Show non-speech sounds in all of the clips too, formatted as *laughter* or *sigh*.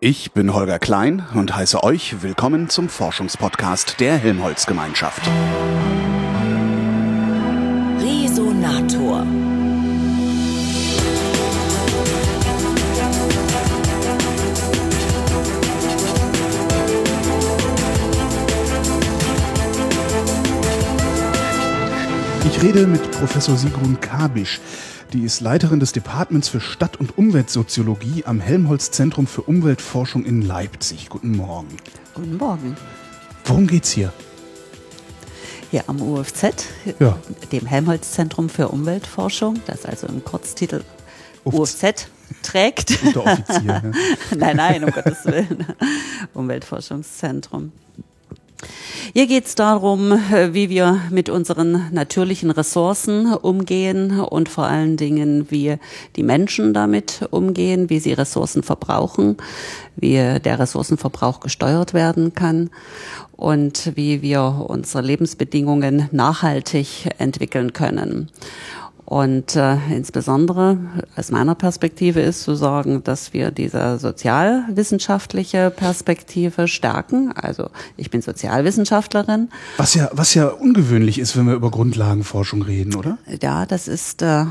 Ich bin Holger Klein und heiße euch willkommen zum Forschungspodcast der Helmholtz Gemeinschaft. Resonator. Ich rede mit Professor Sigrun Kabisch. Die ist Leiterin des Departments für Stadt- und Umweltsoziologie am Helmholtz Zentrum für Umweltforschung in Leipzig. Guten Morgen. Guten Morgen. Worum geht's hier? Hier am UFZ, Ja. dem Helmholtz Zentrum für Umweltforschung, das also im Kurztitel Ufz. UFZ trägt. Unteroffizier. ja. *laughs* nein, nein, um Gottes Willen. Umweltforschungszentrum. Hier geht es darum, wie wir mit unseren natürlichen Ressourcen umgehen und vor allen Dingen, wie die Menschen damit umgehen, wie sie Ressourcen verbrauchen, wie der Ressourcenverbrauch gesteuert werden kann und wie wir unsere Lebensbedingungen nachhaltig entwickeln können. Und äh, insbesondere aus meiner Perspektive ist zu sagen, dass wir diese sozialwissenschaftliche Perspektive stärken. Also ich bin Sozialwissenschaftlerin. Was ja, was ja ungewöhnlich ist, wenn wir über Grundlagenforschung reden, oder? Ja, das ist, äh,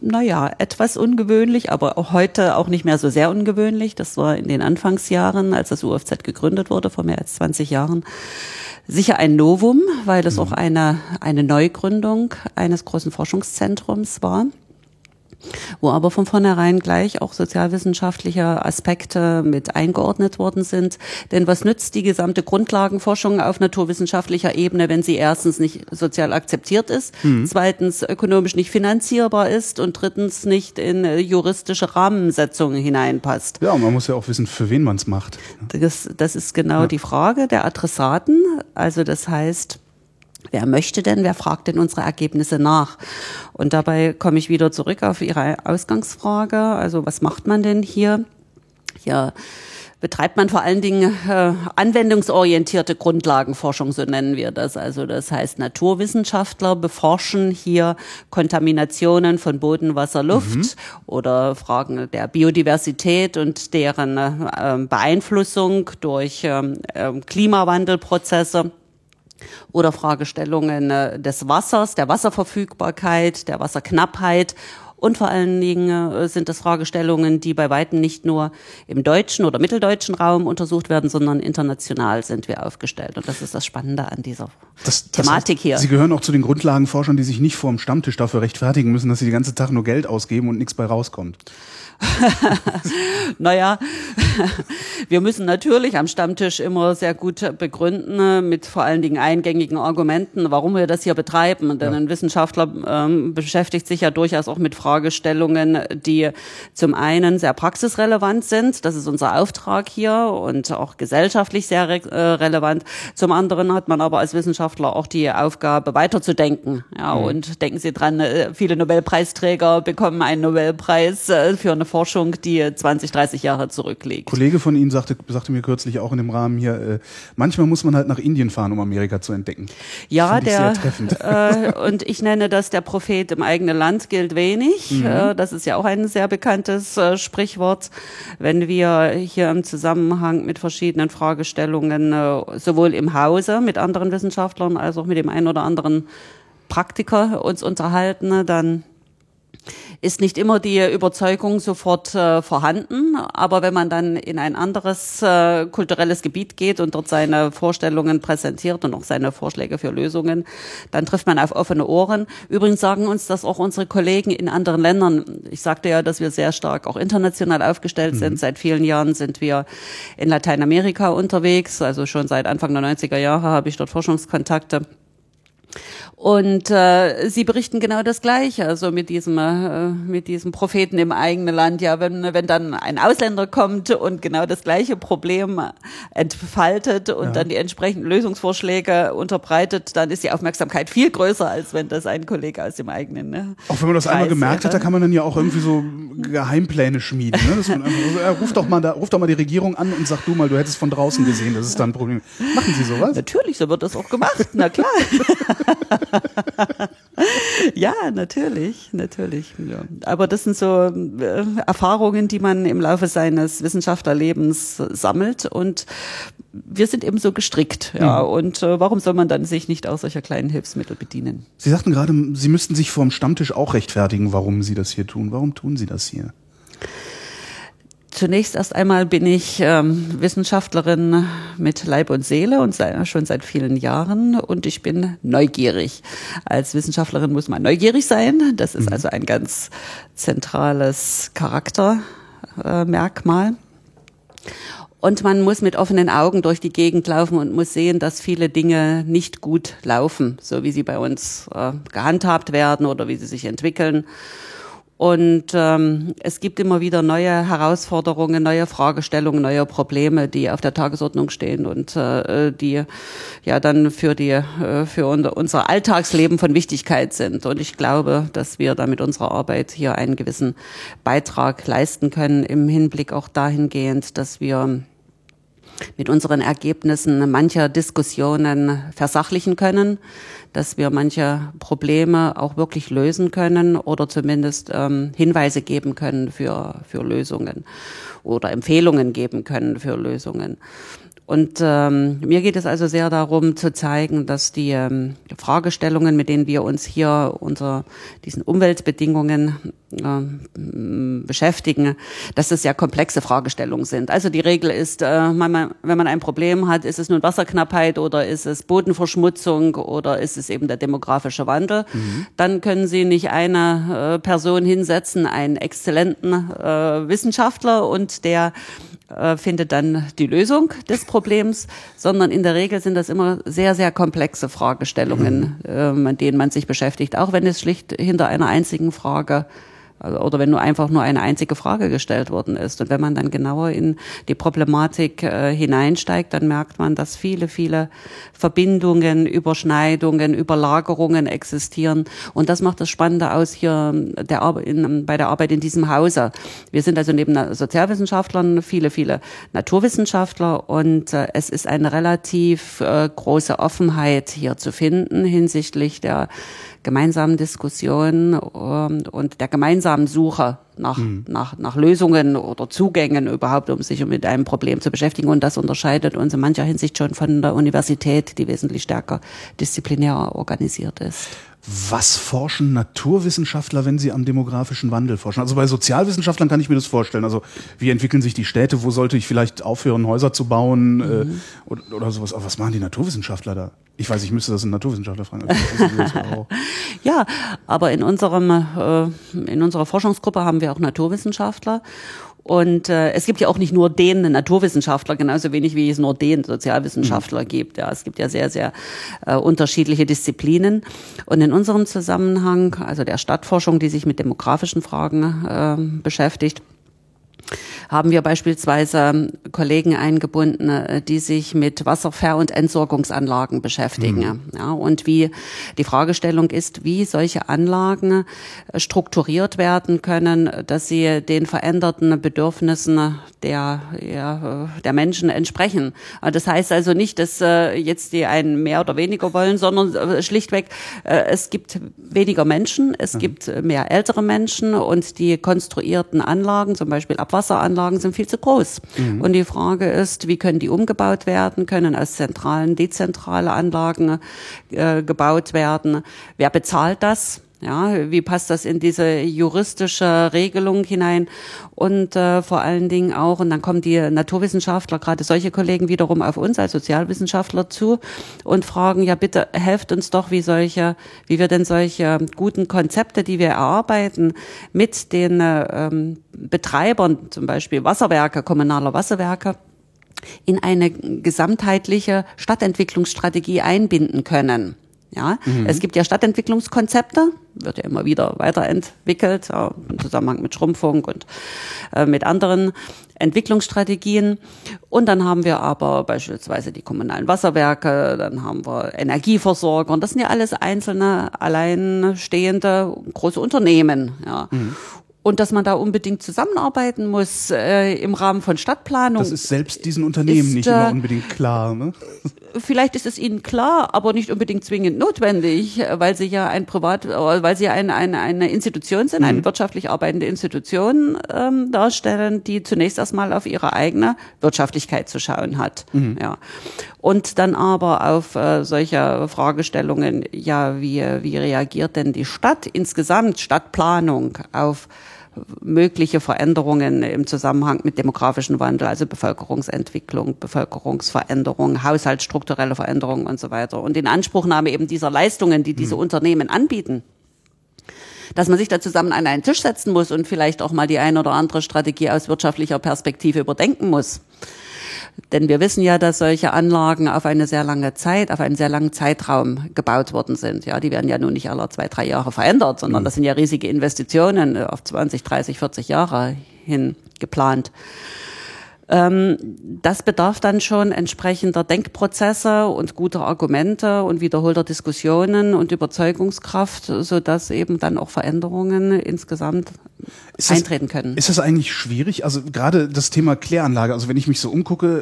naja, etwas ungewöhnlich, aber auch heute auch nicht mehr so sehr ungewöhnlich. Das war in den Anfangsjahren, als das UFZ gegründet wurde, vor mehr als 20 Jahren, sicher ein Novum, weil das auch eine, eine Neugründung eines großen Forschungszentrums war wo aber von vornherein gleich auch sozialwissenschaftliche Aspekte mit eingeordnet worden sind. Denn was nützt die gesamte Grundlagenforschung auf naturwissenschaftlicher Ebene, wenn sie erstens nicht sozial akzeptiert ist, zweitens ökonomisch nicht finanzierbar ist und drittens nicht in äh, juristische Rahmensetzungen hineinpasst? Ja, und man muss ja auch wissen, für wen man es macht. Das, das ist genau die Frage der Adressaten. Also das heißt, Wer möchte denn, wer fragt denn unsere Ergebnisse nach? Und dabei komme ich wieder zurück auf Ihre Ausgangsfrage. Also was macht man denn hier? Hier betreibt man vor allen Dingen äh, anwendungsorientierte Grundlagenforschung, so nennen wir das. Also das heißt, Naturwissenschaftler beforschen hier Kontaminationen von Boden, Wasser, Luft oder Fragen der Biodiversität und deren äh, Beeinflussung durch ähm, Klimawandelprozesse oder Fragestellungen äh, des Wassers, der Wasserverfügbarkeit, der Wasserknappheit. Und vor allen Dingen äh, sind das Fragestellungen, die bei weitem nicht nur im deutschen oder mitteldeutschen Raum untersucht werden, sondern international sind wir aufgestellt. Und das ist das Spannende an dieser Das, das Thematik heißt, hier. Sie gehören auch zu den Grundlagenforschern, die sich nicht vor dem Stammtisch dafür rechtfertigen müssen, dass sie den ganzen Tag nur Geld ausgeben und nichts bei rauskommt. *laughs* Naja, *laughs* wir müssen natürlich am Stammtisch immer sehr gut begründen, äh, mit vor allen Dingen eingängigen Argumenten, warum wir das hier betreiben. Denn Ja. ein Wissenschaftler ähm, beschäftigt sich ja durchaus auch mit Fragestellungen, die zum einen sehr praxisrelevant sind, das ist unser Auftrag hier und auch gesellschaftlich sehr re äh, relevant. Zum anderen hat man aber als Wissenschaftler auch die Aufgabe, weiterzudenken. Ja, und denken Sie dran, äh, viele Nobelpreisträger bekommen einen Nobelpreis für eine Forschung, die 20, 30 Jahre zurückliegt. Kollege von Ihnen sagte, sagte mir kürzlich auch in dem Rahmen hier, äh, manchmal muss man halt nach Indien fahren, um Amerika zu entdecken. Ja, der äh, und ich nenne das der Prophet im eigenen Land gilt wenig. Mhm. Äh, das ist ja auch ein sehr bekanntes äh, Sprichwort. Wenn wir hier im Zusammenhang mit verschiedenen Fragestellungen äh, sowohl im Hause mit anderen Wissenschaftlern als auch mit dem einen oder anderen Praktiker uns unterhalten, dann ist nicht immer die Überzeugung sofort äh, vorhanden, aber wenn man dann in ein anderes äh, kulturelles Gebiet geht und dort seine Vorstellungen präsentiert und auch seine Vorschläge für Lösungen, dann trifft man auf offene Ohren. Übrigens sagen uns das auch unsere Kollegen in anderen Ländern. Ich sagte ja, dass wir sehr stark auch international aufgestellt sind. Seit vielen Jahren sind wir in Lateinamerika unterwegs, also schon seit Anfang der 90er Jahre habe ich dort Forschungskontakte. Und äh, sie berichten genau das Gleiche, also mit diesem äh, mit diesem Propheten im eigenen Land. Ja, wenn wenn dann ein Ausländer kommt und genau das gleiche Problem entfaltet und dann die entsprechenden Lösungsvorschläge unterbreitet, dann ist die Aufmerksamkeit viel größer, als wenn das ein Kollege aus dem eigenen. Ne, Auch wenn man das einmal Kreis gemerkt hat, da kann man dann ja auch irgendwie so Geheimpläne schmieden. Ne? Dass man einfach ja, ruf, doch mal da, ruf doch mal die Regierung an und sag du mal, du hättest von draußen gesehen, das ist dann ein Problem. Machen Sie sowas? Natürlich, so wird das auch gemacht, na klar. *laughs* *laughs* ja, natürlich, natürlich. Ja. Aber das sind so äh, Erfahrungen, die man im Laufe seines Wissenschaftlerlebens sammelt und wir sind eben so gestrickt, ja. Mhm. Und äh, warum soll man dann sich nicht auch solcher kleinen Hilfsmittel bedienen? Sie sagten gerade, Sie müssten sich vor dem Stammtisch auch rechtfertigen, warum Sie das hier tun. Warum tun Sie das hier? Zunächst erst einmal bin ich ähm, Wissenschaftlerin mit Leib und Seele und sei, schon seit vielen Jahren und ich bin neugierig. Als Wissenschaftlerin muss man neugierig sein. Das ist mhm. also ein ganz zentrales Charaktermerkmal. Äh, und man muss mit offenen Augen durch die Gegend laufen und muss sehen, dass viele Dinge nicht gut laufen, so wie sie bei uns äh, gehandhabt werden oder wie sie sich entwickeln. Und ähm, es gibt immer wieder neue Herausforderungen, neue Fragestellungen, neue Probleme, die auf der Tagesordnung stehen und äh, die ja dann für die äh, für unser Alltagsleben von Wichtigkeit sind. Und ich glaube, dass wir da mit unserer Arbeit hier einen gewissen Beitrag leisten können im Hinblick auch dahingehend, dass wir mit unseren Ergebnissen mancher Diskussionen versachlichen können, dass wir manche Probleme auch wirklich lösen können oder zumindest ähm, Hinweise geben können für, für Lösungen oder Empfehlungen geben können für Lösungen. Und ähm, mir geht es also sehr darum zu zeigen, dass die ähm, Fragestellungen, mit denen wir uns hier unter diesen Umweltbedingungen äh, beschäftigen, dass es ja komplexe Fragestellungen sind. Also die Regel ist, äh, man, wenn man ein Problem hat, ist es nun Wasserknappheit oder ist es Bodenverschmutzung oder ist es eben der demografische Wandel, mhm. dann können Sie nicht eine äh, Person hinsetzen, einen exzellenten äh, Wissenschaftler und der äh, findet dann die Lösung des Problems, sondern in der Regel sind das immer sehr, sehr komplexe Fragestellungen, mhm. äh, mit denen man sich beschäftigt, auch wenn es schlicht hinter einer einzigen Frage also, oder wenn nur einfach nur eine einzige Frage gestellt worden ist. Und wenn man dann genauer in die Problematik äh, hineinsteigt, dann merkt man, dass viele, viele Verbindungen, Überschneidungen, Überlagerungen existieren. Und das macht das Spannende aus hier der Arbeit in, bei der Arbeit in diesem Hause. Wir sind also neben Sozialwissenschaftlern viele, viele Naturwissenschaftler und äh, es ist eine relativ äh, große Offenheit hier zu finden hinsichtlich der gemeinsamen Diskussion ähm, und der gemeinsamen Suche nach, mhm. nach, nach Lösungen oder Zugängen überhaupt, um sich mit einem Problem zu beschäftigen. Und das unterscheidet uns in mancher Hinsicht schon von der Universität, die wesentlich stärker disziplinär organisiert ist. Was forschen Naturwissenschaftler, wenn sie am demografischen Wandel forschen? Also bei Sozialwissenschaftlern kann ich mir das vorstellen. Also wie entwickeln sich die Städte? Wo sollte ich vielleicht aufhören, Häuser zu bauen äh, mhm. äh, oder, oder sowas? Aber was machen die Naturwissenschaftler da? Ich weiß, ich müsste das einen Naturwissenschaftler fragen. *laughs* ja, aber in unserem äh, in unserer Forschungsgruppe haben wir auch Naturwissenschaftler und äh, es gibt ja auch nicht nur den Naturwissenschaftler, genauso wenig wie es nur den Sozialwissenschaftler mhm. gibt. Ja, es gibt ja sehr, sehr äh, unterschiedliche Disziplinen. Und in unserem Zusammenhang, also der Stadtforschung, die sich mit demografischen Fragen äh, beschäftigt, haben wir beispielsweise Kollegen eingebunden, äh, die sich mit Wasserver- und Entsorgungsanlagen beschäftigen. Mhm. Ja, und wie die Fragestellung ist, wie solche Anlagen äh, strukturiert werden können, dass sie den veränderten Bedürfnissen der, ja, äh, der Menschen entsprechen. Das heißt also nicht, dass jetzt die einen mehr oder weniger wollen, sondern schlichtweg, es gibt weniger Menschen, es mhm. gibt mehr ältere Menschen und die konstruierten Anlagen, zum Beispiel Abwasseranlagen, Anlagen sind viel zu groß. Mhm. Und die Frage ist, wie können die umgebaut werden, können als zentralen, dezentrale Anlagen äh, gebaut werden? Wer bezahlt das? Ja, wie passt das in diese juristische Regelung hinein? Und äh, vor allen Dingen auch, und dann kommen die Naturwissenschaftler, gerade solche Kollegen wiederum auf uns als Sozialwissenschaftler zu und fragen, ja bitte helft uns doch, wie solche, wie wir denn solche guten Konzepte, die wir erarbeiten, mit den äh, ähm, Betreibern, zum Beispiel Wasserwerke, kommunaler Wasserwerke, in eine gesamtheitliche Stadtentwicklungsstrategie einbinden können. Ja, mhm. es gibt ja Stadtentwicklungskonzepte, wird ja immer wieder weiterentwickelt, ja, im Zusammenhang mit Schrumpfung und äh, mit anderen Entwicklungsstrategien. Und dann haben wir aber beispielsweise die kommunalen Wasserwerke, dann haben wir Energieversorger und das sind ja alles einzelne, alleinstehende große Unternehmen. Ja. Mhm. Und dass man da unbedingt zusammenarbeiten muss äh, im Rahmen von Stadtplanung. Das ist selbst diesen Unternehmen ist, nicht immer unbedingt klar. Ne? vielleicht ist es ihnen klar, aber nicht unbedingt zwingend notwendig, weil sie ja ein Privat, weil sie ein, ein, eine Institution sind, eine wirtschaftlich arbeitende Institution ähm, darstellen, die zunächst erstmal auf ihre eigene Wirtschaftlichkeit zu schauen hat. Ja. Und dann aber auf äh, solche Fragestellungen, ja, wie, wie reagiert denn die Stadt insgesamt, Stadtplanung auf mögliche Veränderungen im Zusammenhang mit demografischem Wandel, also Bevölkerungsentwicklung, Bevölkerungsveränderung, haushaltsstrukturelle Veränderungen und so weiter. Und in Anspruchnahme eben dieser Leistungen, die diese Unternehmen anbieten, dass man sich da zusammen an einen Tisch setzen muss und vielleicht auch mal die eine oder andere Strategie aus wirtschaftlicher Perspektive überdenken muss. Denn wir wissen ja, dass solche Anlagen auf eine sehr lange Zeit, auf einen sehr langen Zeitraum gebaut worden sind. Ja, die werden ja nun nicht alle zwei, drei Jahre verändert, sondern das sind ja riesige Investitionen auf 20, 30, 40 Jahre hin geplant. Ähm, das bedarf dann schon entsprechender Denkprozesse und guter Argumente und wiederholter Diskussionen und Überzeugungskraft, so dass eben dann auch Veränderungen insgesamt das- eintreten können. Ist das eigentlich schwierig? Also gerade das Thema Kläranlage, also wenn ich mich so umgucke,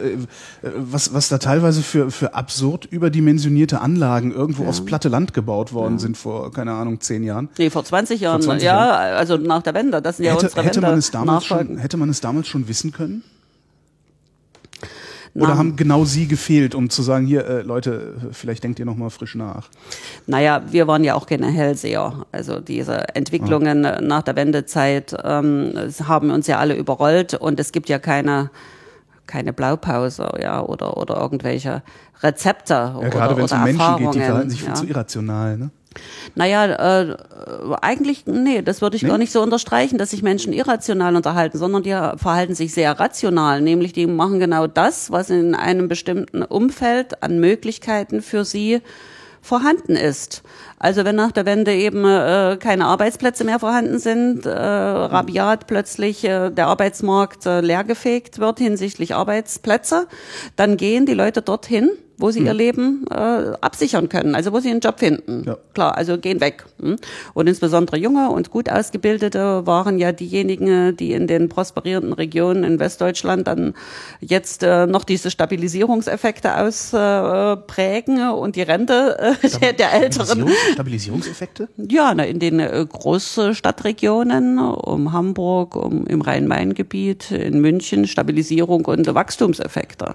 äh, was, was da teilweise für, für absurd überdimensionierte Anlagen irgendwo aufs platte Land gebaut worden sind vor, keine Ahnung, zehn Jahren. Nee, vor 20 Jahren, 20 ja, also nach der Wende. Das sind ja Hätte, unsere hätte, man es Wende damals schon, hätte man es damals schon wissen können? Oder Na, haben genau Sie gefehlt, um zu sagen, hier, äh, Leute, vielleicht denkt ihr noch mal frisch nach. Naja, wir waren ja auch keine Hellseher. Also diese Entwicklungen nach der Wendezeit ähm, haben uns ja alle überrollt und es gibt ja keine keine Blaupause, ja, oder oder irgendwelche Rezepte Ja, oder, gerade wenn es oder um Menschen geht, die verhalten sich viel ja. zu irrational. Ne? Naja, äh, eigentlich, nee, das würde ich Nee? gar nicht so unterstreichen, dass sich Menschen irrational unterhalten, sondern die verhalten sich sehr rational, nämlich die machen genau das, was in einem bestimmten Umfeld an Möglichkeiten für sie vorhanden ist. Also wenn nach der Wende eben äh, keine Arbeitsplätze mehr vorhanden sind, äh, rabiat plötzlich äh, der Arbeitsmarkt äh, leergefegt wird hinsichtlich Arbeitsplätze, dann gehen die Leute dorthin, wo sie ihr Leben äh, absichern können, also wo sie einen Job finden. Ja. Klar, also gehen weg. hm. Und insbesondere junge und gut ausgebildete waren ja diejenigen, die in den prosperierenden Regionen in Westdeutschland dann jetzt äh, noch diese Stabilisierungseffekte ausprägen und die Rente äh, der, der Älteren. Stabilisierungs Stabilisierungseffekte? Ja, na, in den äh, Großstadtregionen, um Hamburg, um im Rhein-Main-Gebiet, in München, Stabilisierung und Wachstumseffekte.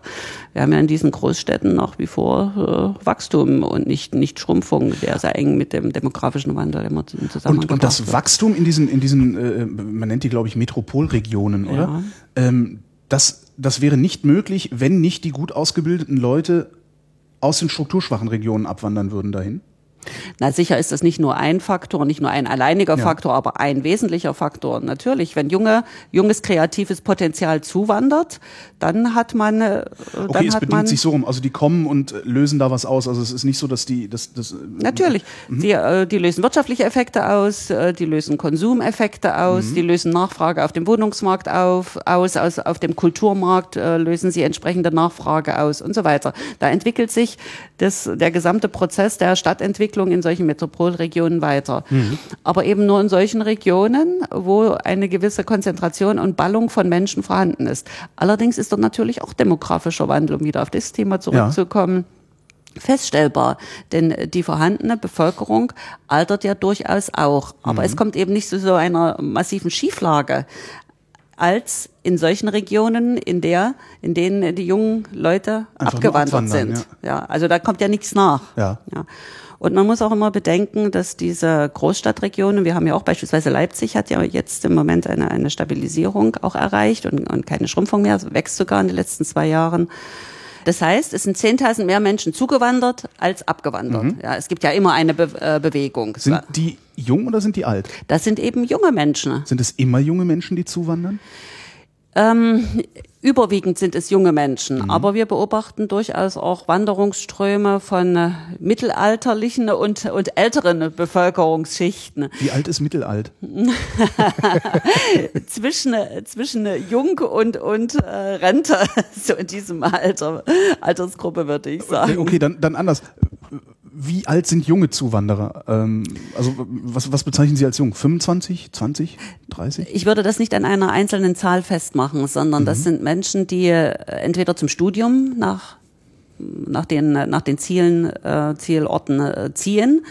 Wir haben ja in diesen Großstädten nach wie vor äh, Wachstum und nicht, nicht Schrumpfung, der sehr eng mit dem demografischen Wandel immer in Zusammenhang Und, und das wird. Wachstum in diesen, in diesen äh, man nennt die, glaube ich, Metropolregionen, oder? Ähm, das, das wäre nicht möglich, wenn nicht die gut ausgebildeten Leute aus den strukturschwachen Regionen abwandern würden dahin. Na sicher ist das nicht nur ein Faktor, nicht nur ein alleiniger Ja. Faktor, aber ein wesentlicher Faktor. Natürlich, wenn junge, junges kreatives Potenzial zuwandert, dann hat man, äh, dann Okay, es hat bedingt man sich so rum. Also die kommen und äh, lösen da was aus. Also es ist nicht so, dass die, das, das, Natürlich. Mhm. Die, äh, die lösen wirtschaftliche Effekte aus, äh, die lösen Konsumeffekte Mhm. aus, die lösen Nachfrage auf dem Wohnungsmarkt auf, aus, aus, auf dem Kulturmarkt äh, lösen sie entsprechende Nachfrage aus und so weiter. Da entwickelt sich das, der gesamte Prozess der Stadtentwicklung in solchen Metropolregionen weiter. Mhm. Aber eben nur in solchen Regionen, wo eine gewisse Konzentration und Ballung von Menschen vorhanden ist. Allerdings ist dort natürlich auch demografischer Wandel, um wieder auf das Thema zurückzukommen feststellbar, denn die vorhandene Bevölkerung altert ja durchaus auch, aber es kommt eben nicht zu so einer massiven Schieflage als in solchen Regionen, in der, in denen die jungen Leute Einfach abgewandert sind. Ja. also da kommt ja nichts nach. Ja. Ja. Und man muss auch immer bedenken, dass diese Großstadtregionen, wir haben ja auch beispielsweise Leipzig hat ja jetzt im Moment eine, eine Stabilisierung auch erreicht und, und keine Schrumpfung mehr, wächst sogar in den letzten zwei Jahren. Das heißt, es sind 10.000 mehr Menschen zugewandert als abgewandert. Ja, es gibt ja immer eine Be äh, Bewegung. sind die jung oder sind die alt? Das sind eben junge Menschen. Sind es immer junge Menschen, die zuwandern? Ähm, überwiegend sind es junge Menschen, aber wir beobachten durchaus auch Wanderungsströme von äh, mittelalterlichen und, und älteren Bevölkerungsschichten. Wie alt ist mittelalt? *laughs* zwischen, zwischen jung und, und äh, Rente, *laughs* so in diesem Alter, Altersgruppe würde ich sagen. Okay, dann, dann anders. Wie alt sind junge Zuwanderer? Ähm, also was, was bezeichnen Sie als jung? 25, 20, 30? Ich würde das nicht an einer einzelnen Zahl festmachen, sondern das sind Menschen, die äh, entweder zum Studium nach nach den, nach den Zielen, äh, Zielorten äh, ziehen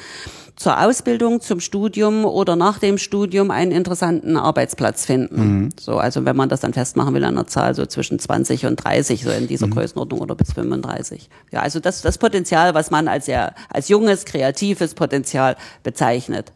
zur Ausbildung, zum Studium oder nach dem Studium einen interessanten Arbeitsplatz finden. Mhm. So, also wenn man das dann festmachen will an einer Zahl so zwischen 20 und 30, so in dieser mhm. Größenordnung oder bis 35. Ja, also das, das Potenzial, was man als ja, als junges, kreatives Potenzial bezeichnet.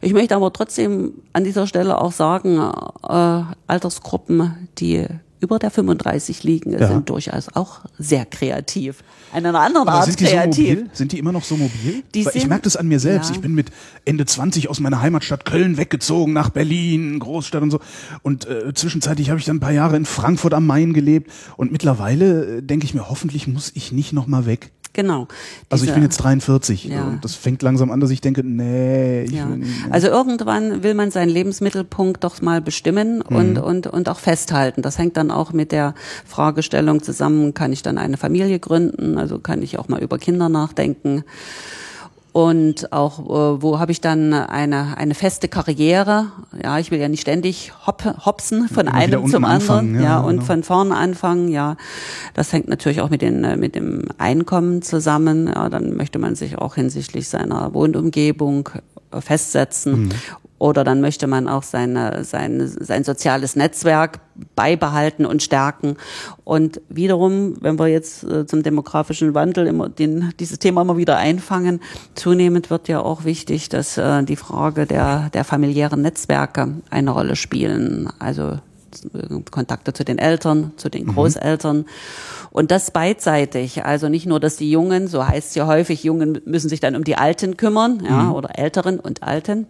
Ich möchte aber trotzdem an dieser Stelle auch sagen, äh, Altersgruppen, die über der 35 liegen, ja. sind durchaus auch sehr kreativ. Eine andere Art sind die kreativ. So mobil? Sind die immer noch so mobil? Die Weil ich merke das an mir selbst. Ja. Ich bin mit Ende 20 aus meiner Heimatstadt Köln weggezogen nach Berlin, Großstadt und so. Und äh, zwischenzeitlich habe ich dann ein paar Jahre in Frankfurt am Main gelebt. Und mittlerweile äh, denke ich mir, hoffentlich muss ich nicht noch mal weg. Genau. also ich bin jetzt 43 ja. und das fängt langsam an, dass ich denke, nee. Ich ja. nicht, Also irgendwann will man seinen Lebensmittelpunkt doch mal bestimmen mhm. und, und, und auch festhalten. Das hängt dann auch mit der Fragestellung zusammen, kann ich dann eine Familie gründen? Also kann ich auch mal über Kinder nachdenken? Und auch äh, wo habe ich dann eine eine feste Karriere? Ja ich will ja nicht ständig hop, hopsen von Immer einem zum anderen. ja, ja und genau. von vorne anfangen ja. Das hängt natürlich auch mit den äh, mit dem Einkommen zusammen. Ja dann möchte man sich auch hinsichtlich seiner Wohnumgebung festsetzen. Mhm. Oder dann möchte man auch seine, sein, sein soziales Netzwerk beibehalten und stärken. Und wiederum, wenn wir jetzt äh, zum demografischen Wandel immer den, dieses Thema immer wieder einfangen, zunehmend wird ja auch wichtig, dass äh, die Frage der, der familiären Netzwerke eine Rolle spielen. Also äh, Kontakte zu den Eltern, zu den mhm. Großeltern. Mhm. Und das beidseitig. Also nicht nur, dass die Jungen, so heißt es ja häufig, Jungen müssen sich dann um die Alten kümmern, ja, mhm. oder Älteren und Alten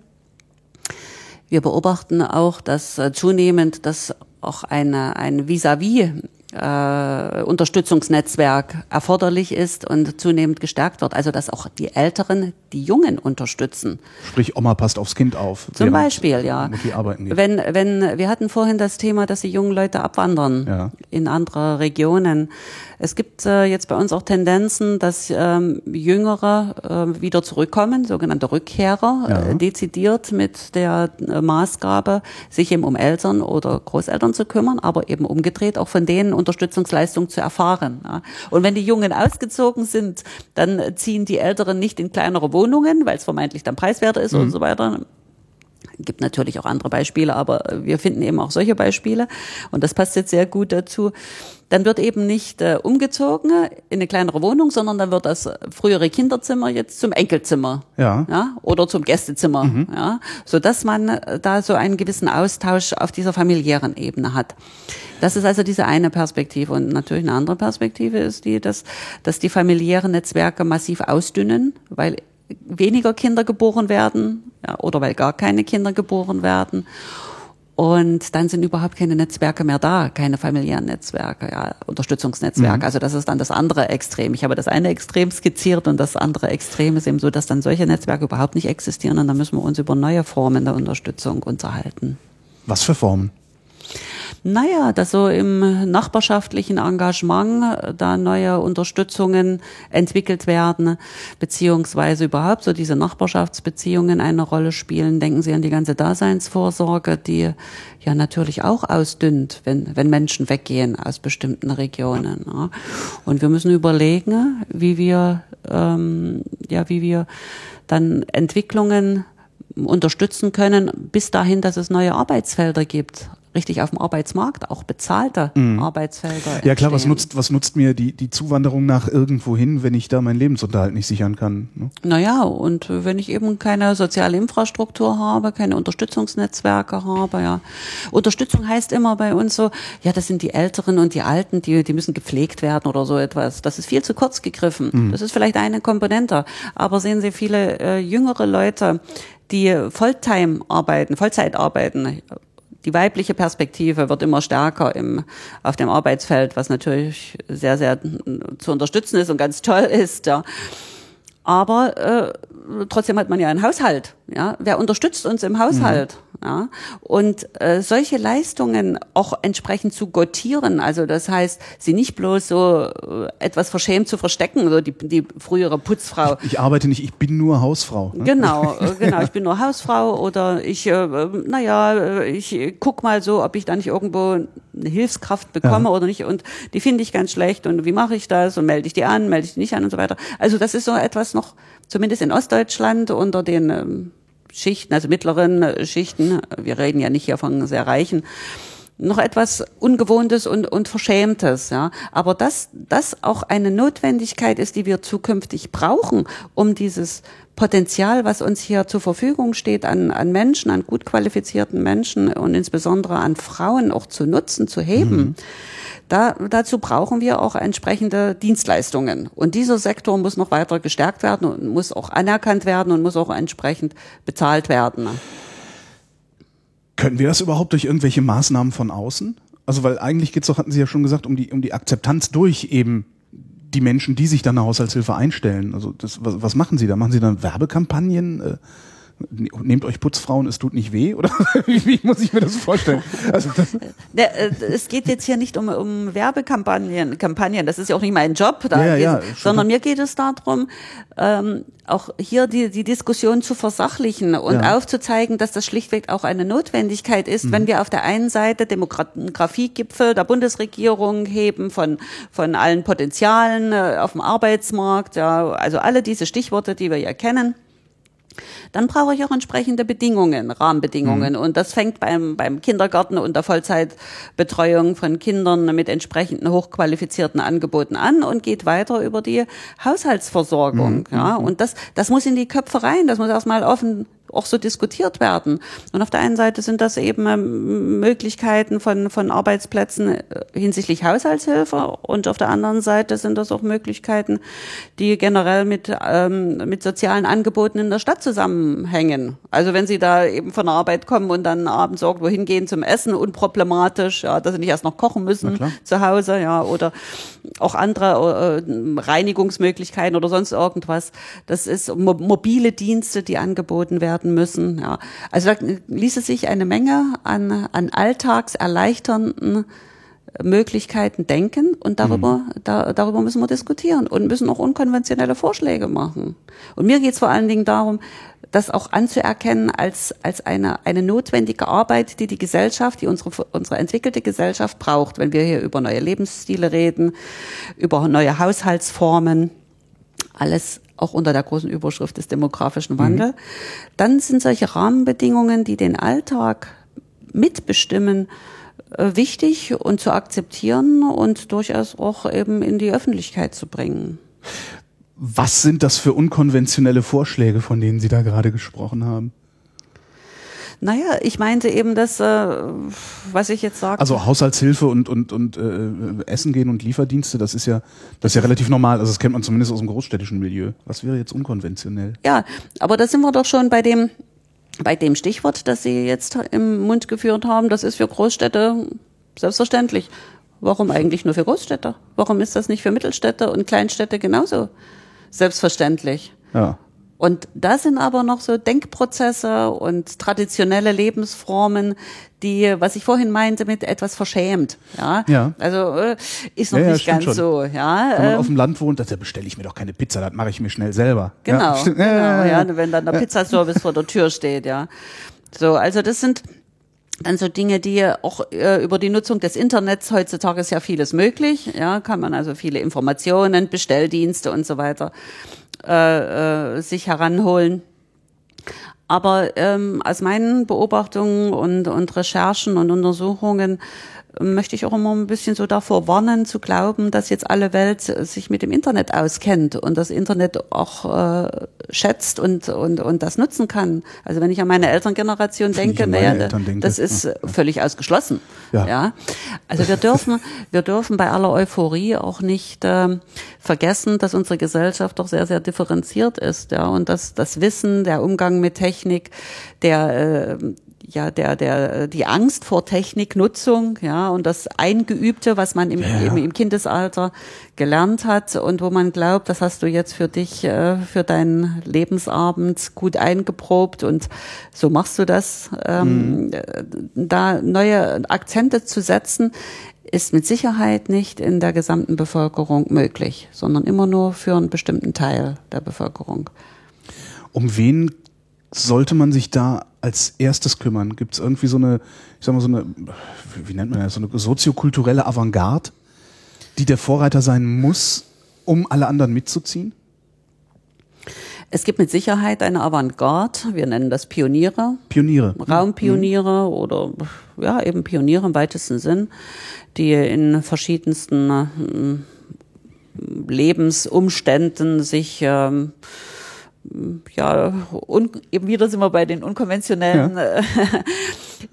wir beobachten auch, dass äh, zunehmend das auch eine, ein Vis-à-vis äh, Unterstützungsnetzwerk erforderlich ist und zunehmend gestärkt wird. Also dass auch die Älteren die Jungen unterstützen. Sprich, Oma passt aufs Kind auf. Zum Beispiel, ja. Wenn, wenn, wir hatten vorhin das Thema, dass die jungen Leute abwandern ja. in andere Regionen. Es gibt äh, jetzt bei uns auch Tendenzen, dass ähm, Jüngere äh, wieder zurückkommen, sogenannte Rückkehrer, ja. äh, dezidiert mit der äh, Maßgabe, sich eben um Eltern oder Großeltern zu kümmern, aber eben umgedreht auch von denen Unterstützungsleistung zu erfahren. Ja. Und wenn die Jungen ausgezogen sind, dann ziehen die Älteren nicht in kleinere Wohnungen, weil es vermeintlich dann preiswerter ist mhm. und so weiter gibt natürlich auch andere Beispiele, aber wir finden eben auch solche Beispiele. Und das passt jetzt sehr gut dazu dann wird eben nicht äh, umgezogen in eine kleinere Wohnung, sondern dann wird das frühere Kinderzimmer jetzt zum Enkelzimmer. Ja. ja oder zum Gästezimmer. Mhm. Ja. So dass man äh, da so einen gewissen Austausch auf dieser familiären Ebene hat. Das ist also diese eine Perspektive. Und natürlich eine andere Perspektive ist die, dass, dass die familiären Netzwerke massiv ausdünnen, weil weniger Kinder geboren werden ja, oder weil gar keine Kinder geboren werden. Und dann sind überhaupt keine Netzwerke mehr da, keine familiären Netzwerke, ja, Unterstützungsnetzwerke. Mhm. Also das ist dann das andere Extrem. Ich habe das eine Extrem skizziert und das andere Extrem ist eben so, dass dann solche Netzwerke überhaupt nicht existieren und dann müssen wir uns über neue Formen der Unterstützung unterhalten. Was für Formen? Naja, dass so im nachbarschaftlichen Engagement äh, da neue Unterstützungen entwickelt werden, beziehungsweise überhaupt so diese Nachbarschaftsbeziehungen eine Rolle spielen. Denken Sie an die ganze Daseinsvorsorge, die ja natürlich auch ausdünnt, wenn, wenn Menschen weggehen aus bestimmten Regionen. Ja. Und wir müssen überlegen, wie wir, ähm, ja, wie wir dann Entwicklungen unterstützen können, bis dahin, dass es neue Arbeitsfelder gibt richtig auf dem Arbeitsmarkt, auch bezahlte mhm. Arbeitsfelder. Ja klar, was nutzt, was nutzt mir die, die Zuwanderung nach irgendwo hin, wenn ich da meinen Lebensunterhalt nicht sichern kann? Ne? Naja, und wenn ich eben keine soziale Infrastruktur habe, keine Unterstützungsnetzwerke habe, ja. Unterstützung heißt immer bei uns so, ja, das sind die Älteren und die Alten, die, die müssen gepflegt werden oder so etwas. Das ist viel zu kurz gegriffen. Mhm. Das ist vielleicht eine Komponente. Aber sehen Sie viele äh, jüngere Leute, die Volltime arbeiten, Vollzeit arbeiten, die weibliche Perspektive wird immer stärker im, auf dem Arbeitsfeld, was natürlich sehr, sehr zu unterstützen ist und ganz toll ist. Ja. Aber äh, trotzdem hat man ja einen Haushalt. Ja, wer unterstützt uns im Haushalt? Mhm. Ja, und äh, solche Leistungen auch entsprechend zu gotieren, also das heißt, sie nicht bloß so äh, etwas verschämt zu verstecken, so die, die frühere Putzfrau. Ich, ich arbeite nicht, ich bin nur Hausfrau. Ne? Genau, *laughs* äh, genau, ich bin nur Hausfrau oder ich, äh, naja, äh, ich guck mal so, ob ich da nicht irgendwo eine Hilfskraft bekomme ja. oder nicht und die finde ich ganz schlecht und wie mache ich das und melde ich die an, melde ich die nicht an und so weiter. Also das ist so etwas noch, zumindest in Ostdeutschland unter den ähm, Schichten, also mittleren äh, Schichten, wir reden ja nicht hier von sehr reichen, noch etwas Ungewohntes und, und Verschämtes, ja. Aber dass das auch eine Notwendigkeit ist, die wir zukünftig brauchen, um dieses Potenzial, was uns hier zur Verfügung steht, an, an Menschen, an gut qualifizierten Menschen und insbesondere an Frauen auch zu nutzen, zu heben. Mhm da, dazu brauchen wir auch entsprechende Dienstleistungen. Und dieser Sektor muss noch weiter gestärkt werden und muss auch anerkannt werden und muss auch entsprechend bezahlt werden. Können wir das überhaupt durch irgendwelche Maßnahmen von außen? Also, weil eigentlich geht's doch, hatten Sie ja schon gesagt, um die, um die Akzeptanz durch eben die Menschen, die sich dann eine Haushaltshilfe einstellen. Also, das, was, was machen Sie da? Machen Sie dann Werbekampagnen? Äh, nehmt euch Putzfrauen, es tut nicht weh? Oder *laughs* wie, muss ich mir das vorstellen? Also das äh, es geht jetzt hier nicht um, um Werbekampagnen, Kampagnen, das ist ja auch nicht mein Job, da ja, ja, sondern mir geht es darum, ähm, auch hier die, die Diskussion zu versachlichen und ja. aufzuzeigen, dass das schlichtweg auch eine Notwendigkeit ist, mhm. wenn wir auf der einen Seite Demografiegipfel der Bundesregierung heben von, von allen Potenzialen äh, auf dem Arbeitsmarkt, ja, also alle diese Stichworte, die wir ja kennen dann brauche ich auch entsprechende Bedingungen, Rahmenbedingungen. Mhm. Und das fängt beim, beim Kindergarten und der Vollzeitbetreuung von Kindern mit entsprechenden hochqualifizierten Angeboten an und geht weiter über die Haushaltsversorgung. Mhm. Ja, und das, das muss in die Köpfe rein. Das muss erstmal offen auch so diskutiert werden. Und auf der einen Seite sind das eben ähm, Möglichkeiten von, von Arbeitsplätzen äh, hinsichtlich Haushaltshilfe und auf der anderen Seite sind das auch Möglichkeiten, die generell mit, ähm, mit sozialen Angeboten in der Stadt zusammenhängen. Also wenn Sie da eben von der Arbeit kommen und dann abends irgendwo hingehen zum Essen, unproblematisch, ja, dass Sie nicht erst noch kochen müssen zu Hause, ja, oder auch andere äh, Reinigungsmöglichkeiten oder sonst irgendwas. Das ist mo mobile Dienste, die angeboten werden werden müssen. Ja. Also da ließe sich eine Menge an, an alltagserleichternden Möglichkeiten denken und darüber, mhm. da, darüber müssen wir diskutieren und müssen auch unkonventionelle Vorschläge machen. Und mir geht es vor allen Dingen darum, das auch anzuerkennen als, als eine, eine notwendige Arbeit, die die Gesellschaft, die unsere, unsere entwickelte Gesellschaft braucht, wenn wir hier über neue Lebensstile reden, über neue Haushaltsformen, alles auch unter der großen Überschrift des demografischen Wandels. Mhm. Dann sind solche Rahmenbedingungen, die den Alltag mitbestimmen, äh, wichtig und zu akzeptieren und durchaus auch eben in die Öffentlichkeit zu bringen. Was sind das für unkonventionelle Vorschläge, von denen Sie da gerade gesprochen haben? Naja, ich meinte eben das, äh, was ich jetzt sage. Also Haushaltshilfe und, und, und äh, Essen gehen und Lieferdienste, das ist ja, das ist ja relativ normal. Also das kennt man zumindest aus dem großstädtischen Milieu. Was wäre jetzt unkonventionell? Ja, aber da sind wir doch schon bei dem, bei dem Stichwort, das Sie jetzt im Mund geführt haben. Das ist für Großstädte selbstverständlich. Warum eigentlich nur für Großstädte? Warum ist das nicht für Mittelstädte und Kleinstädte genauso selbstverständlich? Ja. Und da sind aber noch so Denkprozesse und traditionelle Lebensformen, die, was ich vorhin meinte, mit etwas verschämt. Ja. ja. Also äh, ist noch ja, nicht ganz schon. so. Ja. Wenn man ähm, auf dem Land wohnt, da bestelle ich mir doch keine Pizza, das mache ich mir schnell selber. *laughs* Genau. Ja. genau ja, wenn dann der Pizzaservice vor der Tür steht. Ja. So, also das sind dann so Dinge, die auch äh, über die Nutzung des Internets heutzutage ist ja vieles möglich. Ja, kann man also viele Informationen, Bestelldienste und so weiter äh, äh, sich heranholen. Aber ähm, aus meinen Beobachtungen und, und Recherchen und Untersuchungen möchte ich auch immer ein bisschen so davor warnen, zu glauben, dass jetzt alle Welt sich mit dem Internet auskennt und das Internet auch äh, schätzt und, und, und das nutzen kann. Also wenn ich an meine Elterngeneration denke, naja, denke. das ist ja. völlig ausgeschlossen. Ja. ja. Also wir dürfen, wir dürfen bei aller Euphorie auch nicht äh, vergessen, dass unsere Gesellschaft doch sehr, sehr differenziert ist, ja, und dass das Wissen, der Umgang mit Technik, der äh, ja der der die Angst vor Techniknutzung, ja und das Eingeübte, was man im, Ja, ja. im, im Kindesalter gelernt hat und wo man glaubt, das hast du jetzt für dich äh, für deinen Lebensabend gut eingeprobt und so machst du das. Ähm, äh, Da neue Akzente zu setzen, ist mit Sicherheit nicht in der gesamten Bevölkerung möglich, sondern immer nur für einen bestimmten Teil der Bevölkerung. Um wen sollte man sich da als erstes kümmern? Gibt es irgendwie so eine, ich sag mal, so eine, wie nennt man das, so eine soziokulturelle Avantgarde, die der Vorreiter sein muss, um alle anderen mitzuziehen? Es gibt mit Sicherheit eine Avantgarde, wir nennen das Pioniere, Pioniere. Raumpioniere oder ja, eben Pioniere im weitesten Sinn, die in verschiedensten ähm, Lebensumständen sich ähm, ja, un, eben wieder sind wir bei den unkonventionellen äh,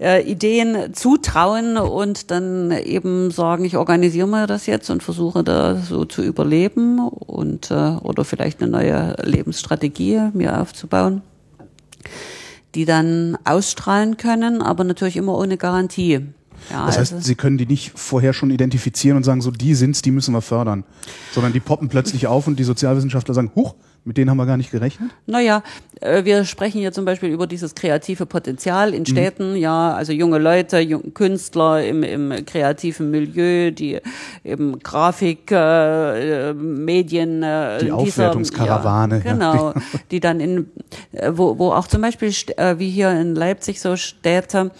*laughs* äh, Ideen zutrauen und dann eben sagen, ich organisiere mir das jetzt und versuche da so zu überleben und äh, oder vielleicht eine neue Lebensstrategie mir aufzubauen, die dann ausstrahlen können, aber natürlich immer ohne Garantie. Ja, Das heißt, also- Sie können die nicht vorher schon identifizieren und sagen, so die sind's, die müssen wir fördern. Sondern die poppen plötzlich auf und die Sozialwissenschaftler sagen, huch, mit denen haben wir gar nicht gerechnet. Naja, äh, wir sprechen hier zum Beispiel über dieses kreative Potenzial in Städten, ja, also junge Leute, jung, Künstler im, im kreativen Milieu, die eben Grafik, äh, äh, Medien, äh, Die dieser- Aufwertungskarawane, ja, ja. genau, *laughs* die dann in, äh, wo, wo auch zum Beispiel, wie hier in Leipzig so Städte,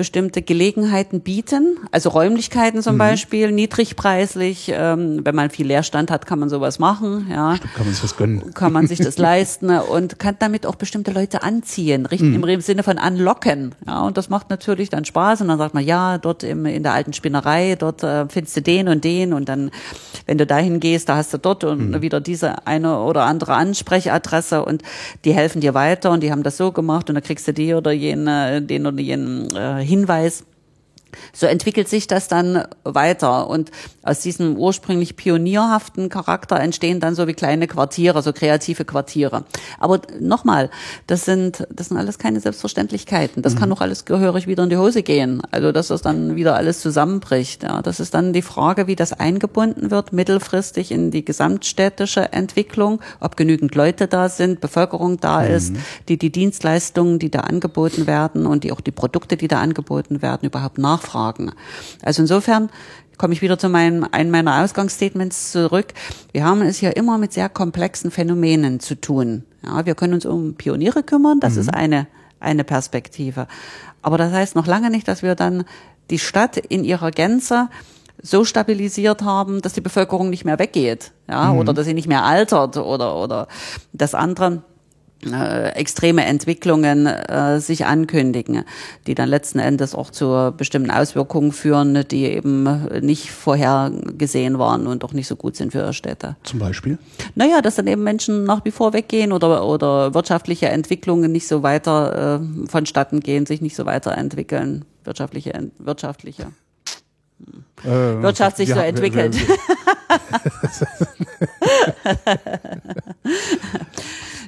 bestimmte Gelegenheiten bieten, also Räumlichkeiten Mhm. zum Beispiel, niedrigpreislich, ähm, wenn man viel Leerstand hat, kann man sowas machen, ja Kann man sich das gönnen. kann man sich das *laughs* leisten und kann damit auch bestimmte Leute anziehen, richten im Sinne von anlocken. Ja, und das macht natürlich dann Spaß und dann sagt man, ja, dort im, in der alten Spinnerei, dort äh, findest du den und den und dann, wenn du dahin gehst, da hast du dort und wieder diese eine oder andere Ansprechadresse und die helfen dir weiter und die haben das so gemacht und da kriegst du die oder jene, den oder jenen äh, Hinweis. So entwickelt sich das dann weiter und aus diesem ursprünglich pionierhaften Charakter entstehen dann so wie kleine Quartiere, so kreative Quartiere. Aber nochmal, das sind, das sind alles keine Selbstverständlichkeiten. Das kann auch alles gehörig wieder in die Hose gehen. Also, dass das dann wieder alles zusammenbricht. Ja, das ist dann die Frage, wie das eingebunden wird, mittelfristig in die gesamtstädtische Entwicklung, ob genügend Leute da sind, Bevölkerung da ist, die die Dienstleistungen, die da angeboten werden und die auch die Produkte, die da angeboten werden, überhaupt nachfragen. Also insofern komme ich wieder zu meinem, einem meiner Ausgangsstatements zurück. Wir haben es hier immer mit sehr komplexen Phänomenen zu tun. Ja, wir können uns um Pioniere kümmern, das ist eine, eine Perspektive. Aber das heißt noch lange nicht, dass wir dann die Stadt in ihrer Gänze so stabilisiert haben, dass die Bevölkerung nicht mehr weggeht, ja, oder dass sie nicht mehr altert oder oder das andere äh, extreme Entwicklungen äh, sich ankündigen, die dann letzten Endes auch zu bestimmten Auswirkungen führen, die eben nicht vorhergesehen waren und auch nicht so gut sind für Städte. Zum Beispiel. Naja, dass dann eben Menschen nach wie vor weggehen oder, oder wirtschaftliche Entwicklungen nicht so weiter äh, vonstatten gehen, sich nicht so weiterentwickeln, wirtschaftliche, wirtschaftliche. Äh, *laughs* Wirtschaft sich wir- so wir- entwickelt. wir- *laughs* *laughs*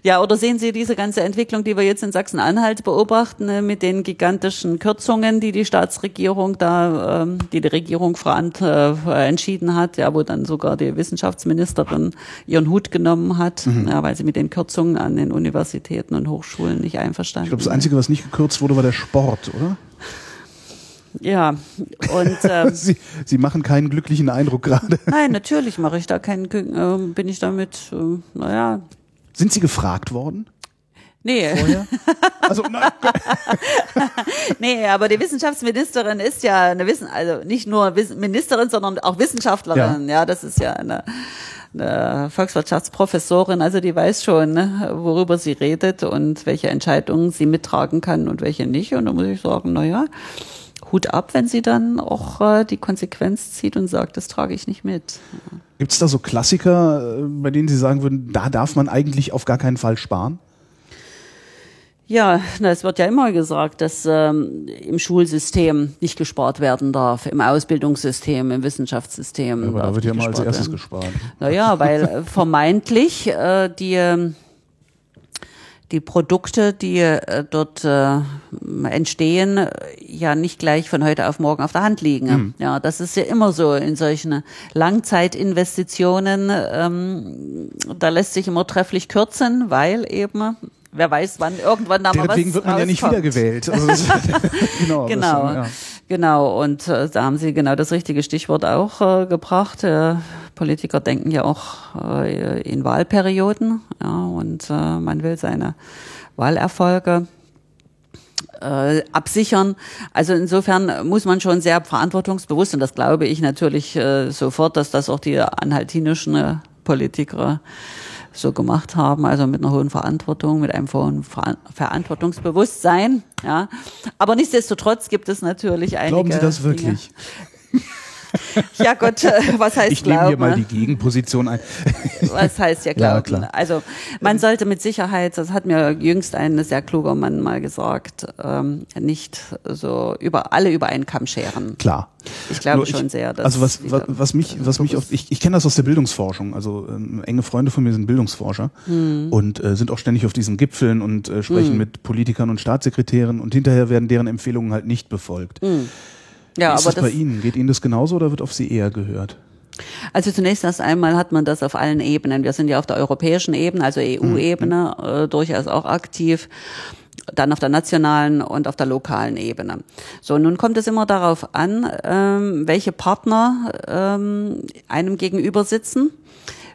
Ja, oder sehen Sie diese ganze Entwicklung, die wir jetzt in Sachsen-Anhalt beobachten, äh, mit den gigantischen Kürzungen, die die Staatsregierung da, ähm, die die Regierung verant, äh, entschieden hat, ja, wo dann sogar die Wissenschaftsministerin ihren Hut genommen hat, Mhm. ja, weil sie mit den Kürzungen an den Universitäten und Hochschulen nicht einverstanden Ich glaube, das Einzige, was nicht gekürzt wurde, war der Sport, oder? Ja, und *laughs* ähm, Sie, Sie machen keinen glücklichen Eindruck gerade. nein, natürlich mache ich da keinen, äh, bin ich damit, äh, naja, Sind Sie gefragt worden? nee. Vorher? Also, nein, *laughs* Nee, aber die Wissenschaftsministerin ist ja eine Wissen, also nicht nur Ministerin, sondern auch Wissenschaftlerin. Ja, das ist ja eine, eine Volkswirtschaftsprofessorin, also die weiß schon, ne, worüber sie redet und welche Entscheidungen sie mittragen kann und welche nicht. Und da muss ich sagen, na ja, Hut ab, wenn sie dann auch äh, die Konsequenz zieht und sagt, das trage ich nicht mit. Gibt es da so Klassiker, äh, bei denen Sie sagen würden, da darf man eigentlich auf gar keinen Fall sparen? Ja, na, es wird ja immer gesagt, dass ähm, im Schulsystem nicht gespart werden darf, im Ausbildungssystem, im Wissenschaftssystem. Aber da wird ja mal als erstes werden. gespart. Naja, weil äh, vermeintlich äh, die, ähm, die Produkte, die äh, dort äh, entstehen, äh, ja nicht gleich von heute auf morgen auf der Hand liegen. Mhm. Ja, das ist ja immer so in solchen Langzeitinvestitionen. Ähm, da lässt sich immer trefflich kürzen, weil eben wer weiß, wann irgendwann da mal Deswegen was wird man rauskommt. ja nicht wiedergewählt. Also *laughs* genau, genau, ja. genau. Und äh, da haben Sie genau das richtige Stichwort auch äh, gebracht. Äh, Politiker denken ja auch äh, in Wahlperioden, ja, und äh, man will seine Wahlerfolge äh, absichern. Also insofern muss man schon sehr verantwortungsbewusst, und das glaube ich natürlich äh, sofort, dass das auch die anhaltinischen äh, Politiker so gemacht haben, also mit einer hohen Verantwortung, mit einem hohen Ver Verantwortungsbewusstsein. Ja. Aber nichtsdestotrotz gibt es natürlich einige. Glauben Sie das wirklich? Dinge. Ja Gott, äh, was heißt ich glauben? Ich nehme hier mal die Gegenposition ein. was heißt *laughs* ja glauben? Ja, klar. Also man sollte mit Sicherheit, das hat mir jüngst ein sehr kluger Mann mal gesagt, ähm, nicht so über alle über einen Kamm scheren. Klar. Ich glaube ich, schon sehr. Dass also was, was, was mich, was mich oft, ich, ich kenne das aus der Bildungsforschung. Also ähm, enge Freunde von mir sind Bildungsforscher hm. und äh, sind auch ständig auf diesen Gipfeln und äh, sprechen hm. mit Politikern und Staatssekretären und hinterher werden deren Empfehlungen halt nicht befolgt. Hm. Ja, Wie ist aber das bei Ihnen? Geht Ihnen das genauso oder wird auf Sie eher gehört? Also zunächst erst einmal hat man das auf allen Ebenen. Wir sind ja auf der europäischen Ebene, also EU-Ebene, mhm. äh, durchaus auch aktiv dann auf der nationalen und auf der lokalen Ebene. So, nun kommt es immer darauf an, ähm, welche Partner ähm, einem gegenüber sitzen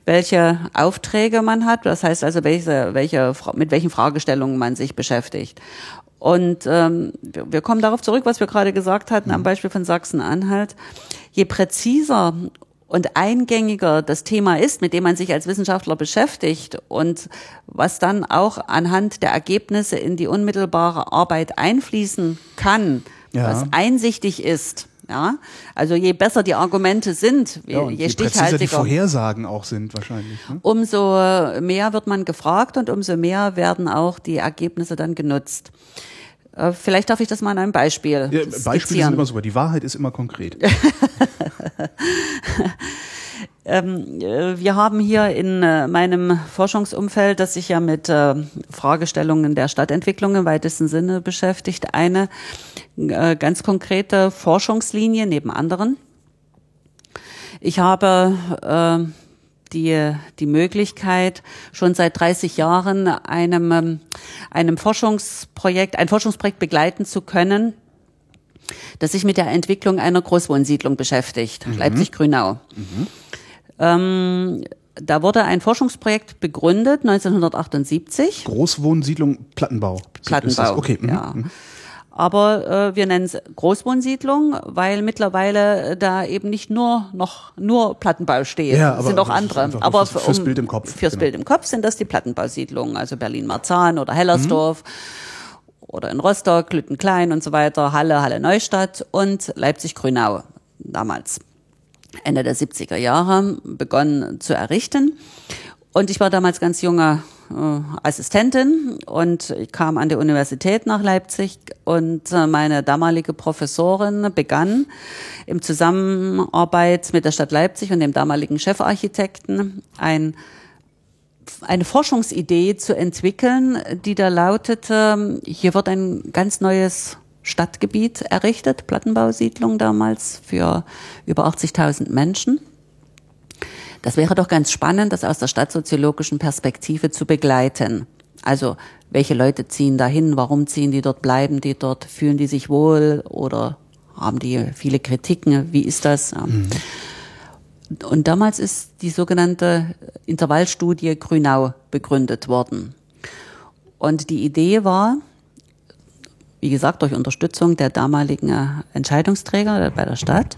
welche Aufträge man hat, das heißt also, welche, welche, mit welchen Fragestellungen man sich beschäftigt. Und ähm, wir kommen darauf zurück, was wir gerade gesagt hatten, am mhm. Beispiel von Sachsen-Anhalt. Je präziser und eingängiger das Thema ist, mit dem man sich als Wissenschaftler beschäftigt und was dann auch anhand der Ergebnisse in die unmittelbare Arbeit einfließen kann, ja. was einsichtig ist, ja, also je besser die Argumente sind, ja, je, je stichhaltiger. die Vorhersagen auch sind wahrscheinlich. Ne? Umso mehr wird man gefragt und umso mehr werden auch die Ergebnisse dann genutzt. Äh, vielleicht darf ich das mal an einem Beispiel. Ja, Beispiele sind immer super. Die Wahrheit ist immer konkret. *laughs* Ähm, äh, wir haben hier in äh, meinem Forschungsumfeld, das sich ja mit Fragestellungen der Stadtentwicklung im weitesten Sinne beschäftigt, eine ganz konkrete Forschungslinie neben anderen. Ich habe die, die Möglichkeit, schon seit 30 Jahren einem, ähm, einem Forschungsprojekt, ein Forschungsprojekt begleiten zu können, das sich mit der Entwicklung einer Großwohnsiedlung beschäftigt, mhm. Leipzig-Grünau. Mhm. Ähm, da wurde ein Forschungsprojekt begründet, 1978. Großwohnsiedlung Plattenbau. Plattenbau, okay. Mhm. ja. Mhm. Aber äh, wir nennen es Großwohnsiedlung, weil mittlerweile äh, da eben nicht nur noch nur Plattenbau steht. Ja, aber sind auch andere. Aber fürs, fürs um, Bild im Kopf. Fürs genau. Bild im Kopf sind das die Plattenbausiedlungen, also Berlin-Marzahn oder Hellersdorf. Mhm. Oder in Rostock, Lüttenklein und so weiter, Halle, Halle Neustadt und Leipzig-Grünau damals. Ende der 70er Jahre begonnen zu errichten. Und ich war damals ganz junger äh, Assistentin und ich kam an die Universität nach Leipzig und äh, meine damalige Professorin begann im Zusammenarbeit mit der Stadt Leipzig und dem damaligen Chefarchitekten ein eine Forschungsidee zu entwickeln, die da lautete, hier wird ein ganz neues Stadtgebiet errichtet, Plattenbausiedlung damals für über 80.000 Menschen. Das wäre doch ganz spannend, das aus der stadtsoziologischen Perspektive zu begleiten. Also, welche Leute ziehen dahin? Warum ziehen die dort? Bleiben die dort? Fühlen die sich wohl? Oder haben die viele Kritiken? Wie ist das? Mhm. Und damals ist die sogenannte Intervallstudie Grünau begründet worden. Und die Idee war, wie gesagt, durch Unterstützung der damaligen Entscheidungsträger bei der Stadt,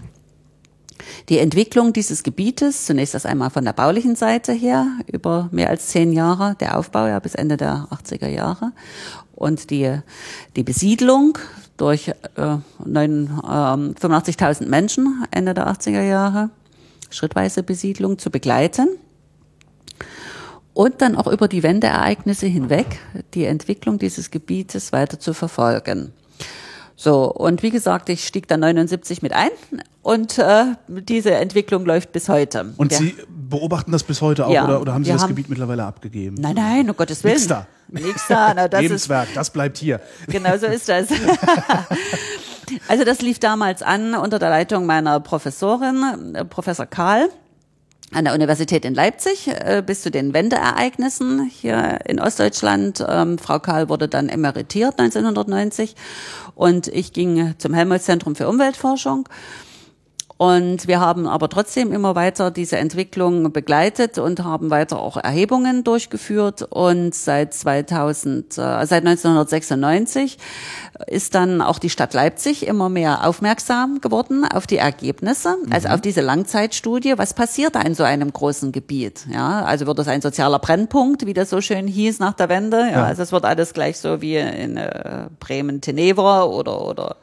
die Entwicklung dieses Gebietes, zunächst erst einmal von der baulichen Seite her, über mehr als zehn Jahre, der Aufbau ja bis Ende der 80er Jahre. Und die, die Besiedlung durch äh, 85.000 ähm, Menschen Ende der 80er Jahre, schrittweise Besiedlung zu begleiten und dann auch über die Wendeereignisse hinweg die Entwicklung dieses Gebietes weiter zu verfolgen. So, und wie gesagt, ich stieg dann 79 mit ein und äh, diese Entwicklung läuft bis heute. Und ja. Sie beobachten das bis heute auch Ja, oder, oder haben Sie wir das haben- Gebiet mittlerweile abgegeben? Nein, nein, um Gottes Willen. Nix da. Nix da. Na, das *laughs* ist, Lebenswerk, das bleibt hier. Genau so ist das. *laughs* also das lief damals an unter der Leitung meiner Professorin, äh, Professor Karl an der Universität in Leipzig äh, bis zu den Wendeereignissen hier in Ostdeutschland. Ähm, Frau Karl wurde dann emeritiert 1990 und ich ging zum Helmholtz-Zentrum für Umweltforschung. Und wir haben aber trotzdem immer weiter diese Entwicklung begleitet und haben weiter auch Erhebungen durchgeführt. Und seit 2000, äh, seit 1996 ist dann auch die Stadt Leipzig immer mehr aufmerksam geworden auf die Ergebnisse, also auf diese Langzeitstudie. Was passiert da in so einem großen Gebiet? Ja, also wird es ein sozialer Brennpunkt, wie das so schön hieß nach der Wende? Ja, Ja. also es wird alles gleich so wie in äh, Bremen-Tenevra oder, oder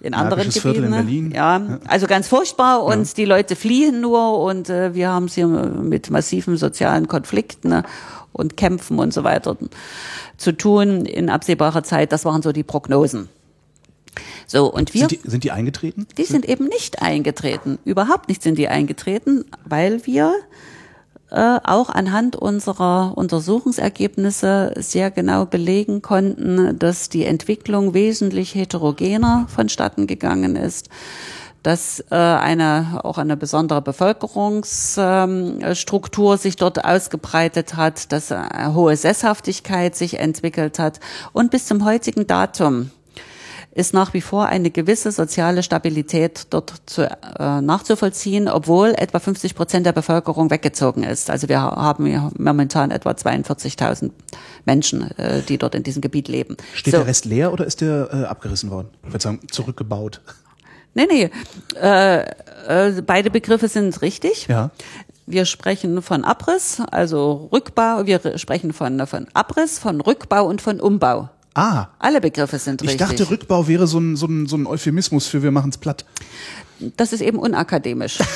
in anderen Märkisches Viertel Gebieten. in Berlin. Ja, also ganz furchtbar und die Leute fliehen nur und äh, wir haben es hier mit massiven sozialen Konflikten ne, und Kämpfen und so weiter zu tun in absehbarer Zeit. Das waren so die Prognosen. So, und wir, Sind die, sind die eingetreten? die sind eben nicht eingetreten. Überhaupt nicht sind die eingetreten, weil wir äh, auch anhand unserer Untersuchungsergebnisse sehr genau belegen konnten, dass die Entwicklung wesentlich heterogener vonstatten gegangen ist dass äh, eine auch eine besondere Bevölkerungsstruktur sich dort ausgebreitet hat, dass eine hohe Sesshaftigkeit sich entwickelt hat. Und bis zum heutigen Datum ist nach wie vor eine gewisse soziale Stabilität dort zu, äh, nachzuvollziehen, obwohl etwa 50 Prozent der Bevölkerung weggezogen ist. Also wir haben ja momentan etwa 42.000 Menschen, äh, die dort in diesem Gebiet leben. Steht So. der Rest leer oder ist der äh, abgerissen worden? Verzeihung, zurückgebaut. Nee, nee. Äh, äh, beide Begriffe sind richtig. Ja. Wir sprechen von Abriss, also Rückbau. Wir sprechen von, von Abriss, von Rückbau und von Umbau. Ah, Alle Begriffe sind ich richtig. dachte, Rückbau wäre so ein, so ein, so ein Euphemismus für wir machen's platt. das ist eben unakademisch. *laughs*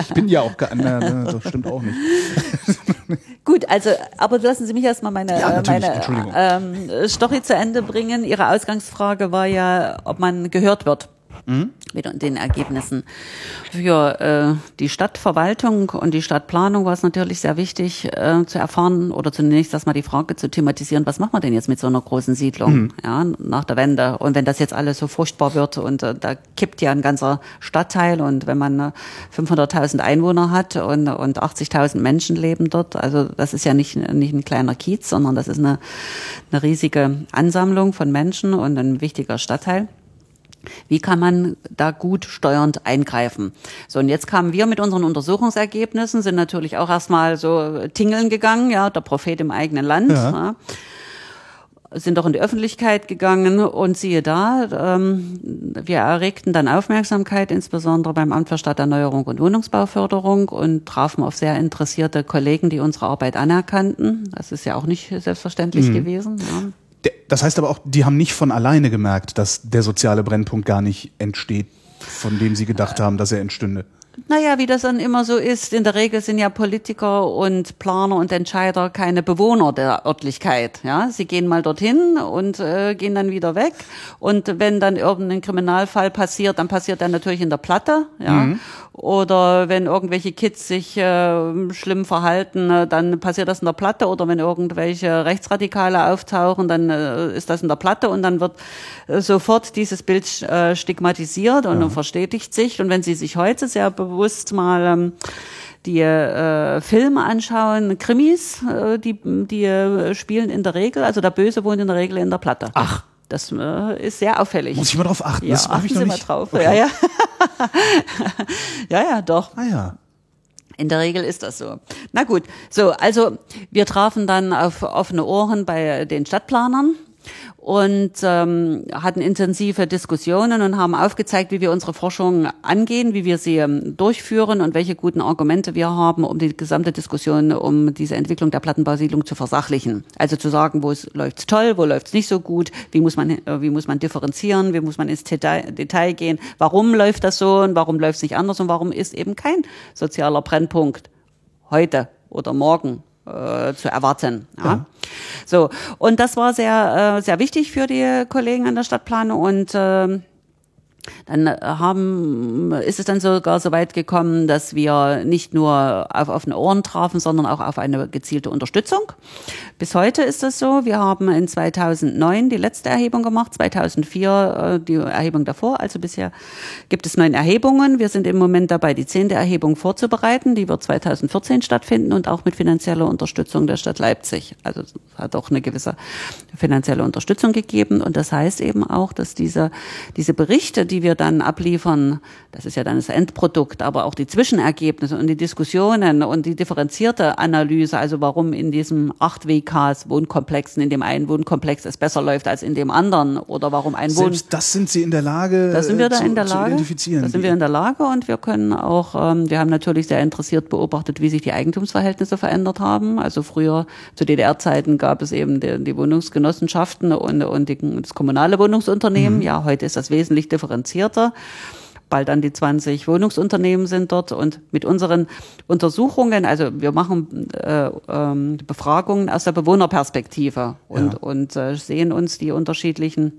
Ich bin ja auch, ge- na, na, das stimmt auch nicht. *laughs* Gut, also, aber lassen Sie mich erstmal meine, Ja, meine ähm, Story zu Ende bringen. Ihre Ausgangsfrage war ja, ob man gehört wird. Mhm. Mit den Ergebnissen. Für äh, die Stadtverwaltung und die Stadtplanung war es natürlich sehr wichtig äh, zu erfahren oder zunächst erstmal die Frage zu thematisieren, was macht man denn jetzt mit so einer großen Siedlung Mhm. ja, nach der Wende? Und wenn das jetzt alles so furchtbar wird und äh, da kippt ja ein ganzer Stadtteil und wenn man äh, 500.000 Einwohner hat und, und 80.000 Menschen leben dort, also das ist ja nicht, nicht ein kleiner Kiez, sondern das ist eine, eine riesige Ansammlung von Menschen und ein wichtiger Stadtteil. Wie kann man da gut steuernd eingreifen? So, und jetzt kamen wir mit unseren Untersuchungsergebnissen, sind natürlich auch erstmal so tingeln gegangen, ja, der Prophet im eigenen Land. Ja. Ja. Sind doch in die Öffentlichkeit gegangen und siehe da, ähm, wir erregten dann Aufmerksamkeit, insbesondere beim Amt für Stadterneuerung und Wohnungsbauförderung und trafen auf sehr interessierte Kollegen, die unsere Arbeit anerkannten. Das ist ja auch nicht selbstverständlich gewesen. Ja. Das heißt aber auch, die haben nicht von alleine gemerkt, dass der soziale Brennpunkt gar nicht entsteht, von dem sie gedacht haben, dass er entstünde. Naja, wie das dann immer so ist, in der Regel sind ja Politiker und Planer und Entscheider keine Bewohner der Örtlichkeit. Ja, sie gehen mal dorthin und äh, gehen dann wieder weg. Und wenn dann irgendein Kriminalfall passiert, dann passiert er natürlich in der Platte. Ja, oder wenn irgendwelche Kids sich äh, schlimm verhalten, äh, dann passiert das in der Platte. Oder wenn irgendwelche Rechtsradikale auftauchen, dann äh, ist das in der Platte und dann wird äh, sofort dieses Bild äh, stigmatisiert und verstetigt sich. Und wenn Sie sich heute sehr bewusst mal ähm, die äh, Filme anschauen, Krimis, äh, die, die äh, spielen in der Regel, also der Böse wohnt in der Regel in der Platte. Ach. Das äh, ist sehr auffällig. Muss ich mal drauf achten? ja, das achten ich noch Sie mal nicht. drauf. Okay. Ja, ja. *laughs* ja, ja, doch. Ah ja. In der Regel ist das so. Na gut, so, also wir trafen dann auf offene Ohren bei den Stadtplanern und ähm, hatten intensive Diskussionen und haben aufgezeigt, wie wir unsere Forschung angehen, wie wir sie ähm, durchführen und welche guten Argumente wir haben, um die gesamte Diskussion um diese Entwicklung der Plattenbausiedlung zu versachlichen. Also zu sagen, wo es läuft's toll, wo läuft's nicht so gut, wie muss man äh, wie muss man differenzieren, wie muss man ins Detail, Detail gehen, warum läuft das so und warum läuft's nicht anders und warum ist eben kein sozialer Brennpunkt heute oder morgen äh, zu erwarten. Ja. Ja. So und das war sehr äh, sehr wichtig für die Kollegen an der Stadtplanung und ähm, Dann äh, haben, ist es dann sogar so weit gekommen, dass wir nicht nur auf offene Ohren trafen, sondern auch auf eine gezielte Unterstützung. Bis heute ist das so. Wir haben in 2009 die letzte Erhebung gemacht, 2004 äh, die Erhebung davor. Also bisher gibt es neun Erhebungen. Wir sind im Moment dabei, die zehnte Erhebung vorzubereiten. Die wird 2014 stattfinden und auch mit finanzieller Unterstützung der Stadt Leipzig. Also es hat auch eine gewisse finanzielle Unterstützung gegeben. Und das heißt eben auch, dass diese, diese Berichte, die wir dann abliefern, das ist ja dann das Endprodukt, aber auch die Zwischenergebnisse und die Diskussionen und die differenzierte Analyse, also warum in diesem acht WKs Wohnkomplexen, in dem einen Wohnkomplex es besser läuft als in dem anderen oder warum ein Wohn... Selbst das sind Sie in der Lage, da sind wir da zu, in der zu Lage. identifizieren. Da sind wir in der Lage und wir können auch, ähm, wir haben natürlich sehr interessiert beobachtet, wie sich die Eigentumsverhältnisse verändert haben. Also früher zu DDR-Zeiten gab es eben die, die Wohnungsgenossenschaften und, und die, das kommunale Wohnungsunternehmen. Ja, heute ist das wesentlich differenzierter bald an die 20 Wohnungsunternehmen sind dort und mit unseren Untersuchungen, also wir machen äh, ähm, Befragungen aus der Bewohnerperspektive und, Ja. und äh, sehen uns die unterschiedlichen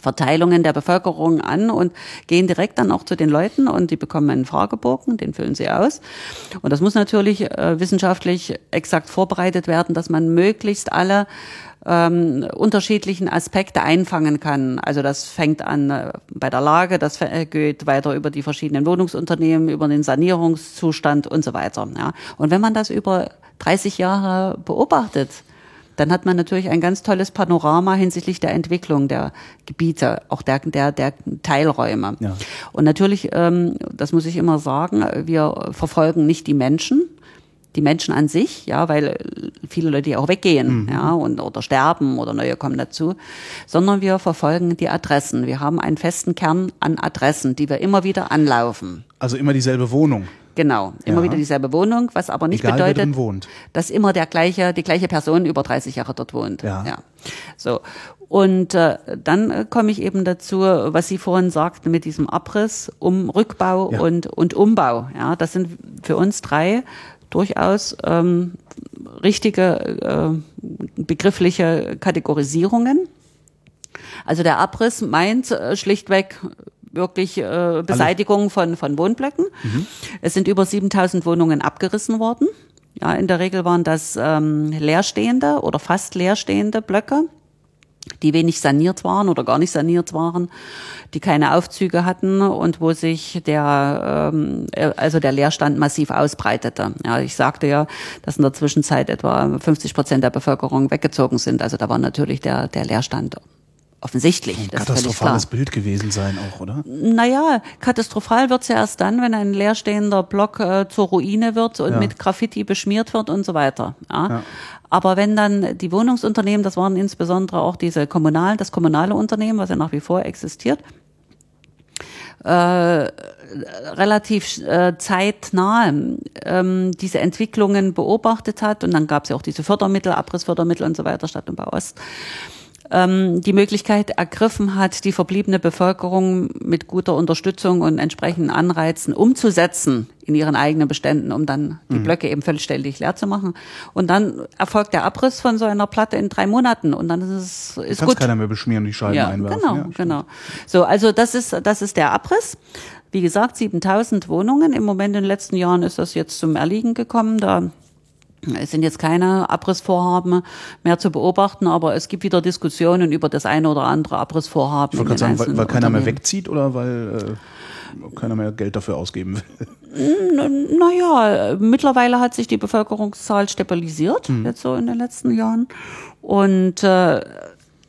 Verteilungen der Bevölkerung an und gehen direkt dann auch zu den Leuten und die bekommen einen Fragebogen, den füllen sie aus. Und das muss natürlich äh, wissenschaftlich exakt vorbereitet werden, dass man möglichst alle ähm, unterschiedlichen Aspekte einfangen kann. Also das fängt an äh, bei der Lage, das äh, geht weiter über die verschiedenen Wohnungsunternehmen, über den Sanierungszustand und so weiter. Ja. Und wenn man das über 30 Jahre beobachtet, dann hat man natürlich ein ganz tolles Panorama hinsichtlich der Entwicklung der Gebiete, auch der, der, der Teilräume. Ja. Und natürlich, ähm, das muss ich immer sagen, wir verfolgen nicht die Menschen, die Menschen an sich, ja, weil viele Leute ja auch weggehen, ja, und oder sterben oder neue kommen dazu, sondern wir verfolgen die Adressen. Wir haben einen festen Kern an Adressen, die wir immer wieder anlaufen. Also immer dieselbe Wohnung, Genau, immer Ja. wieder dieselbe Wohnung, was aber nicht egal bedeutet, dass immer der gleiche, die gleiche Person über 30 Jahre dort wohnt. Ja. So. Und äh, dann äh, komme ich eben dazu, was Sie vorhin sagten mit diesem Abriss, um Rückbau Ja. und, und Umbau. Ja, das sind für uns drei durchaus ähm, richtige äh, begriffliche Kategorisierungen. Also der Abriss meint äh, schlichtweg wirklich äh, Beseitigung von, von Wohnblöcken. Es sind über 7000 Wohnungen abgerissen worden. Ja, in der Regel waren das ähm, leerstehende oder fast leerstehende Blöcke, die wenig saniert waren oder gar nicht saniert waren, die keine Aufzüge hatten und wo sich der ähm, äh, also der Leerstand massiv ausbreitete. Ja, ich sagte ja, dass in der Zwischenzeit etwa 50 Prozent der Bevölkerung weggezogen sind. Also da war natürlich der der Leerstand offensichtlich. Ein das katastrophales Bild gewesen sein auch, oder? Naja, katastrophal wird's ja erst dann, wenn ein leerstehender Block äh, zur Ruine wird und Ja. mit Graffiti beschmiert wird und so weiter. Ja. Ja. Aber wenn dann die Wohnungsunternehmen, das waren insbesondere auch diese kommunalen, das kommunale Unternehmen, was ja nach wie vor existiert, äh, relativ äh, zeitnah ähm, diese Entwicklungen beobachtet hat. Und dann gab es ja auch diese Fördermittel, Abrissfördermittel und so weiter, Stadt und Bau Ost, ähm, die Möglichkeit ergriffen hat, die verbliebene Bevölkerung mit guter Unterstützung und entsprechenden Anreizen umzusetzen in ihren eigenen Beständen, um dann die Blöcke eben vollständig leer zu machen. Und dann erfolgt der Abriss von so einer Platte in drei Monaten und dann ist es ist gut. keiner mehr beschmieren die Scheiben Ja, einwerfen. genau, ja, genau. So, also das ist, das ist der Abriss. Wie gesagt, 7000 Wohnungen. Im Moment in den letzten Jahren ist das jetzt zum Erliegen gekommen. Da es sind jetzt keine Abrissvorhaben mehr zu beobachten, aber es gibt wieder Diskussionen über das eine oder andere Abrissvorhaben. Ich wollte gerade sagen, weil, weil keiner mehr wegzieht oder weil äh, keiner mehr Geld dafür ausgeben will. Naja, mittlerweile hat sich die Bevölkerungszahl stabilisiert, Hm. jetzt so in den letzten Jahren. Und äh,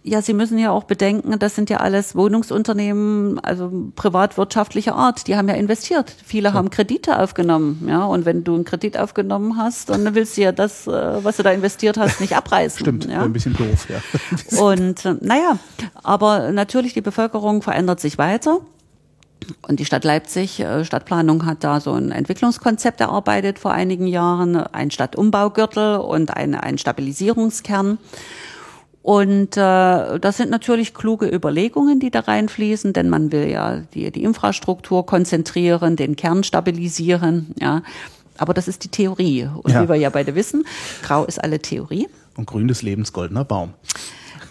ja, Sie müssen ja auch bedenken, das sind ja alles Wohnungsunternehmen, also privatwirtschaftlicher Art. Die haben ja investiert. Viele haben Kredite aufgenommen, ja. Und wenn du einen Kredit aufgenommen hast, dann willst du ja das, äh, was du da investiert hast, nicht abreißen. *laughs* Stimmt, ja. ein bisschen doof, ja. *laughs* Und äh, naja, aber natürlich die Bevölkerung verändert sich weiter. Und die Stadt Leipzig, äh, Stadtplanung hat da so ein Entwicklungskonzept erarbeitet vor einigen Jahren, ein Stadtumbaugürtel und ein, ein Stabilisierungskern. Und äh, das sind natürlich kluge Überlegungen, die da reinfließen, denn man will ja die, die Infrastruktur konzentrieren, den Kern stabilisieren, ja. Aber das ist die Theorie. Und Ja. wie wir ja beide wissen, grau ist alle Theorie. Und grün des Lebens goldener Baum.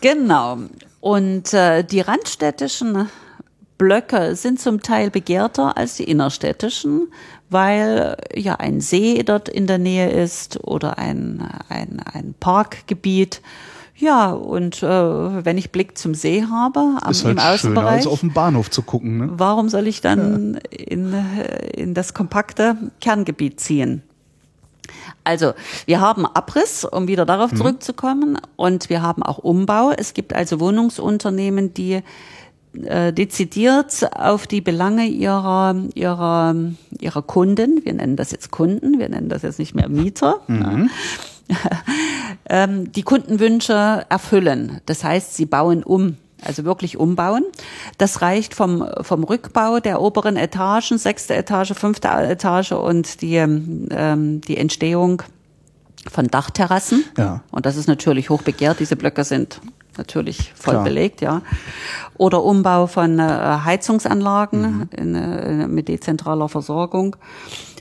Genau. Und äh, die randstädtischen Blöcke sind zum Teil begehrter als die innerstädtischen, weil ja ein See dort in der Nähe ist oder ein, ein, ein Parkgebiet. Ja, und äh, wenn ich Blick zum See habe, am, ist halt im schöner, Außenbereich, als auf dem Bahnhof zu gucken. Ne? warum soll ich dann in, äh, in das kompakte Kerngebiet ziehen? Also, wir haben Abriss, um wieder darauf zurückzukommen, und wir haben auch Umbau. Es gibt also Wohnungsunternehmen, die äh, dezidiert auf die Belange ihrer, ihrer, ihrer Kunden, wir nennen das jetzt Kunden, wir nennen das jetzt nicht mehr Mieter, ja, ähm, *laughs* die Kundenwünsche erfüllen. Das heißt, sie bauen um. Also wirklich umbauen. Das reicht vom, vom Rückbau der oberen Etagen, sechste Etage, fünfte Etage und die, ähm, die Entstehung von Dachterrassen. Ja. Und das ist natürlich hoch begehrt. Diese Blöcke sind natürlich voll Klar. belegt, ja. Oder Umbau von äh, Heizungsanlagen in, äh, mit dezentraler Versorgung.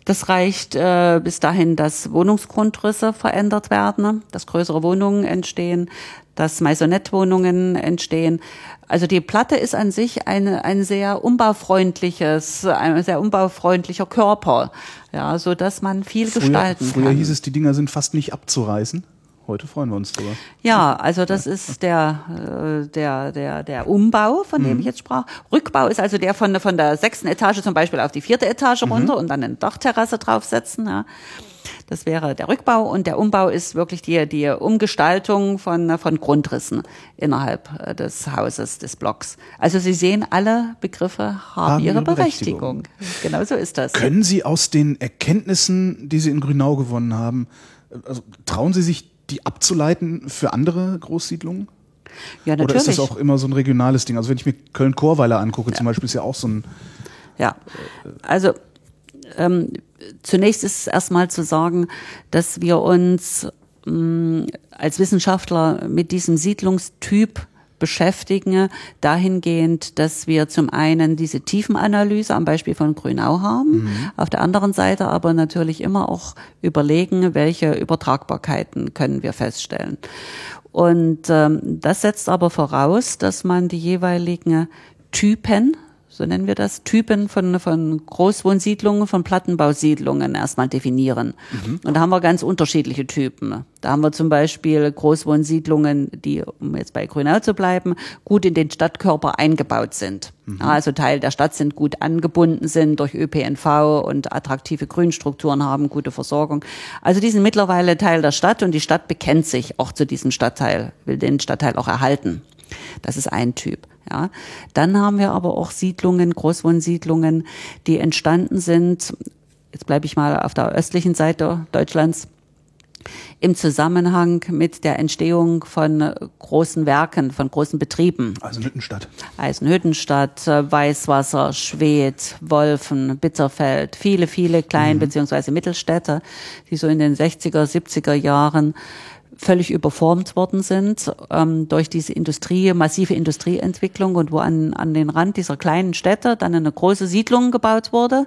Das reicht äh, bis dahin, dass Wohnungsgrundrisse verändert werden, dass größere Wohnungen entstehen, dass Maisonette-Wohnungen entstehen. Also die Platte ist an sich eine, ein sehr umbaufreundliches, ein sehr umbaufreundlicher Körper, ja, so dass man viel Früher, gestalten früher kann. hieß es, die Dinger sind fast nicht abzureißen. Heute freuen wir uns drüber. Ja, also das ist der, äh, der, der, der Umbau, von dem ich jetzt sprach. Rückbau ist also der von, von der sechsten Etage zum Beispiel auf die vierte Etage runter und dann eine Dachterrasse draufsetzen. Ja. Das wäre der Rückbau und der Umbau ist wirklich die, die Umgestaltung von, von Grundrissen innerhalb äh, des Hauses, des Blocks. Also Sie sehen, alle Begriffe haben, Haben ihre ihre Berechtigung. Berechtigung. Genau so ist das. Können Sie aus den Erkenntnissen, die Sie in Grünau gewonnen haben, also trauen Sie sich, die abzuleiten für andere Großsiedlungen? Ja, Oder natürlich. ist das auch immer so ein regionales Ding? Also wenn ich mir Köln-Chorweiler angucke, zum Beispiel, ist ja auch so ein Ja, also ähm, zunächst ist es erstmal zu sagen, dass wir uns mh, als Wissenschaftler mit diesem Siedlungstyp beschäftigen, dahingehend, dass wir zum einen diese Tiefenanalyse am Beispiel von Grünau haben, auf der anderen Seite aber natürlich immer auch überlegen, welche Übertragbarkeiten können wir feststellen. Und ähm, das setzt aber voraus, dass man die jeweiligen Typen, so nennen wir das, Typen von, von Großwohnsiedlungen, von Plattenbausiedlungen erstmal definieren. Und da haben wir ganz unterschiedliche Typen. Da haben wir zum Beispiel Großwohnsiedlungen, die, um jetzt bei Grünau zu bleiben, gut in den Stadtkörper eingebaut sind. Ja, Also Teil der Stadt sind, gut angebunden sind durch ÖPNV und attraktive Grünstrukturen haben, gute Versorgung. Also die sind mittlerweile Teil der Stadt und die Stadt bekennt sich auch zu diesem Stadtteil, will den Stadtteil auch erhalten. Das ist ein Typ. Ja. Dann haben wir aber auch Siedlungen, Großwohnsiedlungen, die entstanden sind, jetzt bleibe ich mal auf der östlichen Seite Deutschlands, im Zusammenhang mit der Entstehung von großen Werken, von großen Betrieben. Also Nüttenstadt. Eisenhüttenstadt, äh, Weißwasser, Schwedt, Wolfen, Bitterfeld, viele, viele Klein- beziehungsweise Mittelstädte, die so in den 60er, 70er Jahren völlig überformt worden sind ähm, durch diese Industrie, massive Industrieentwicklung und wo an, an den Rand dieser kleinen Städte dann eine große Siedlung gebaut wurde.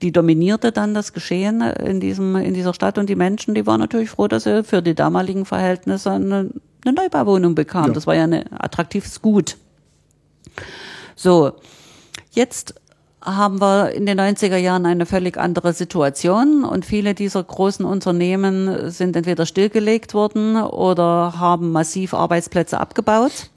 Die dominierte dann das Geschehen in, diesem, in dieser Stadt und die Menschen, die waren natürlich froh, dass sie für die damaligen Verhältnisse eine, eine Neubauwohnung bekamen. Ja. Das war ja ein attraktives Gut. So, jetzt haben wir in den 90er Jahren eine völlig andere Situation und viele dieser großen Unternehmen sind entweder stillgelegt worden oder haben massiv Arbeitsplätze abgebaut.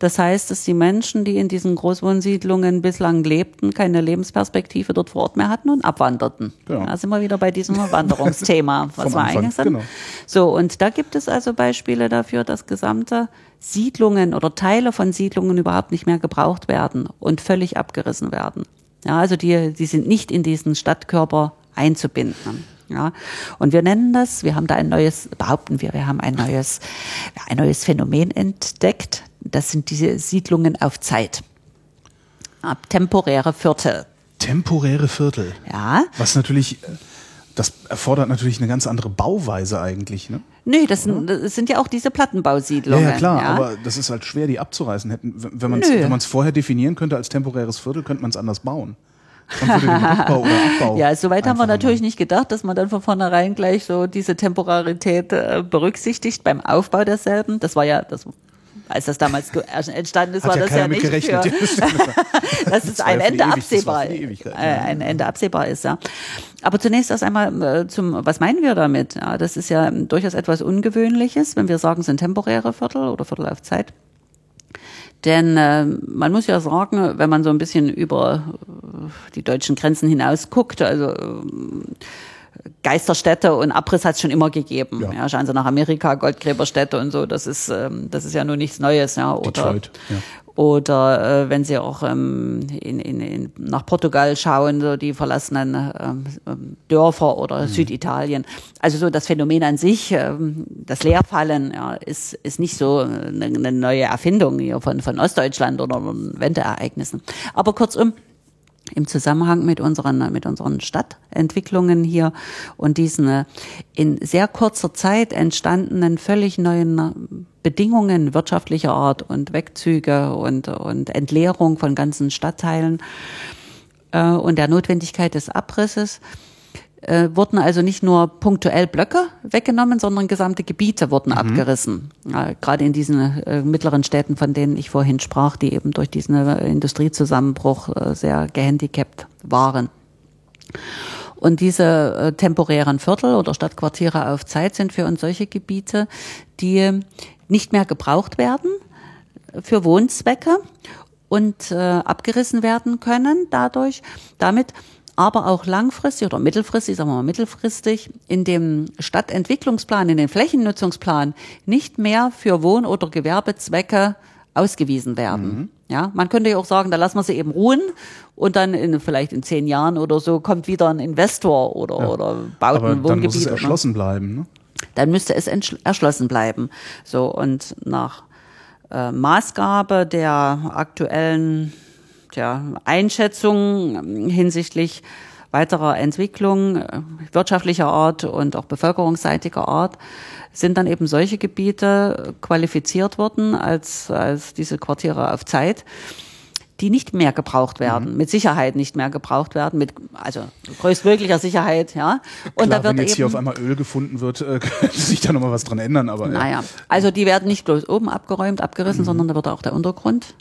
Das heißt, dass die Menschen, die in diesen Großwohnsiedlungen bislang lebten, keine Lebensperspektive dort vor Ort mehr hatten und abwanderten. Genau. Da sind wir wieder bei diesem Wanderungsthema, *laughs* was wir Anfang, eigentlich sind. genau. So, und da gibt es also Beispiele dafür, dass gesamte Siedlungen oder Teile von Siedlungen überhaupt nicht mehr gebraucht werden und völlig abgerissen werden. Ja, also die, die sind nicht in diesen Stadtkörper einzubinden. Ja, und wir nennen das, wir haben da ein neues, behaupten wir, wir haben ein neues, ein neues Phänomen entdeckt. Das sind diese Siedlungen auf Zeit. Ab temporäre Viertel. Temporäre Viertel. Ja, Was natürlich, äh, das erfordert natürlich eine ganz andere Bauweise eigentlich, ne? Nee, das sind, das sind ja auch diese Ja, Plattenbausiedlungen. ja, klar, aber das ist halt schwer, die abzureißen. Hätten, wenn man es Nö. wenn man's vorher definieren könnte als temporäres Viertel, könnte man es anders bauen. Ja, soweit haben wir natürlich machen. nicht gedacht, dass man dann von vornherein gleich so diese Temporarität äh, berücksichtigt beim Aufbau derselben. Das war ja, das als das damals *laughs* entstanden ist, Hat war ja das ja nicht gerechnet. für, *laughs* dass *laughs* es ein Ende ewig, absehbar, Ewigkeit, äh, ein Ende absehbar ist, ja. Aber zunächst erst einmal äh, zum, was meinen wir damit? Ja, das ist ja durchaus etwas Ungewöhnliches, wenn wir sagen, es sind temporäre Viertel oder Viertel auf Zeit. Denn äh, man muss ja sagen, wenn man so ein bisschen über äh, die deutschen Grenzen hinaus guckt, also äh, Geisterstädte und Abriss hat es schon immer gegeben. Ja. Ja. schauen Sie nach Amerika, Goldgräberstädte und so, das ist, ähm, das ist ja nur nichts Neues. Ja. Oder, Detroit, ja. oder äh, wenn Sie auch ähm, in, in, in, nach Portugal schauen, so die verlassenen ähm, ähm, Dörfer oder Mhm. Süditalien. Also so das Phänomen an sich, ähm, das Leerfallen, ja, ist, ist nicht so eine, eine neue Erfindung hier von, von Ostdeutschland oder von Wendeereignissen. Aber kurzum, im Zusammenhang mit unseren, mit unseren Stadtentwicklungen hier und diesen äh, in sehr kurzer Zeit entstandenen völlig neuen äh, Bedingungen wirtschaftlicher Art und Wegzüge und, und Entleerung von ganzen Stadtteilen äh, und der Notwendigkeit des Abrisses äh, wurden also nicht nur punktuell Blöcke weggenommen, sondern gesamte Gebiete wurden abgerissen. Ja, gerade in diesen äh, mittleren Städten, von denen ich vorhin sprach, die eben durch diesen äh, Industriezusammenbruch äh, sehr gehandicapt waren. Und diese äh, temporären Viertel oder Stadtquartiere auf Zeit sind für uns solche Gebiete, die nicht mehr gebraucht werden für Wohnzwecke und äh, abgerissen werden können dadurch, damit aber auch langfristig oder mittelfristig, sagen wir mal mittelfristig, in dem Stadtentwicklungsplan, in den Flächennutzungsplan nicht mehr für Wohn- oder Gewerbezwecke ausgewiesen werden. Ja, man könnte ja auch sagen, da lassen wir sie eben ruhen und dann in, vielleicht in zehn Jahren oder so kommt wieder ein Investor oder, oder baut Aber ein dann muss es Wohngebiet. oder- erschlossen bleiben. Ne? dann müsste es erschlossen bleiben. So und nach äh, Maßgabe der aktuellen tja, Einschätzung ähm, hinsichtlich weiterer Entwicklung äh, wirtschaftlicher Art und auch bevölkerungsseitiger Art sind dann eben solche Gebiete qualifiziert worden als, als diese Quartiere auf Zeit die nicht mehr gebraucht werden, mit Sicherheit nicht mehr gebraucht werden, mit also größtmöglicher Sicherheit, ja. Und Klar, da wird wenn jetzt eben hier auf einmal Öl gefunden wird, äh, *laughs* könnte sich da nochmal was dran ändern. Aber naja, also die werden nicht bloß oben abgeräumt, abgerissen, sondern da wird auch der Untergrund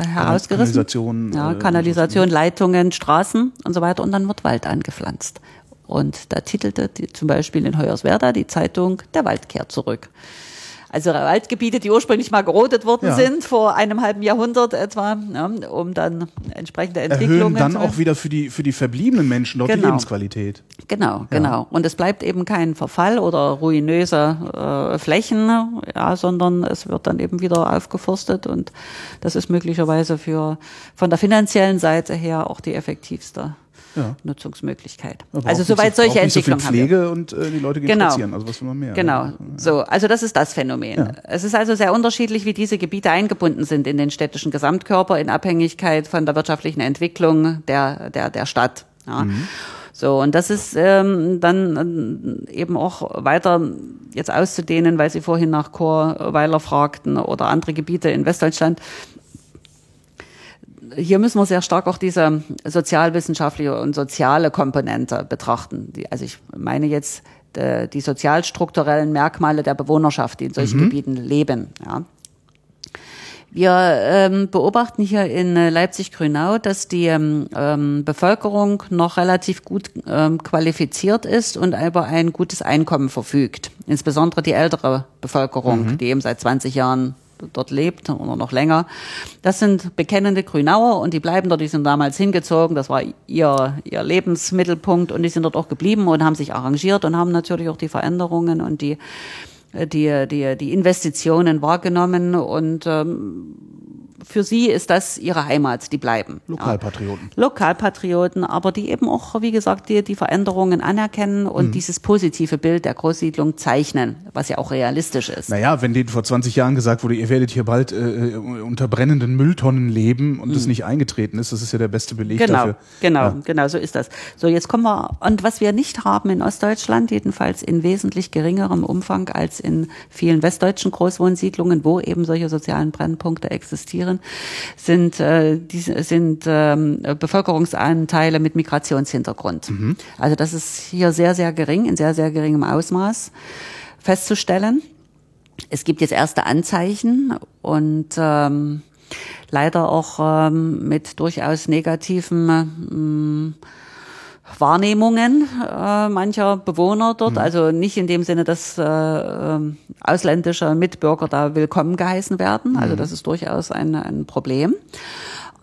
herausgerissen. Kanalisation, Ja, äh, Kanalisation, Leitungen, Straßen und so weiter. Und dann wird Wald angepflanzt. Und da titelte die, zum Beispiel in Hoyerswerda die Zeitung Der Wald kehrt zurück. Also Waldgebiete, die ursprünglich mal gerodet worden Ja. sind, vor einem halben Jahrhundert etwa, ja, um dann entsprechende Entwicklungen erhöhen dann auch wieder für die, für die verbliebenen Menschen dort die Genau. Lebensqualität. Genau, genau. Und es bleibt eben kein Verfall oder ruinöse äh, Flächen, ja, sondern es wird dann eben wieder aufgeforstet und das ist möglicherweise für von der finanziellen Seite her auch die effektivste Ja. Nutzungsmöglichkeit. Braucht Also nicht so- soweit solche nicht so viel Entwicklungen haben. Pflege und äh, die Leute gehen Genau. spazieren. Also was will man mehr? Genau. So, also das ist das Phänomen. Ja. Es ist also sehr unterschiedlich, wie diese Gebiete eingebunden sind in den städtischen Gesamtkörper in Abhängigkeit von der wirtschaftlichen Entwicklung der, der, der Stadt. Ja. So, und das ist ähm, dann ähm, eben auch weiter jetzt auszudehnen, weil Sie vorhin nach Chorweiler fragten oder andere Gebiete in Westdeutschland. Hier müssen wir sehr stark auch diese sozialwissenschaftliche und soziale Komponente betrachten. Die, also ich meine jetzt äh, die sozialstrukturellen Merkmale der Bewohnerschaft, die in solchen Gebieten leben. Ja. Wir ähm, beobachten hier in äh, Leipzig-Grünau, dass die ähm, ähm, Bevölkerung noch relativ gut ähm, qualifiziert ist und über ein gutes Einkommen verfügt. Insbesondere die ältere Bevölkerung, die eben seit 20 Jahren dort lebt oder noch länger. Das sind bekennende Grünauer und die bleiben dort, die sind damals hingezogen, das war ihr, ihr Lebensmittelpunkt und die sind dort auch geblieben und haben sich arrangiert und haben natürlich auch die Veränderungen und die die, die, die Investitionen wahrgenommen und ähm, für sie ist das ihre Heimat, die bleiben. Lokalpatrioten. Ja. Lokalpatrioten, aber die eben auch, wie gesagt, die, die Veränderungen anerkennen und dieses positive Bild der Großsiedlung zeichnen, was ja auch realistisch ist. Naja, wenn denen vor 20 Jahren gesagt wurde, ihr werdet hier bald äh, unter brennenden Mülltonnen leben und das nicht eingetreten ist, das ist ja der beste Beleg Genau, dafür. genau, Ja. genau, so ist das. So, jetzt kommen wir, und was wir nicht haben in Ostdeutschland, jedenfalls in wesentlich geringerem Umfang als in vielen westdeutschen Großwohnsiedlungen, wo eben solche sozialen Brennpunkte existieren, sind, äh, diese, sind ähm, Bevölkerungsanteile mit Migrationshintergrund. Also das ist hier sehr, sehr gering, in sehr, sehr geringem Ausmaß festzustellen. es gibt jetzt erste Anzeichen und ähm, leider auch ähm, mit durchaus negativen ähm, Wahrnehmungen äh, mancher Bewohner dort. Mhm. Also nicht in dem Sinne, dass äh, ähm, ausländische Mitbürger da willkommen geheißen werden. Also mhm. das ist durchaus ein, ein Problem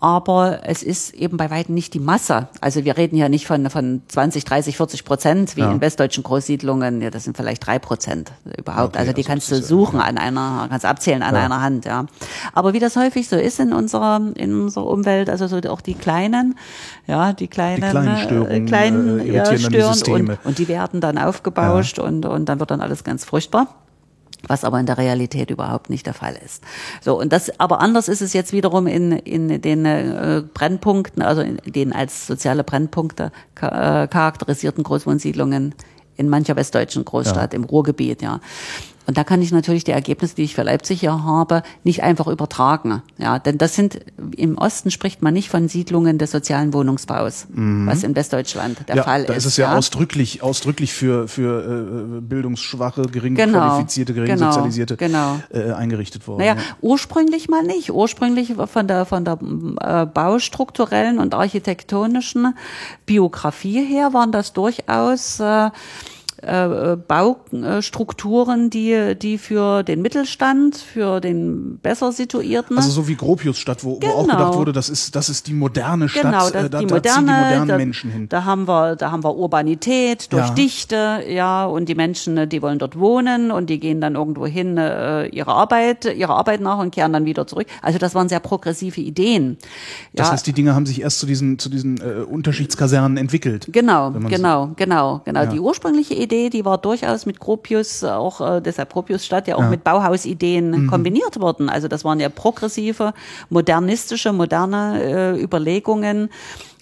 aber es ist eben bei weitem nicht die Masse. Also wir reden ja nicht von, von 20, 30, 40 Prozent wie ja. in westdeutschen Großsiedlungen. Ja, das sind vielleicht drei Prozent überhaupt. Okay, also die also kannst du suchen ja. an einer, kannst abzählen an ja. einer Hand, ja. Aber wie das häufig so ist in unserer, in unserer Umwelt, also so auch die kleinen, ja, die kleinen, die kleinen äh, Störungen, kleinen, äh, ja, stören und, und die werden dann aufgebauscht und, und dann wird dann alles ganz furchtbar was aber in der Realität überhaupt nicht der Fall ist. So und das, aber anders ist es jetzt wiederum in in den äh, Brennpunkten, also in den als soziale Brennpunkte äh, charakterisierten Großwohnsiedlungen in mancher westdeutschen Großstadt ja. im Ruhrgebiet, ja. Und da kann ich natürlich die Ergebnisse, die ich für Leipzig hier habe, nicht einfach übertragen. Ja, denn das sind, im Osten spricht man nicht von Siedlungen des sozialen Wohnungsbaus, mhm. was in Westdeutschland der ja, Fall ist. Da ist es ja, ja, ausdrücklich, ausdrücklich für, für äh, bildungsschwache, gering genau, qualifizierte, gering genau, sozialisierte genau. Äh, eingerichtet worden. Naja, ja. ursprünglich mal nicht. Ursprünglich von der, von der äh, baustrukturellen und architektonischen Biografie her waren das durchaus äh, äh, Baustrukturen, die, die für den Mittelstand, für den besser situierten. Also so wie Gropiusstadt, wo, genau. wo auch gedacht genau. wurde, das ist, das ist die moderne Stadt, genau, das, äh, da, die moderne, da ziehen die modernen da, Menschen hin. Da haben wir, da haben wir Urbanität durch ja. Dichte, ja, und die Menschen, die wollen dort wohnen und die gehen dann irgendwo hin, äh, ihre Arbeit, ihre Arbeit nach und kehren dann wieder zurück. Also das waren sehr progressive Ideen. Das heißt, die Dinge haben sich erst zu diesen, zu diesen äh, Unterschiedskasernen entwickelt. Genau, genau, so genau, genau. Ja. Die ursprüngliche Idee Idee, die war durchaus mit Gropius, auch äh, deshalb Gropiusstadt ja auch ja. mit Bauhausideen mhm. kombiniert worden. Also das waren ja progressive, modernistische, moderne äh, Überlegungen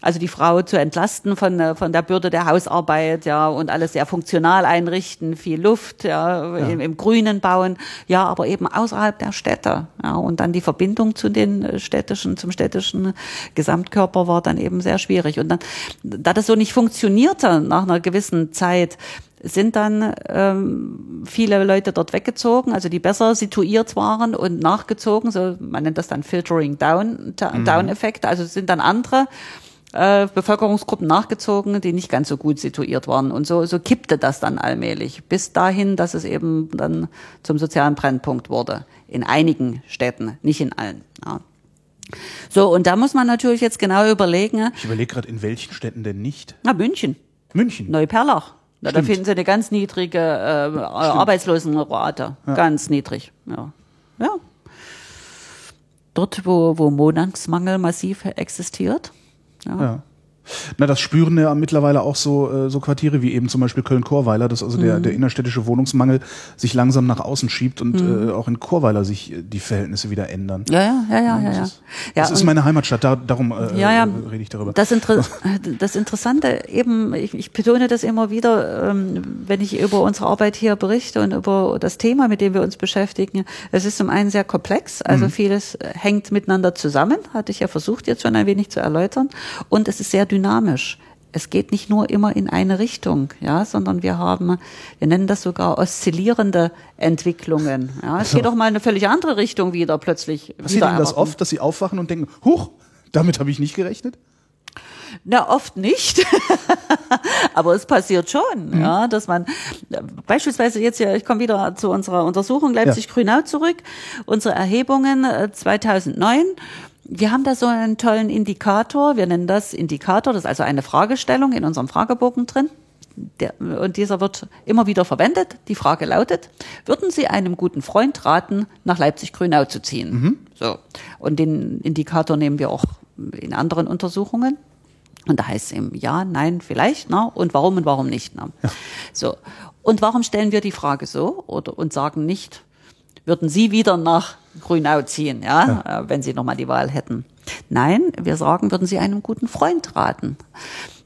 also die Frau zu entlasten von, äh, von der Bürde der Hausarbeit, ja, und alles sehr funktional einrichten, viel Luft, ja, ja. Im, Im, Grünen bauen, ja, aber eben außerhalb der Städte, ja, und dann die Verbindung zu den äh, städtischen, zum städtischen Gesamtkörper war dann eben sehr schwierig. Und dann, da das so nicht funktionierte nach einer gewissen Zeit, sind dann ähm, viele Leute dort weggezogen, also die besser situiert waren und nachgezogen, so man nennt das dann Filtering Down, mhm. Down-Effekt, also sind dann andere äh, Bevölkerungsgruppen nachgezogen, die nicht ganz so gut situiert waren. Und so, so kippte das dann allmählich, bis dahin, dass es eben dann zum sozialen Brennpunkt wurde. In einigen Städten, nicht in allen. Ja. So, und da muss man natürlich jetzt genau überlegen. Ich überlege gerade, in welchen Städten denn nicht? Na, München. München. Neuperlach. Da, da finden Sie eine ganz niedrige äh, Arbeitslosenrate. Ja. Ganz niedrig. Ja. ja. Dort, wo, wo Wohnungsmangel massiv existiert. Ja. ja. Na, das spüren ja mittlerweile auch so, äh, so Quartiere wie eben zum Beispiel Köln-Korweiler, dass also mhm. der, der innerstädtische Wohnungsmangel sich langsam nach außen schiebt und mhm. äh, auch in Korweiler sich äh, die Verhältnisse wieder ändern. Ja, ja, ja, ja, ja. Das, ist, ja, das ist meine Heimatstadt, da, darum äh, ja, ja, rede ich darüber. Das, Inter *laughs* das Interessante eben, ich, ich betone das immer wieder, ähm, wenn ich über unsere Arbeit hier berichte und über das Thema, mit dem wir uns beschäftigen. Es ist zum einen sehr komplex, also mhm. vieles hängt miteinander zusammen, hatte ich ja versucht jetzt schon ein wenig zu erläutern, und es ist sehr dynamisch. Es geht nicht nur immer in eine Richtung, ja, sondern wir haben, wir nennen das sogar oszillierende Entwicklungen. Ja, es also, geht auch mal in eine völlig andere Richtung wieder plötzlich. Passiert Ihnen das oft, dass Sie aufwachen und denken, huch, damit habe ich nicht gerechnet? Na, oft nicht. *laughs* Aber es passiert schon, mhm. ja, dass man beispielsweise jetzt ja, ich komme wieder zu unserer Untersuchung Leipzig-Grünau zurück, unsere Erhebungen 2009 äh, wir haben da so einen tollen Indikator. Wir nennen das Indikator. Das ist also eine Fragestellung in unserem Fragebogen drin. Der, und dieser wird immer wieder verwendet. Die Frage lautet, würden Sie einem guten Freund raten, nach Leipzig-Grünau zu ziehen? Mhm. So. Und den Indikator nehmen wir auch in anderen Untersuchungen. Und da heißt es eben ja, nein, vielleicht, na, und warum und warum nicht. Na. Ja. So. Und warum stellen wir die Frage so oder, und sagen nicht, würden Sie wieder nach Grünau ziehen, ja, ja. Äh, wenn Sie nochmal die Wahl hätten. Nein, wir sagen, würden Sie einem guten Freund raten.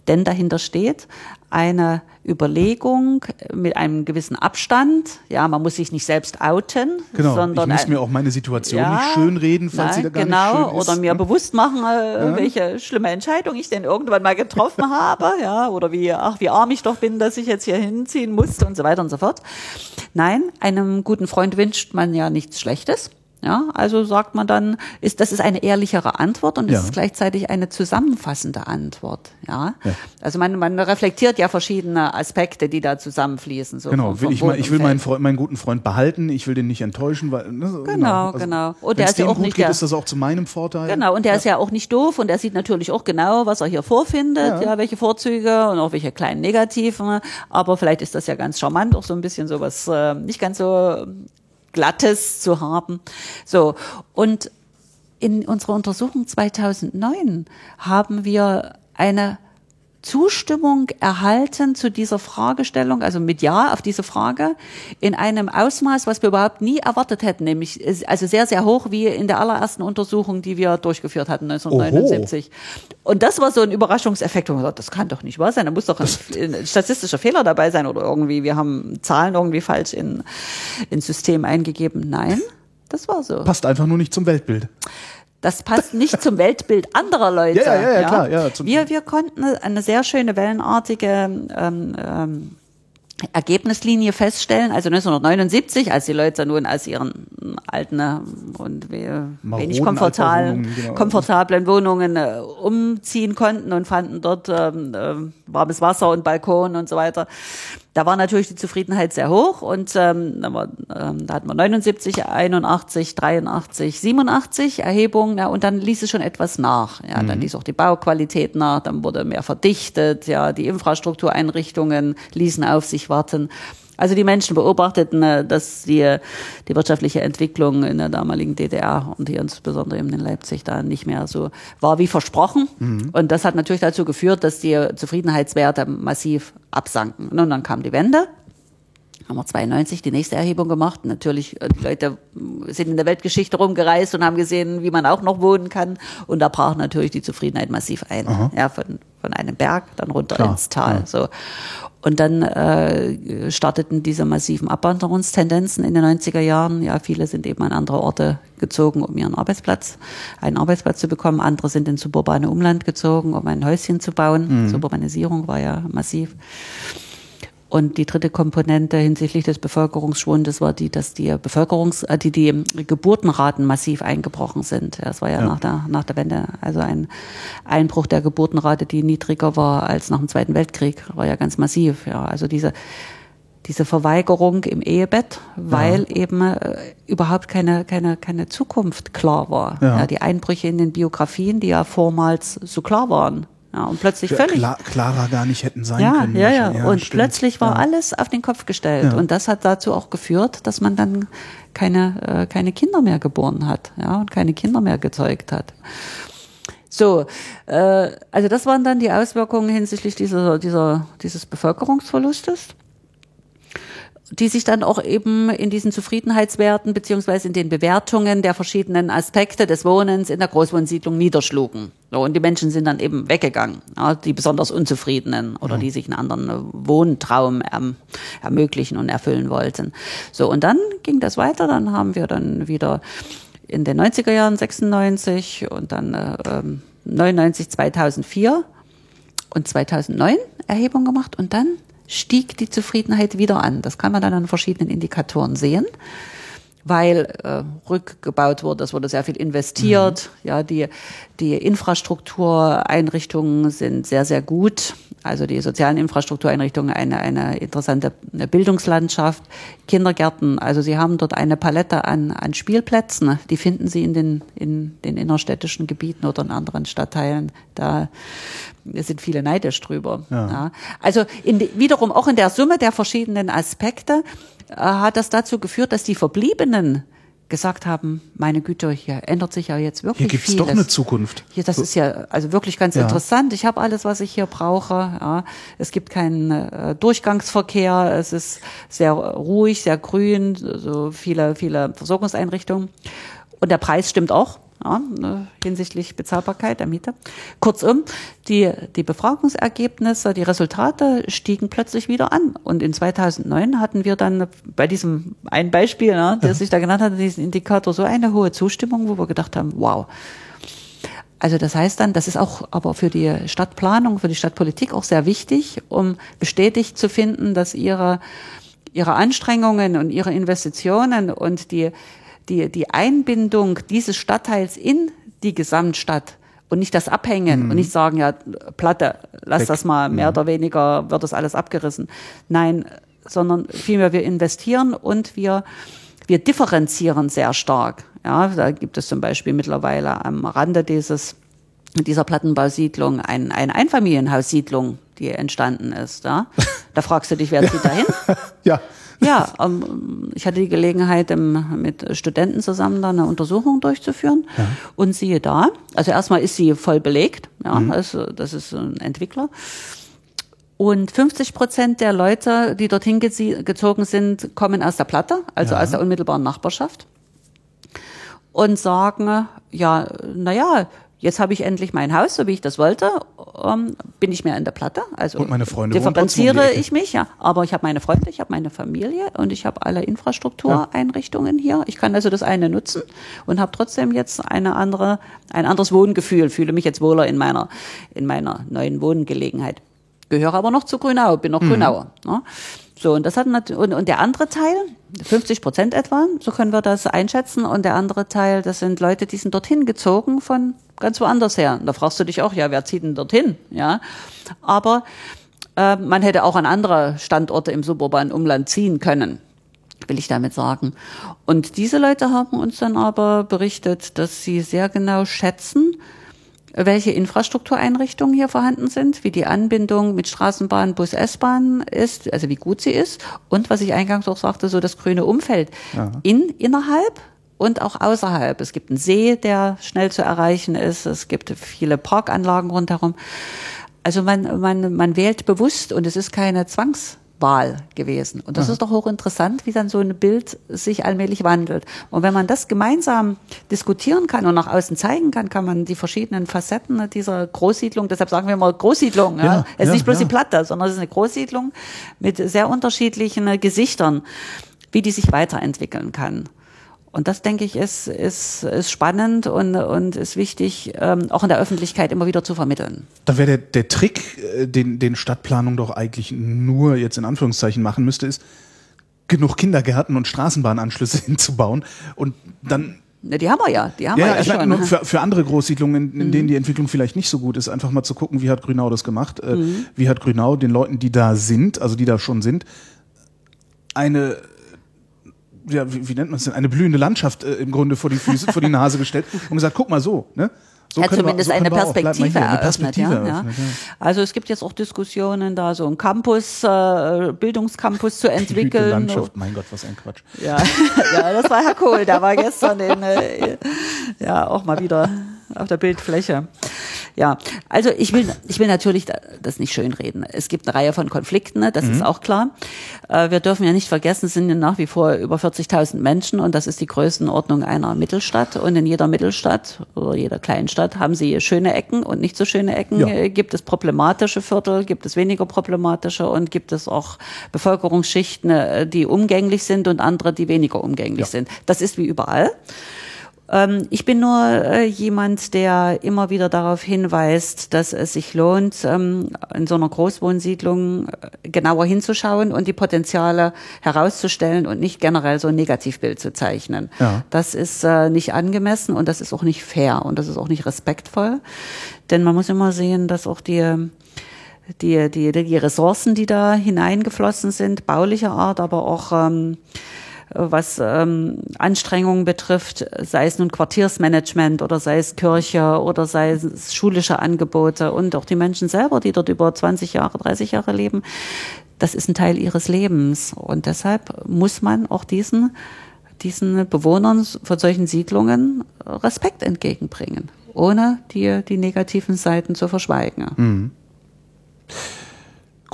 denn dahinter steht eine Überlegung mit einem gewissen Abstand. Ja, man muss sich nicht selbst outen, Genau, sondern ich muss mir auch meine Situation Ja, nicht schönreden, falls nein, sie da gar genau, nicht schön ist. oder mir ne? bewusst machen, äh, welche schlimme Entscheidung ich denn irgendwann mal getroffen *laughs* habe, ja, oder wie, ach, wie arm ich doch bin, dass ich jetzt hier hinziehen musste und so weiter und so fort. Nein, einem guten Freund wünscht man ja nichts Schlechtes. Ja, also sagt man dann, ist, das ist eine ehrlichere Antwort und es Ja. ist gleichzeitig eine zusammenfassende Antwort. Ja, Ja. also man, man reflektiert ja verschiedene Aspekte, die da zusammenfließen. So Genau, vom- will vom ich, Boden ich will und meinen. Freund, meinen guten Freund behalten, ich will den nicht enttäuschen, weil ne, so, Genau, genau. Und der Wenn es ist ja auch gut nicht geht, der- ist das auch zu meinem Vorteil. Genau, und der ist ja auch nicht doof und er sieht natürlich auch genau, was er hier vorfindet, ja, Ja. welche Vorzüge und auch welche kleinen Negativen. Aber vielleicht ist das ja ganz charmant, auch so ein bisschen sowas äh, nicht ganz so Glattes zu haben. So, und in unserer Untersuchung 2009 haben wir eine Zustimmung erhalten zu dieser Fragestellung, also mit Ja auf diese Frage, in einem Ausmaß, was wir überhaupt nie erwartet hätten, nämlich also sehr, sehr hoch wie in der allerersten Untersuchung, die wir durchgeführt hatten 1979. Und das war so ein Überraschungseffekt, wo man sagt, das kann doch nicht wahr sein, da muss doch ein, ein statistischer Fehler dabei sein oder irgendwie, wir haben Zahlen irgendwie falsch in, ins System eingegeben. Nein, das war so. Passt einfach nur nicht zum Weltbild. Das passt nicht zum Weltbild anderer *laughs* Leute. Ja, ja, ja, klar, ja, wir, wir konnten eine sehr schöne wellenartige ähm, ähm, Ergebnislinie feststellen. Also 1979, als die Leute nun aus ihren alten äh, und we- wenig komfortablen, Altbauwohnungen, genau. komfortablen Wohnungen äh, umziehen konnten und fanden dort ähm, ähm, warmes Wasser und Balkon und so weiter. Da war natürlich die Zufriedenheit sehr hoch und ähm, da, ähm, hatten wir 79, 81, 83, 87 Erhebungen ja, und dann ließ es schon etwas nach. Ja, Mhm. dann ließ auch die Bauqualität nach, dann wurde mehr verdichtet, ja, die Infrastruktureinrichtungen ließen auf sich warten. Also die Menschen beobachteten, äh, dass die, die wirtschaftliche Entwicklung in der damaligen DDR und hier insbesondere eben in Leipzig da nicht mehr so war wie versprochen. Und das hat natürlich dazu geführt, dass die Zufriedenheitswerte massiv absanken. Und dann kam die Wende. Haben wir 92 die nächste Erhebung gemacht. Natürlich, äh, die Leute äh, sind in der Weltgeschichte rumgereist und haben gesehen, wie man auch noch wohnen kann. Und da brach natürlich die Zufriedenheit massiv ein. Ja, von, von einem Berg dann runter Klar, ins Tal. ja. So. Und dann äh, starteten diese massiven Abwanderungstendenzen in den 90er Jahren. Ja, viele sind eben an andere Orte gezogen, um ihren Arbeitsplatz, einen Arbeitsplatz zu bekommen. Andere sind ins suburbane Umland gezogen, um ein Häuschen zu bauen. Suburbanisierung war ja massiv. Und die dritte Komponente hinsichtlich des Bevölkerungsschwundes war die, dass die Bevölkerungs, äh, die, die Geburtenraten massiv eingebrochen sind. Ja, Das war ja, Ja. Nach, der, nach der Wende, also ein Einbruch der Geburtenrate, die niedriger war als nach dem Zweiten Weltkrieg, war ja ganz massiv. Ja, also diese, diese Verweigerung im Ehebett, weil eben äh, überhaupt keine, keine, keine Zukunft klar war. Ja. Ja. die Einbrüche in den Biografien, die ja vormals so klar waren. Ja, und plötzlich völlig Klar, klarer gar nicht hätten sein ja, können. ja, ja, Und stimmt. plötzlich war ja. alles auf den Kopf gestellt. Ja. Und das hat dazu auch geführt, dass man dann keine, äh, keine Kinder mehr geboren hat, ja, und keine Kinder mehr gezeugt hat. So, äh, also das waren dann die Auswirkungen hinsichtlich dieser, dieser, dieses Bevölkerungsverlustes die sich dann auch eben in diesen Zufriedenheitswerten beziehungsweise in den Bewertungen der verschiedenen Aspekte des Wohnens in der Großwohnsiedlung niederschlugen. So, und die Menschen sind dann eben weggegangen, ja, die besonders Unzufriedenen oder die sich einen anderen Wohntraum erm, ermöglichen und erfüllen wollten. So, und dann ging das weiter, dann haben wir dann wieder in den 90er Jahren 96 und dann äh, ähm, 99, 2004 und 2009 Erhebung gemacht und dann stieg die Zufriedenheit wieder an. Das kann man dann an verschiedenen Indikatoren sehen, weil äh, rückgebaut wurde, es wurde sehr viel investiert. Ja, die, die Infrastruktureinrichtungen sind sehr, sehr gut. Also die sozialen Infrastruktureinrichtungen, eine, eine interessante Bildungslandschaft, Kindergärten. Also Sie haben dort eine Palette an, an Spielplätzen. Die finden Sie in den, in den innerstädtischen Gebieten oder in anderen Stadtteilen. Da sind viele neidisch drüber. Ja. Ja. Also in, wiederum auch in der Summe der verschiedenen Aspekte äh, hat das dazu geführt, dass die Verbliebenen gesagt haben, meine Güte, hier ändert sich ja jetzt wirklich Hier gibt's vieles. doch eine Zukunft. Hier, das ist ja also wirklich ganz Ja. interessant. Ich habe alles, was ich hier brauche. Ja. Es gibt keinen äh, Durchgangsverkehr. Es ist sehr ruhig, sehr grün, so viele, viele Versorgungseinrichtungen. Und der Preis stimmt auch. Ja, ne, hinsichtlich Bezahlbarkeit der Miete. Kurzum, die, die Befragungsergebnisse, die Resultate stiegen plötzlich wieder an. Und in 2009 hatten wir dann bei diesem ein Beispiel, ne, der sich da genannt hat, diesen Indikator, so eine hohe Zustimmung, wo wir gedacht haben, wow. Also das heißt dann, das ist auch aber für die Stadtplanung, für die Stadtpolitik auch sehr wichtig, um bestätigt zu finden, dass ihre, ihre Anstrengungen und ihre Investitionen und die die, die Einbindung dieses Stadtteils in die Gesamtstadt und nicht das Abhängen mhm. und nicht sagen, ja, Platte, lass Weg. das mal, mehr mhm. oder weniger wird das alles abgerissen. Nein, sondern vielmehr wir investieren und wir, wir differenzieren sehr stark. Ja, da gibt es zum Beispiel mittlerweile am Rande dieses, dieser Plattenbausiedlung ein, eine Einfamilienhaussiedlung, die entstanden ist. Ja? *laughs* Da fragst du dich, wer zieht da hin? ja. Ja, ähm, ich hatte die Gelegenheit, ähm, mit Studenten zusammen da eine Untersuchung durchzuführen. Ja. Und siehe da, also erstmal ist sie voll belegt, ja, mhm. also das ist ein Entwickler. Und 50 Prozent der Leute, die dorthin gezogen sind, kommen aus der Platte, also ja. aus der unmittelbaren Nachbarschaft. Und sagen, ja, naja, Jetzt habe ich endlich mein Haus, so wie ich das wollte. Ähm, bin ich mehr in der Platte. Also und meine Freunde differenziere ich mich, ja. Aber ich habe meine Freunde, ich habe meine Familie und ich habe alle Infrastruktureinrichtungen hier. Ich kann also das eine nutzen und habe trotzdem jetzt eine andere, ein anderes Wohngefühl. Fühle mich jetzt wohler in meiner, in meiner neuen Wohngelegenheit. Gehöre aber noch zu Grünau, bin noch mhm. Grünauer. Ne? So, und das hat und, und der andere Teil, 50 Prozent etwa, so können wir das einschätzen. Und der andere Teil, das sind Leute, die sind dorthin gezogen von ganz woanders her. Und da fragst du dich auch, ja, wer zieht denn dorthin? Ja, aber äh, man hätte auch an andere Standorte im suburbanen Umland ziehen können will ich damit sagen. Und diese Leute haben uns dann aber berichtet, dass sie sehr genau schätzen, welche Infrastruktureinrichtungen hier vorhanden sind, wie die Anbindung mit Straßenbahn, Bus, S-Bahn ist, also wie gut sie ist und was ich eingangs auch sagte, so das grüne Umfeld ja. in innerhalb und auch außerhalb. Es gibt einen See, der schnell zu erreichen ist. Es gibt viele Parkanlagen rundherum. Also man, man, man wählt bewusst und es ist keine Zwangs Wahl gewesen. Und das Aha. ist doch hochinteressant, wie dann so ein Bild sich allmählich wandelt. Und wenn man das gemeinsam diskutieren kann und nach außen zeigen kann, kann man die verschiedenen Facetten dieser Großsiedlung, deshalb sagen wir mal Großsiedlung, ja, ja. es ist ja, nicht bloß die Platte, sondern es ist eine Großsiedlung mit sehr unterschiedlichen Gesichtern, wie die sich weiterentwickeln kann. Und das, denke ich, ist, ist, ist spannend und, und ist wichtig, ähm, auch in der Öffentlichkeit immer wieder zu vermitteln. Da wäre der, der Trick, äh, den, den Stadtplanung doch eigentlich nur jetzt in Anführungszeichen machen müsste, ist, genug Kindergärten und Straßenbahnanschlüsse *laughs* hinzubauen und dann Ne, die haben wir ja, die haben ja, wir ja ich schon. Meine, für, für andere Großsiedlungen, in, in mhm. denen die Entwicklung vielleicht nicht so gut ist, einfach mal zu gucken, wie hat Grünau das gemacht, äh, mhm. wie hat Grünau den Leuten, die da sind, also die da schon sind, eine ja, wie, wie nennt man es denn, eine blühende Landschaft äh, im Grunde vor die Füße, vor die Nase gestellt und gesagt, guck mal so, ne? So ja, zumindest wir, so eine, Perspektive eine, Perspektive eröffnet, ja, eröffnet, ja. Also es gibt jetzt auch Diskussionen, da so ein Campus, äh, Bildungscampus zu entwickeln. Landschaft, mein Gott, was ein Quatsch. Ja, *laughs* ja das war Herr Kohl, der war gestern in, äh, ja auch mal wieder auf der Bildfläche. Ja, also ich will, ich will natürlich das nicht schönreden. Es gibt eine Reihe von Konflikten, ne, das mhm. ist auch klar. Äh, wir dürfen ja nicht vergessen, es sind ja nach wie vor über 40.000 Menschen und das ist die Größenordnung einer Mittelstadt. Und in jeder Mittelstadt oder jeder Kleinstadt haben sie schöne Ecken und nicht so schöne Ecken. Ja. Äh, gibt es problematische Viertel, gibt es weniger problematische und gibt es auch Bevölkerungsschichten, äh, die umgänglich sind und andere, die weniger umgänglich ja. sind. Das ist wie überall. Ähm, ich bin nur äh, jemand, der immer wieder darauf hinweist, dass es sich lohnt, ähm, in so einer Großwohnsiedlung äh, genauer hinzuschauen und die Potenziale herauszustellen und nicht generell so ein Negativbild zu zeichnen. Ja. Das ist äh, nicht angemessen und das ist auch nicht fair und das ist auch nicht respektvoll. Denn man muss immer sehen, dass auch die die, die, die Ressourcen, die da hineingeflossen sind, baulicher Art, aber auch ähm, was ähm, Anstrengungen betrifft, sei es nun Quartiersmanagement oder sei es Kirche oder sei es schulische Angebote und auch die Menschen selber, die dort über 20 Jahre, 30 Jahre leben, das ist ein Teil ihres Lebens. Und deshalb muss man auch diesen, diesen Bewohnern von solchen Siedlungen Respekt entgegenbringen, ohne die, die negativen Seiten zu verschweigen. Mhm.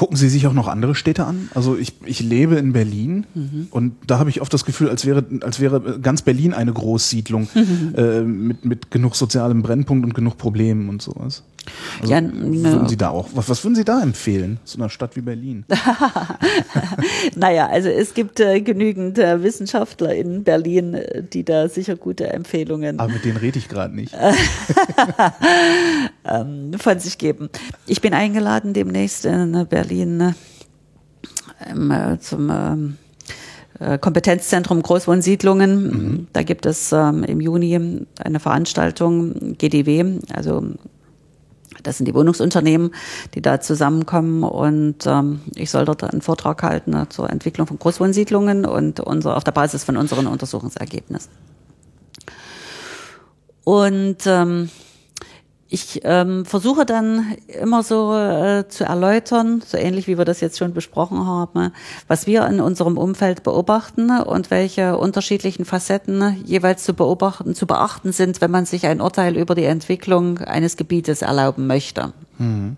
Gucken Sie sich auch noch andere Städte an? Also ich, ich lebe in Berlin mhm. und da habe ich oft das Gefühl, als wäre, als wäre ganz Berlin eine Großsiedlung mhm. *laughs* äh, mit, mit genug sozialem Brennpunkt und genug Problemen und sowas. Also ja, würden Sie da auch, was, was würden Sie da empfehlen, so einer Stadt wie Berlin? *laughs* naja, also es gibt äh, genügend äh, Wissenschaftler in Berlin, äh, die da sicher gute Empfehlungen. Aber mit denen rede ich gerade nicht. *laughs* ähm, von sich geben. Ich bin eingeladen demnächst in äh, Berlin äh, zum ähm, äh, Kompetenzzentrum Großwohnsiedlungen. Mhm. Da gibt es ähm, im Juni eine Veranstaltung, GDW, also das sind die Wohnungsunternehmen, die da zusammenkommen und ähm, ich soll dort einen Vortrag halten äh, zur Entwicklung von Großwohnsiedlungen und unser, auf der Basis von unseren Untersuchungsergebnissen. Und ähm, ich ähm, versuche dann immer so äh, zu erläutern, so ähnlich wie wir das jetzt schon besprochen haben, was wir in unserem Umfeld beobachten und welche unterschiedlichen Facetten jeweils zu beobachten, zu beachten sind, wenn man sich ein Urteil über die Entwicklung eines Gebietes erlauben möchte. Mhm.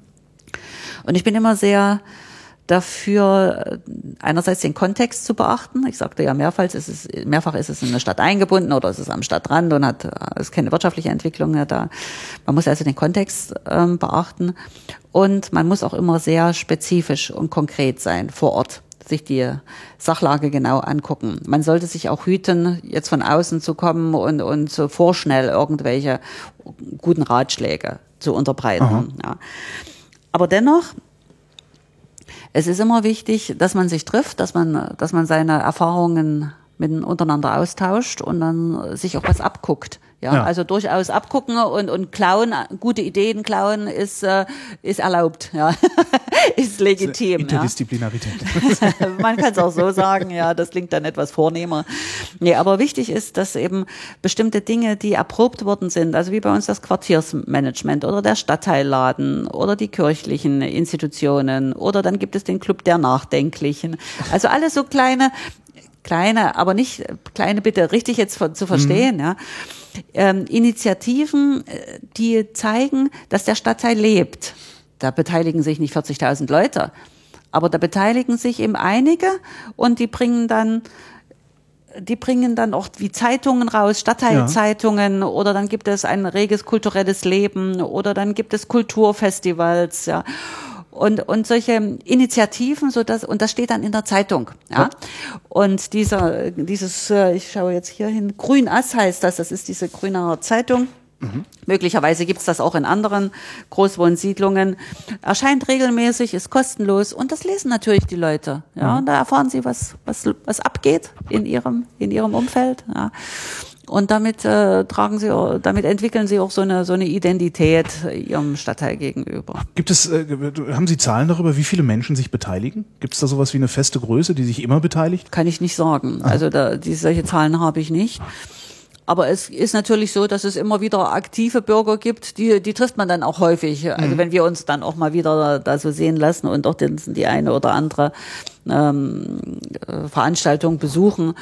Und ich bin immer sehr dafür äh, einerseits den Kontext zu beachten. Ich sagte ja mehrfach, ist es, mehrfach ist es in eine Stadt eingebunden oder ist es am Stadtrand und hat ist keine wirtschaftliche Entwicklung mehr da. Man muss also den Kontext ähm, beachten und man muss auch immer sehr spezifisch und konkret sein vor Ort sich die Sachlage genau angucken. Man sollte sich auch hüten, jetzt von außen zu kommen und, und so vorschnell irgendwelche guten Ratschläge zu unterbreiten. Ja. Aber dennoch es ist immer wichtig, dass man sich trifft, dass man, dass man seine Erfahrungen mit untereinander austauscht und dann sich auch was abguckt. Ja, ja, also durchaus abgucken und, und klauen, gute Ideen klauen ist, äh, ist erlaubt, ja. *laughs* ist legitim. Interdisziplinarität. Ja. *laughs* Man kann es auch so sagen, ja, das klingt dann etwas vornehmer. Nee, aber wichtig ist, dass eben bestimmte Dinge, die erprobt worden sind, also wie bei uns das Quartiersmanagement oder der Stadtteilladen oder die kirchlichen Institutionen oder dann gibt es den Club der Nachdenklichen. Also alles so kleine, kleine, aber nicht kleine bitte richtig jetzt zu verstehen, mhm. ja ähm, Initiativen, äh, die zeigen, dass der Stadtteil lebt. Da beteiligen sich nicht 40.000 Leute, aber da beteiligen sich eben einige und die bringen dann die bringen dann auch wie Zeitungen raus, Stadtteilzeitungen ja. oder dann gibt es ein reges kulturelles Leben oder dann gibt es Kulturfestivals, ja und, und solche Initiativen, so dass, und das steht dann in der Zeitung. Ja? Und dieser, dieses, äh, ich schaue jetzt hier hin, Grünass heißt das, das ist diese Grüner Zeitung. Mhm. Möglicherweise gibt's das auch in anderen Großwohnsiedlungen. Erscheint regelmäßig, ist kostenlos und das lesen natürlich die Leute. Ja, mhm. und da erfahren sie, was, was, was abgeht in ihrem, in ihrem Umfeld. Ja. Und damit äh, tragen sie, damit entwickeln sie auch so eine so eine Identität ihrem Stadtteil gegenüber. Gibt es, äh, haben Sie Zahlen darüber, wie viele Menschen sich beteiligen? Gibt es da sowas wie eine feste Größe, die sich immer beteiligt? Kann ich nicht sagen. Aha. Also da, die, solche Zahlen habe ich nicht. Aber es ist natürlich so, dass es immer wieder aktive Bürger gibt, die, die trifft man dann auch häufig. Also mhm. wenn wir uns dann auch mal wieder da so sehen lassen und auch den, die eine oder andere ähm, äh, Veranstaltung besuchen,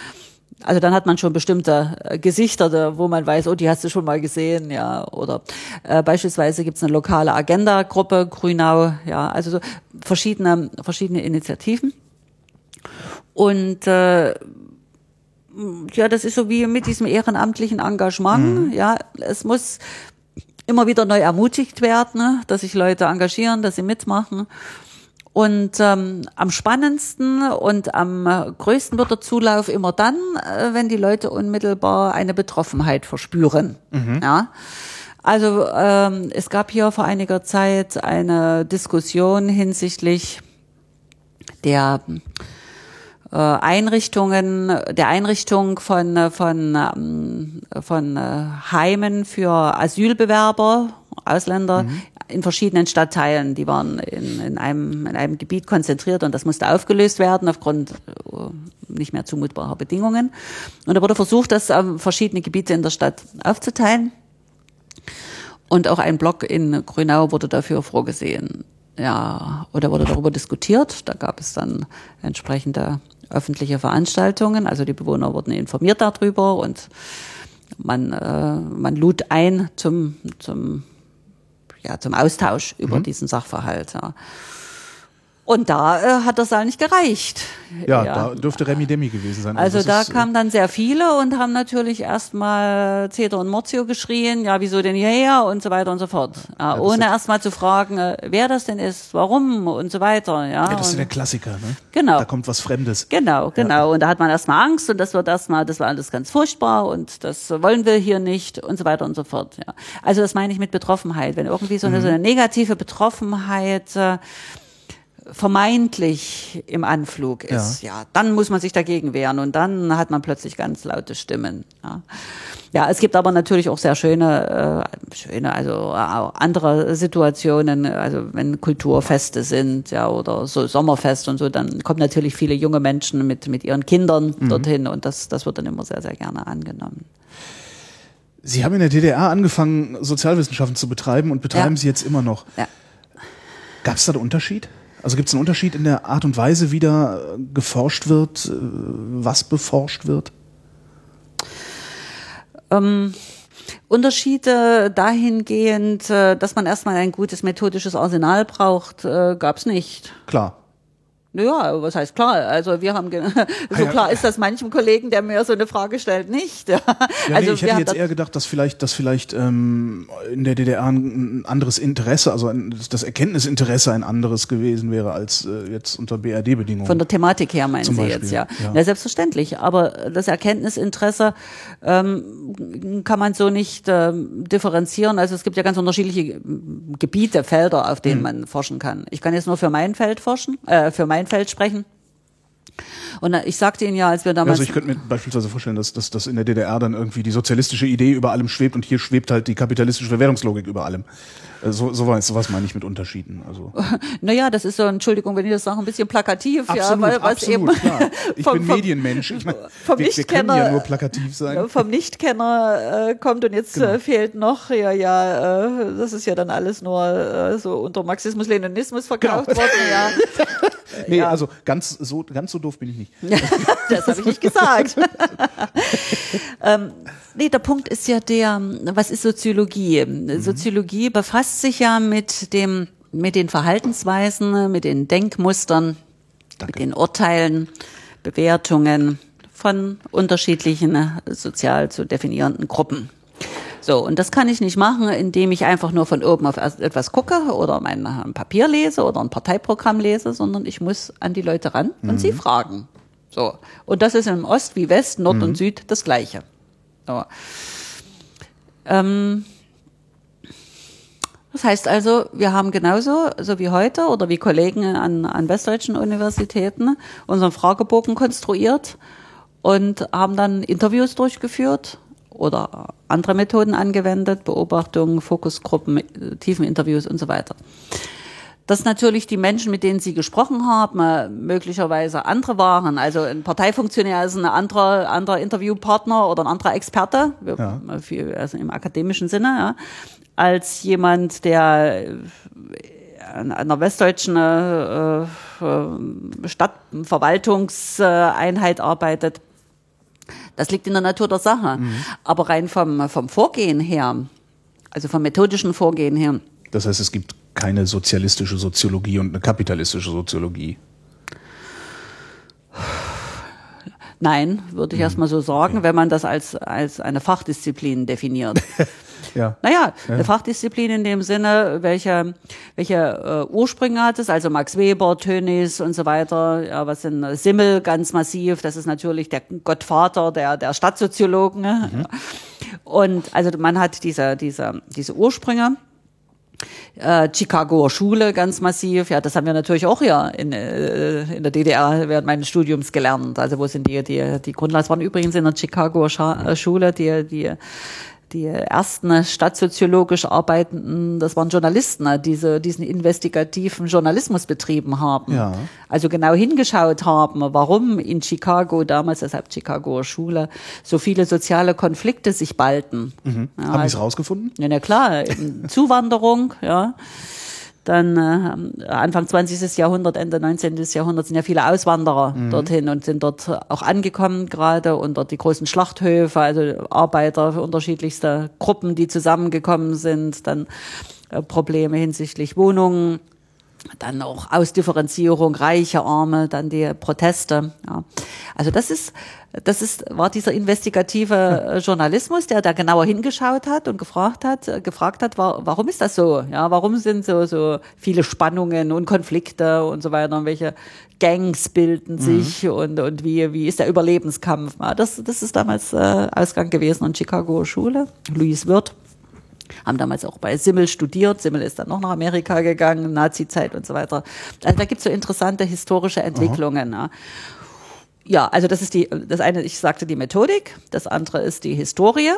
also dann hat man schon bestimmte äh, Gesichter, wo man weiß, oh, die hast du schon mal gesehen, ja. Oder äh, beispielsweise gibt's eine lokale Agenda-Gruppe, Grünau, ja, also so verschiedene, verschiedene Initiativen. Und äh, ja, das ist so wie mit diesem ehrenamtlichen Engagement. Mhm. Ja, es muss immer wieder neu ermutigt werden, ne, dass sich Leute engagieren, dass sie mitmachen. Und ähm, am spannendsten und am äh, größten wird der Zulauf immer dann, äh, wenn die Leute unmittelbar eine Betroffenheit verspüren. Mhm. Ja. Also ähm, es gab hier vor einiger Zeit eine Diskussion hinsichtlich der äh, Einrichtungen, der Einrichtung von von ähm, von äh, Heimen für Asylbewerber, Ausländer mhm in verschiedenen Stadtteilen. Die waren in, in, einem, in einem Gebiet konzentriert und das musste aufgelöst werden aufgrund äh, nicht mehr zumutbarer Bedingungen. Und da wurde versucht, das auf verschiedene Gebiete in der Stadt aufzuteilen. Und auch ein Block in Grünau wurde dafür vorgesehen. Ja, oder wurde darüber diskutiert. Da gab es dann entsprechende öffentliche Veranstaltungen. Also die Bewohner wurden informiert darüber und man, äh, man lud ein zum, zum ja, zum Austausch über mhm. diesen Sachverhalt. Ja. Und da äh, hat der Saal nicht gereicht. Ja, ja. da dürfte Remi Demi gewesen sein. Also, also da ist, äh, kamen dann sehr viele und haben natürlich erstmal Ceter und Morzio geschrien, ja, wieso denn hierher und so weiter und so fort. Ja, ja, ohne erstmal zu fragen, äh, wer das denn ist, warum und so weiter. Ja, ja das ist der Klassiker, ne? Genau. Da kommt was Fremdes. Genau, genau. Und da hat man erstmal Angst und das wird erstmal, das war alles ganz furchtbar und das wollen wir hier nicht und so weiter und so fort. Ja. Also das meine ich mit Betroffenheit. Wenn irgendwie so eine, mhm. so eine negative Betroffenheit äh, vermeintlich im Anflug ist, ja. ja, dann muss man sich dagegen wehren und dann hat man plötzlich ganz laute Stimmen. Ja, ja es gibt aber natürlich auch sehr schöne, äh, schöne, also auch andere Situationen, also wenn Kulturfeste sind, ja, oder so Sommerfest und so, dann kommen natürlich viele junge Menschen mit, mit ihren Kindern mhm. dorthin und das, das wird dann immer sehr, sehr gerne angenommen. Sie haben in der DDR angefangen, Sozialwissenschaften zu betreiben und betreiben ja. sie jetzt immer noch. Ja. Gab es da einen Unterschied? Also gibt es einen Unterschied in der Art und Weise, wie da geforscht wird, äh, was beforscht wird? Ähm, Unterschiede dahingehend, äh, dass man erstmal ein gutes methodisches Arsenal braucht, äh, gab es nicht. Klar. Naja, was heißt klar? Also wir haben *laughs* so klar ist das manchem Kollegen, der mir so eine Frage stellt, nicht. Ja, also nee, ich hätte jetzt eher gedacht, dass vielleicht, dass vielleicht ähm, in der DDR ein anderes Interesse, also ein, das Erkenntnisinteresse ein anderes gewesen wäre als äh, jetzt unter BRD-Bedingungen. Von der Thematik her meinen Zum Sie Beispiel, jetzt, ja. ja. ja. selbstverständlich. Aber das Erkenntnisinteresse ähm, kann man so nicht ähm, differenzieren. Also es gibt ja ganz unterschiedliche Gebiete, Felder, auf denen hm. man forschen kann. Ich kann jetzt nur für mein Feld forschen, äh, für mein Rheinfeld sprechen. Und ich sagte Ihnen ja, als wir damals. Also ich könnte mir beispielsweise vorstellen, dass, dass, dass in der DDR dann irgendwie die sozialistische Idee über allem schwebt und hier schwebt halt die kapitalistische Verwährungslogik über allem. Äh, so, so, was, so was meine ich mit Unterschieden. Also. *laughs* Naja, das ist so, Entschuldigung, wenn ich das sage, ein bisschen plakativ, absolut, ja, weil was eben. Klar. *laughs* Ich vom, bin Medienmensch. Ich meine, *laughs* vom wir, wir können ja nur plakativ sein. Vom Nichtkenner äh, kommt und jetzt genau. äh, fehlt noch, ja, ja, äh, das ist ja dann alles nur äh, so unter Marxismus-Leninismus verkauft genau. worden, ja. nee, ja. also ganz so, ganz so doof bin ich nicht. *laughs* das habe ich nicht gesagt. *laughs* ähm, nee, der Punkt ist ja der, was ist Soziologie? Mhm. Soziologie befasst sich ja mit dem, mit den Verhaltensweisen, mit den Denkmustern, Danke. mit den Urteilen, Bewertungen von unterschiedlichen sozial zu definierenden Gruppen. So, und das kann ich nicht machen, indem ich einfach nur von oben auf etwas gucke oder mein Papier lese oder ein Parteiprogramm lese, sondern ich muss an die Leute ran und mhm. sie fragen. So. Und das ist im Ost wie West, Nord mhm. und Süd das Gleiche. So. Ähm, das heißt also, wir haben genauso, so wie heute oder wie Kollegen an, an westdeutschen Universitäten, unseren Fragebogen konstruiert und haben dann Interviews durchgeführt oder andere Methoden angewendet, Beobachtungen, Fokusgruppen, Tiefeninterviews und so weiter. Dass natürlich die Menschen, mit denen Sie gesprochen haben, möglicherweise andere waren. Also ein Parteifunktionär ist ein anderer, anderer Interviewpartner oder ein anderer Experte, ja. also im akademischen Sinne, ja, als jemand, der an einer westdeutschen äh, äh Stadtverwaltungseinheit arbeitet das liegt in der Natur der Sache. Mhm. Aber rein vom, vom Vorgehen her, also vom methodischen Vorgehen her. Das heißt, es gibt keine sozialistische Soziologie und eine kapitalistische Soziologie. Nein, würde ich mhm. erstmal so sagen, okay. wenn man das als, als eine Fachdisziplin definiert. *laughs* ja. Naja, ja. eine Fachdisziplin in dem Sinne, welche, welche äh, Ursprünge hat es, also Max Weber, Tönis und so weiter, ja, was sind Simmel ganz massiv, das ist natürlich der Gottvater der, der Stadtsoziologen. Mhm. Und also man hat diese, diese, diese Ursprünge äh, Chicagoer Schule ganz massiv. Ja, das haben wir natürlich auch hier in, äh, in der DDR während meines Studiums gelernt. Also wo sind die, die, die Grundlagen waren übrigens in der Chicagoer Scha Schule, die, die die ersten stadtsoziologisch Arbeitenden, das waren Journalisten, die diese, diesen investigativen Journalismus betrieben haben. Ja. Also genau hingeschaut haben, warum in Chicago, damals deshalb Chicagoer Schule, so viele soziale Konflikte sich ballten. Mhm. Ja, haben die es rausgefunden? Ja, na klar, Zuwanderung, *laughs* ja. Dann äh, Anfang 20. Jahrhundert, Ende 19. Jahrhundert sind ja viele Auswanderer mhm. dorthin und sind dort auch angekommen gerade und dort die großen Schlachthöfe, also Arbeiter für unterschiedlichste Gruppen, die zusammengekommen sind, dann äh, Probleme hinsichtlich Wohnungen dann auch Ausdifferenzierung, reiche, arme, dann die Proteste. Ja. Also das ist, das ist, war dieser investigative äh, Journalismus, der da genauer hingeschaut hat und gefragt hat, äh, gefragt hat, warum ist das so? Ja, warum sind so, so viele Spannungen und Konflikte und so weiter, und welche Gangs bilden mhm. sich mhm. und, und wie, wie ist der Überlebenskampf? Ja, das, das ist damals äh, Ausgang gewesen an Chicago Schule, Louis Wirth haben damals auch bei Simmel studiert. Simmel ist dann noch nach Amerika gegangen, Nazi-Zeit und so weiter. Also da gibt's so interessante historische Entwicklungen. Ja. ja, also das ist die, das eine, ich sagte die Methodik, das andere ist die Historie.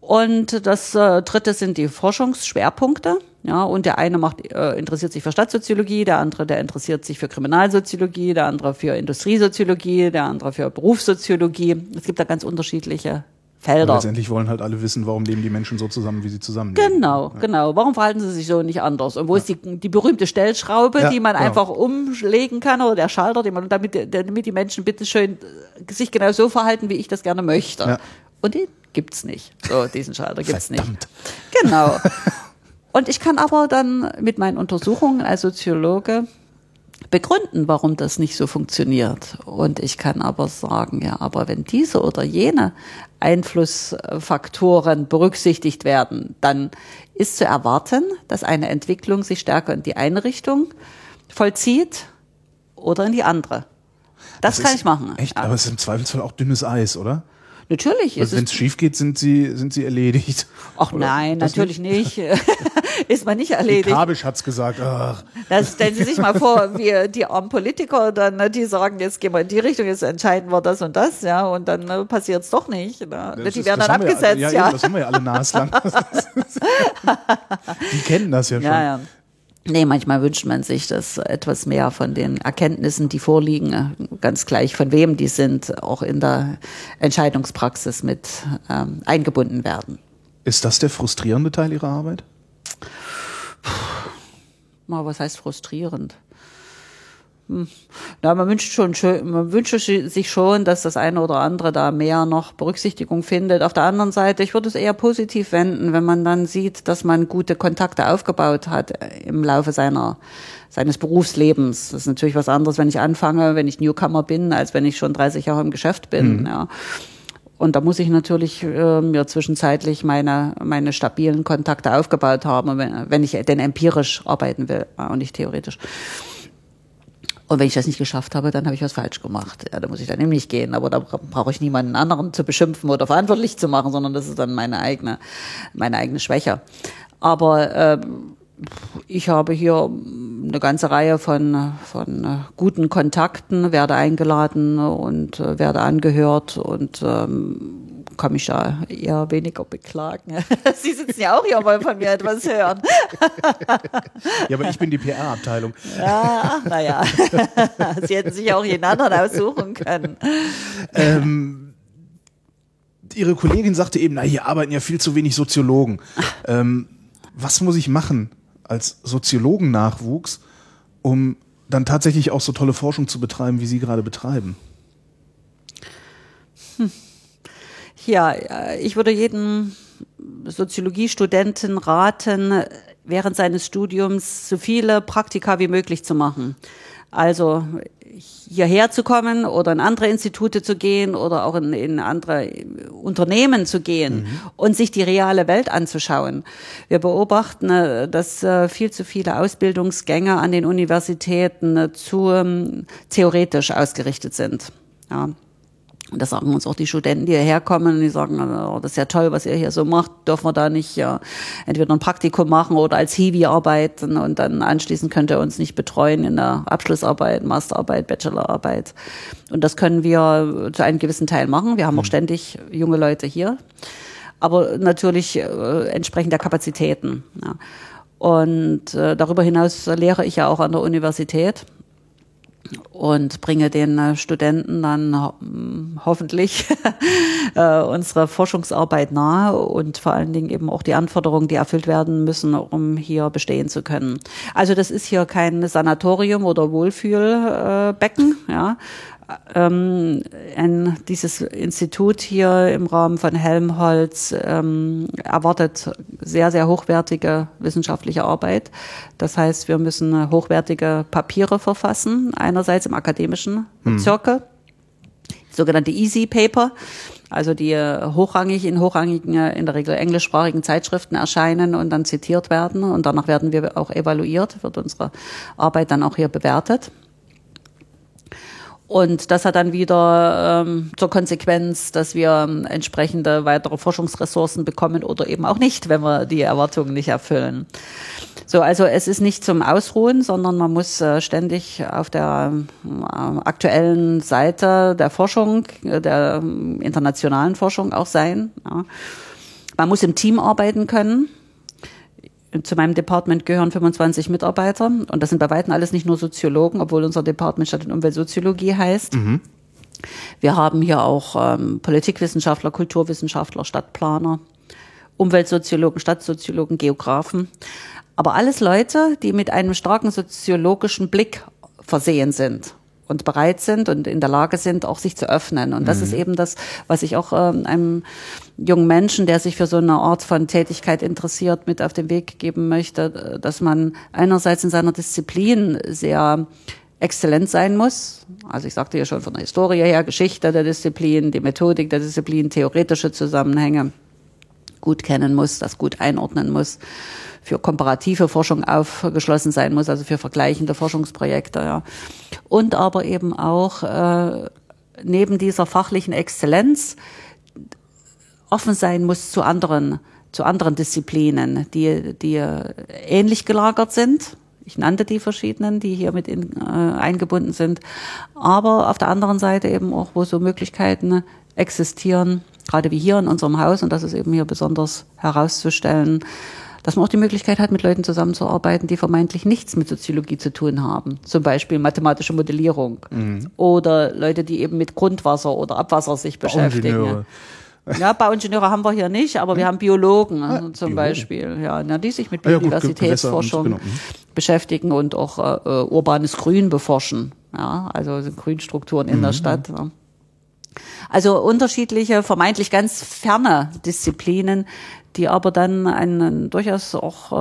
Und das äh, dritte sind die Forschungsschwerpunkte. Ja, und der eine macht, äh, interessiert sich für Stadtsoziologie, der andere, der interessiert sich für Kriminalsoziologie, der andere für Industriesoziologie, der andere für Berufssoziologie. Es gibt da ganz unterschiedliche Felder. Und letztendlich wollen halt alle wissen, warum leben die Menschen so zusammen, wie sie zusammenleben. Genau, ja. genau. Warum verhalten sie sich so nicht anders? Und wo ja. ist die, die berühmte Stellschraube, ja, die man genau. einfach umlegen kann oder der Schalter, den man, damit, damit die Menschen bitteschön sich genau so verhalten, wie ich das gerne möchte. Und den gibt's nicht. So, diesen Schalter gibt's Verdammt. nicht. Genau. *laughs* Und ich kann aber dann mit meinen Untersuchungen als Soziologe begründen, warum das nicht so funktioniert. Und ich kann aber sagen, ja, aber wenn diese oder jene Einflussfaktoren berücksichtigt werden, dann ist zu erwarten, dass eine Entwicklung sich stärker in die eine Richtung vollzieht oder in die andere. Das, das kann ich machen. Echt, ja. aber es ist im Zweifelsfall auch dünnes Eis, oder? Natürlich. Also wenn es schief geht, sind sie, sind sie erledigt. *laughs* Ach Oder nein, natürlich nicht. nicht. *laughs* ist man nicht erledigt. Die Kabisch hat's gesagt. Ach. Das stellen Sie sich mal vor, wie die armen Politiker dann, ne, die sagen, jetzt gehen wir in die Richtung, jetzt entscheiden wir das und das, ja, und dann ne, passiert's doch nicht. Ne? Die ist, werden dann abgesetzt, ja. Ja, ja. das haben wir ja alle naslang. *laughs* die kennen das ja schon. Ja, ja. Nee, manchmal wünscht man sich, dass etwas mehr von den Erkenntnissen, die vorliegen, ganz gleich von wem die sind, auch in der Entscheidungspraxis mit ähm, eingebunden werden. Ist das der frustrierende Teil Ihrer Arbeit? Puh, was heißt frustrierend? Hm. Na, man wünscht schon, man wünscht sich schon, dass das eine oder andere da mehr noch Berücksichtigung findet. Auf der anderen Seite, ich würde es eher positiv wenden, wenn man dann sieht, dass man gute Kontakte aufgebaut hat äh, im Laufe seiner, seines Berufslebens. Das ist natürlich was anderes, wenn ich anfange, wenn ich Newcomer bin, als wenn ich schon 30 Jahre im Geschäft bin, mhm. ja. Und da muss ich natürlich äh, mir zwischenzeitlich meine, meine stabilen Kontakte aufgebaut haben, wenn, wenn ich denn empirisch arbeiten will und nicht theoretisch. Und wenn ich das nicht geschafft habe, dann habe ich was falsch gemacht. Ja, da muss ich dann nämlich gehen. Aber da brauche ich niemanden anderen zu beschimpfen oder verantwortlich zu machen, sondern das ist dann meine eigene, meine eigene Schwäche. Aber äh, ich habe hier eine ganze Reihe von, von guten Kontakten, werde eingeladen und äh, werde angehört und ähm, kann mich da eher weniger beklagen. *laughs* Sie sitzen ja auch hier, wollen von mir etwas hören. ja, aber ich bin die PR-Abteilung. Ja, naja. *laughs* Sie hätten sich auch jeden anderen aussuchen können. Ähm, Ihre Kollegin sagte eben, na, hier arbeiten ja viel zu wenig Soziologen. Ähm, was muss ich machen als Soziologen-Nachwuchs, um dann tatsächlich auch so tolle Forschung zu betreiben, wie Sie gerade betreiben? Hm. Ja, äh, ich würde jedem Soziologiestudenten raten, während seines Studiums so viele Praktika wie möglich zu machen. Also hierher zu kommen oder in andere Institute zu gehen oder auch in, in andere Unternehmen zu gehen mhm. und sich die reale Welt anzuschauen. Wir beobachten, äh, dass äh, viel zu viele Ausbildungsgänge an den Universitäten zu ähm, theoretisch ausgerichtet sind. Ja. Und das sagen uns auch die Studenten, die hierher kommen, die sagen, oh, das ist ja toll, was ihr hier so macht, dürfen wir da nicht ja, entweder ein Praktikum machen oder als Hiwi arbeiten und dann anschließend könnt ihr uns nicht betreuen in der Abschlussarbeit, Masterarbeit, Bachelorarbeit. Und das können wir zu einem gewissen Teil machen. Wir haben auch mhm. ständig junge Leute hier, aber natürlich äh, entsprechend der Kapazitäten. Ja. Und äh, darüber hinaus lehre ich ja auch an der Universität und bringe den äh, Studenten dann ho hoffentlich *laughs* äh, unsere Forschungsarbeit nahe und vor allen Dingen eben auch die Anforderungen, die erfüllt werden müssen, um hier bestehen zu können. Also das ist hier kein Sanatorium oder Wohlfühlbecken, ja. Ähm, ein, dieses Institut hier im Rahmen von Helmholtz ähm, erwartet sehr, sehr hochwertige wissenschaftliche Arbeit. Das heißt, wir müssen hochwertige Papiere verfassen, einerseits im akademischen hm. Zirkel, sogenannte Easy Paper, also die hochrangig in hochrangigen, in der Regel englischsprachigen Zeitschriften erscheinen und dann zitiert werden und danach werden wir auch evaluiert, wird unsere Arbeit dann auch hier bewertet. Und das hat dann wieder ähm, zur Konsequenz, dass wir ähm, entsprechende weitere Forschungsressourcen bekommen oder eben auch nicht, wenn wir die Erwartungen nicht erfüllen. So, also es ist nicht zum Ausruhen, sondern man muss äh, ständig auf der äh, aktuellen Seite der Forschung, äh, der äh, internationalen Forschung auch sein. Ja. Man muss im Team arbeiten können zu meinem Department gehören 25 Mitarbeiter und das sind bei weitem alles nicht nur Soziologen, obwohl unser Department Stadt- und Umweltsoziologie heißt. Mhm. Wir haben hier auch ähm, Politikwissenschaftler, Kulturwissenschaftler, Stadtplaner, Umweltsoziologen, Stadtsoziologen, Geografen. Aber alles Leute, die mit einem starken soziologischen Blick versehen sind und bereit sind und in der Lage sind, auch sich zu öffnen. Und das mhm. ist eben das, was ich auch ähm, einem jungen Menschen, der sich für so eine Art von Tätigkeit interessiert, mit auf den Weg geben möchte, dass man einerseits in seiner Disziplin sehr exzellent sein muss. Also ich sagte ja schon von der Historie her, Geschichte der Disziplin, die Methodik der Disziplin, theoretische Zusammenhänge gut kennen muss, das gut einordnen muss für komparative Forschung aufgeschlossen sein muss, also für vergleichende Forschungsprojekte. Ja. Und aber eben auch äh, neben dieser fachlichen Exzellenz offen sein muss zu anderen, zu anderen Disziplinen, die, die ähnlich gelagert sind. Ich nannte die verschiedenen, die hier mit in, äh, eingebunden sind. Aber auf der anderen Seite eben auch, wo so Möglichkeiten existieren, gerade wie hier in unserem Haus, und das ist eben hier besonders herauszustellen, dass man auch die Möglichkeit hat, mit Leuten zusammenzuarbeiten, die vermeintlich nichts mit Soziologie zu tun haben. Zum Beispiel mathematische Modellierung mhm. oder Leute, die eben mit Grundwasser oder Abwasser sich beschäftigen. Ja, Bauingenieure haben wir hier nicht, aber wir hm? haben Biologen ah, zum Biologen. Beispiel, ja, na, die sich mit Biodiversitätsforschung ja, genau. Hm. beschäftigen und auch äh, urbanes Grün beforschen. Ja, also Grünstrukturen in mhm. der Stadt. Ja. Also unterschiedliche, vermeintlich ganz ferne Disziplinen, die aber dann einen, durchaus auch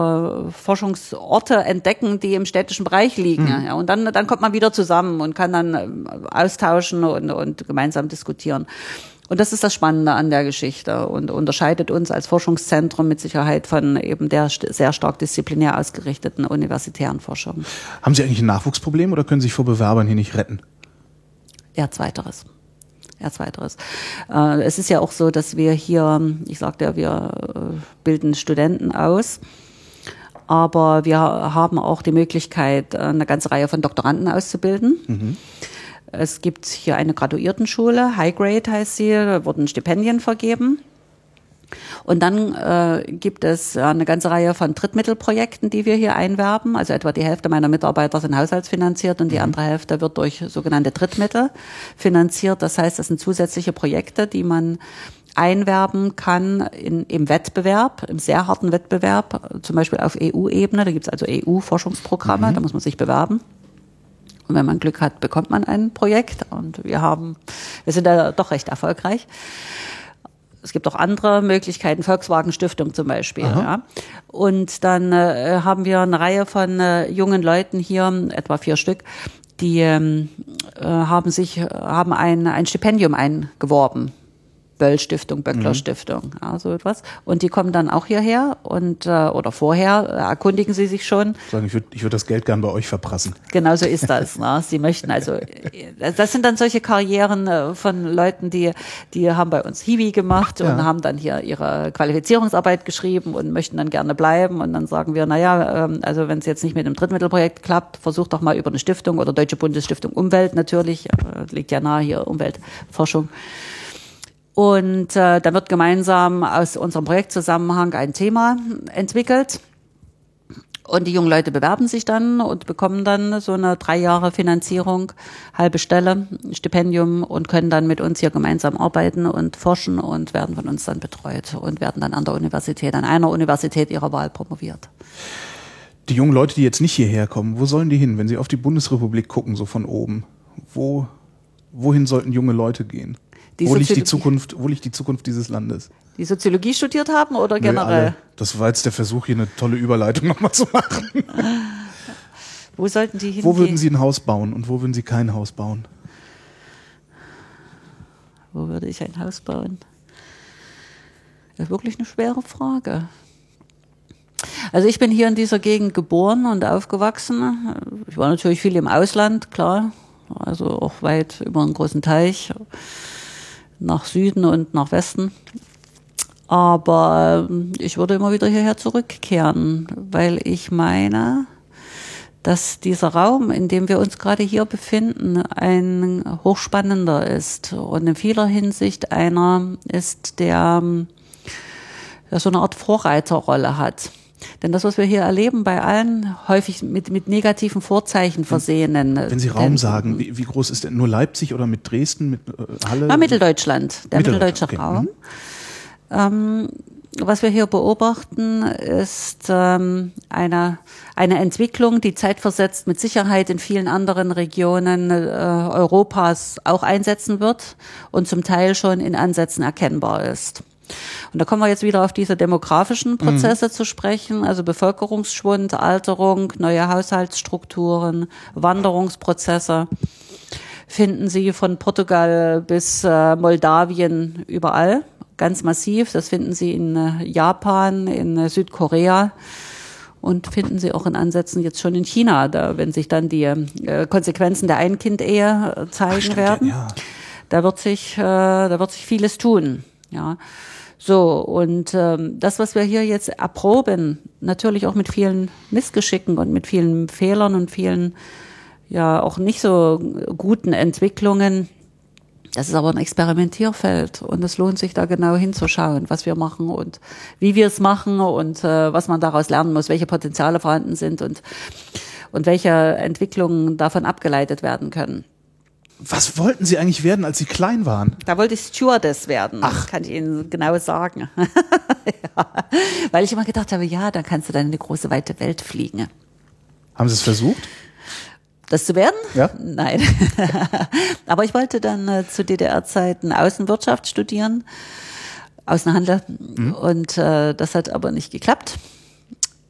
äh, Forschungsorte entdecken, die im städtischen Bereich liegen. Mhm. Ja, und dann, dann kommt man wieder zusammen und kann dann äh, austauschen und, und gemeinsam diskutieren. Und das ist das Spannende an der Geschichte und unterscheidet uns als Forschungszentrum mit Sicherheit von eben der sehr stark disziplinär ausgerichteten universitären Forschung. Haben Sie eigentlich ein Nachwuchsproblem oder können Sie sich vor Bewerbern hier nicht retten? Ja, zweiteres als weiteres. Äh, es ist ja auch so, dass wir hier, ich sagte ja, wir äh, bilden Studenten aus. Aber wir haben auch die Möglichkeit, äh, eine ganze Reihe von Doktoranden auszubilden. Mhm. Es gibt hier eine Graduiertenschule, High Grade heißt sie, da wurden Stipendien vergeben. Und dann äh, gibt es eine ganze Reihe von Drittmittelprojekten, die wir hier einwerben. Also etwa die Hälfte meiner Mitarbeiter sind haushaltsfinanziert und die mhm. andere Hälfte wird durch sogenannte Drittmittel finanziert. Das heißt, das sind zusätzliche Projekte, die man einwerben kann in, im Wettbewerb, im sehr harten Wettbewerb, zum Beispiel auf EU-Ebene. Da gibt es also EU-Forschungsprogramme, mhm. da muss man sich bewerben. Und wenn man Glück hat, bekommt man ein Projekt. Und wir haben, wir sind da doch recht erfolgreich. Es gibt auch andere Möglichkeiten, Volkswagen Stiftung zum Beispiel. Ja. Und dann äh, haben wir eine Reihe von äh, jungen Leuten hier, etwa vier Stück, die ähm, äh, haben sich haben ein, ein Stipendium eingeworben Böll Stiftung, Böckler mhm. Stiftung, ja, so etwas. Und die kommen dann auch hierher und äh, oder vorher äh, erkundigen sie sich schon. Sagen, ich würde ich würd das Geld gern bei euch verprassen. Genau so ist das. ne? Sie möchten also, *laughs* äh, das sind dann solche Karrieren äh, von Leuten, die die haben bei uns Hiwi gemacht ja. und haben dann hier ihre Qualifizierungsarbeit geschrieben und möchten dann gerne bleiben und dann sagen wir, naja, ähm, also wenn es jetzt nicht mit dem Drittmittelprojekt klappt, versucht doch mal über eine Stiftung oder Deutsche Bundesstiftung Umwelt natürlich, äh, liegt ja nahe hier Umweltforschung. Und äh, da wird gemeinsam aus unserem Projektzusammenhang ein Thema entwickelt. Und die jungen Leute bewerben sich dann und bekommen dann so eine drei Jahre Finanzierung, halbe Stelle, Stipendium und können dann mit uns hier gemeinsam arbeiten und forschen und werden von uns dann betreut und werden dann an der Universität, an einer Universität ihrer Wahl promoviert. Die jungen Leute, die jetzt nicht hierher kommen, wo sollen die hin, wenn sie auf die Bundesrepublik gucken, so von oben? Wo wohin sollten junge Leute gehen? Die wo liegt die Zukunft, wo liegt die Zukunft dieses Landes? Die Soziologie studiert haben oder Nö, generell? alle. Das war jetzt der Versuch, hier eine tolle Überleitung nochmal zu machen. *laughs* Wo sollten die hingehen? Wo würden Sie ein Haus bauen und wo würden Sie kein Haus bauen? Wo würde ich ein Haus bauen? Das ist wirklich eine schwere Frage. Also ich bin hier in dieser Gegend geboren und aufgewachsen. Ich war natürlich viel im Ausland, klar. Also auch weit über einen großen Teich nach Süden und nach Westen. Aber ähm, ich würde immer wieder hierher zurückkehren, weil ich meine, dass dieser Raum, in dem wir uns gerade hier befinden, ein hochspannender ist und in vieler Hinsicht einer ist, der, ähm, der so eine Art Vorreiterrolle hat. Denn das, was wir hier erleben, bei allen häufig mit, mit negativen Vorzeichen versehenen. Wenn Sie Raum sagen, wie, wie groß ist denn nur Leipzig oder mit Dresden, mit äh, Halle? Ja, Mitteldeutschland, der Mitteldeutschland, mitteldeutsche okay. Raum. Ähm, was wir hier beobachten, ist ähm, eine, eine Entwicklung, die zeitversetzt mit Sicherheit in vielen anderen Regionen äh, Europas auch einsetzen wird und zum Teil schon in Ansätzen erkennbar ist. Und da kommen wir jetzt wieder auf diese demografischen Prozesse zu sprechen, also Bevölkerungsschwund, Alterung, neue Haushaltsstrukturen, Wanderungsprozesse finden Sie von Portugal bis äh, Moldawien überall, ganz massiv. Das finden Sie in äh, Japan, in äh, Südkorea und finden Sie auch in Ansätzen jetzt schon in China, da, wenn sich dann die äh, Konsequenzen der Ein-Kind-Ehe äh, zeigen stimmt, werden. ja. Da wird sich, äh, da wird sich vieles tun. Ja. So, und ähm, das, was wir hier jetzt erproben, natürlich auch mit vielen Missgeschicken und mit vielen Fehlern und vielen ja auch nicht so guten Entwicklungen. Das ist aber ein Experimentierfeld und es lohnt sich da genau hinzuschauen, was wir machen und wie wir es machen und äh, was man daraus lernen muss, welche Potenziale vorhanden sind und, und welche Entwicklungen davon abgeleitet werden können. Was wollten Sie eigentlich werden, als Sie klein waren? Da wollte ich Stewardess werden. Ach. Kann ich Ihnen genau sagen. *laughs* ja. Weil ich immer gedacht habe, ja, dann kannst du dann in eine große, weite Welt fliegen. Haben Sie es versucht? Das zu werden? Ja. Nein. *laughs* Aber ich wollte dann äh, zu DDR-Zeiten Außenwirtschaft studieren, Außenhandel. Und äh, das hat aber nicht geklappt.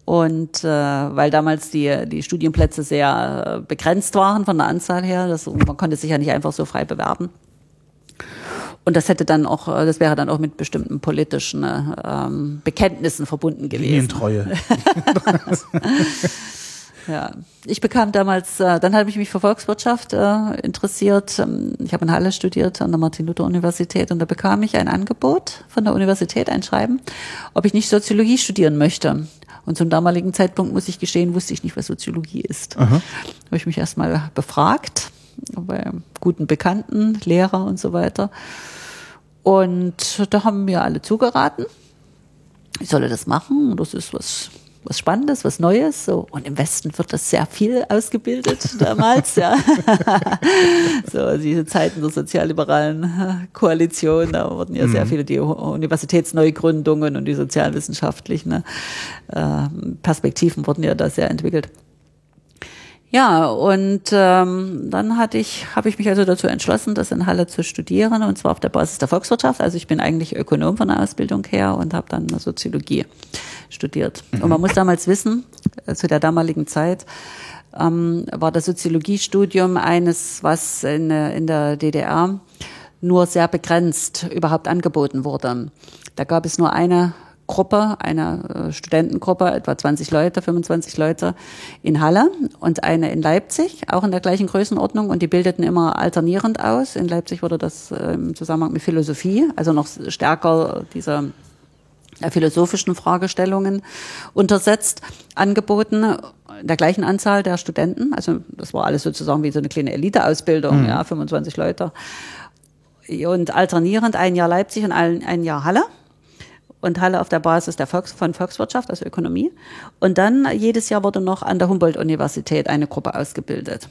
Und äh, weil damals die, die Studienplätze sehr äh, begrenzt waren von der Anzahl her, das, man konnte sich ja nicht einfach so frei bewerben. Und das hätte dann auch, äh, das wäre dann auch mit bestimmten politischen äh, ähm, Bekenntnissen verbunden gewesen. Linientreue. *laughs* Ja, ich bekam damals, äh, dann habe ich mich für Volkswirtschaft äh, interessiert. Ähm, Ich habe in Halle studiert an der Martin-Luther-Universität und da bekam ich ein Angebot von der Universität, ein Schreiben, ob ich nicht Soziologie studieren möchte. Und zum damaligen Zeitpunkt, muss ich gestehen, wusste ich nicht, was Soziologie ist. Habe ich mich erstmal befragt bei guten Bekannten, Lehrer und so weiter. Und da haben mir alle zugeraten ich solle das machen. Das ist was, was Spannendes, was Neues. So. Und im Westen wird das sehr viel ausgebildet *laughs* damals, ja. *laughs* so, diese Zeiten der sozialliberalen *laughs* Koalition, da wurden ja sehr viele die Universitätsneugründungen und die sozialwissenschaftlichen äh, Perspektiven wurden ja da sehr entwickelt. Ja, und ähm, dann hatte ich, habe ich mich also dazu entschlossen, das in Halle zu studieren, und zwar auf der Basis der Volkswirtschaft. Also ich bin eigentlich Ökonom von der Ausbildung her und habe dann Soziologie studiert. Und man *laughs* muss damals wissen, äh, zu der damaligen Zeit ähm, war das Soziologiestudium eines, was in, in der DDR nur sehr begrenzt überhaupt angeboten wurde. Da gab es nur eine Gruppe, eine äh, Studentengruppe, etwa 20 Leute, 25 Leute in Halle und eine in Leipzig, auch in der gleichen Größenordnung und die bildeten immer alternierend aus. In Leipzig wurde das äh, im Zusammenhang mit Philosophie, also noch stärker dieser äh, philosophischen Fragestellungen untersetzt, angeboten, in der gleichen Anzahl der Studenten. Also das war alles sozusagen wie so eine kleine Eliteausbildung, ja, 25 Leute. Und alternierend ein Jahr Leipzig und ein, ein Jahr Halle und Halle auf der Basis der Volks von Volkswirtschaft, also Ökonomie. Und dann jedes Jahr wurde noch an der Humboldt-Universität eine Gruppe ausgebildet.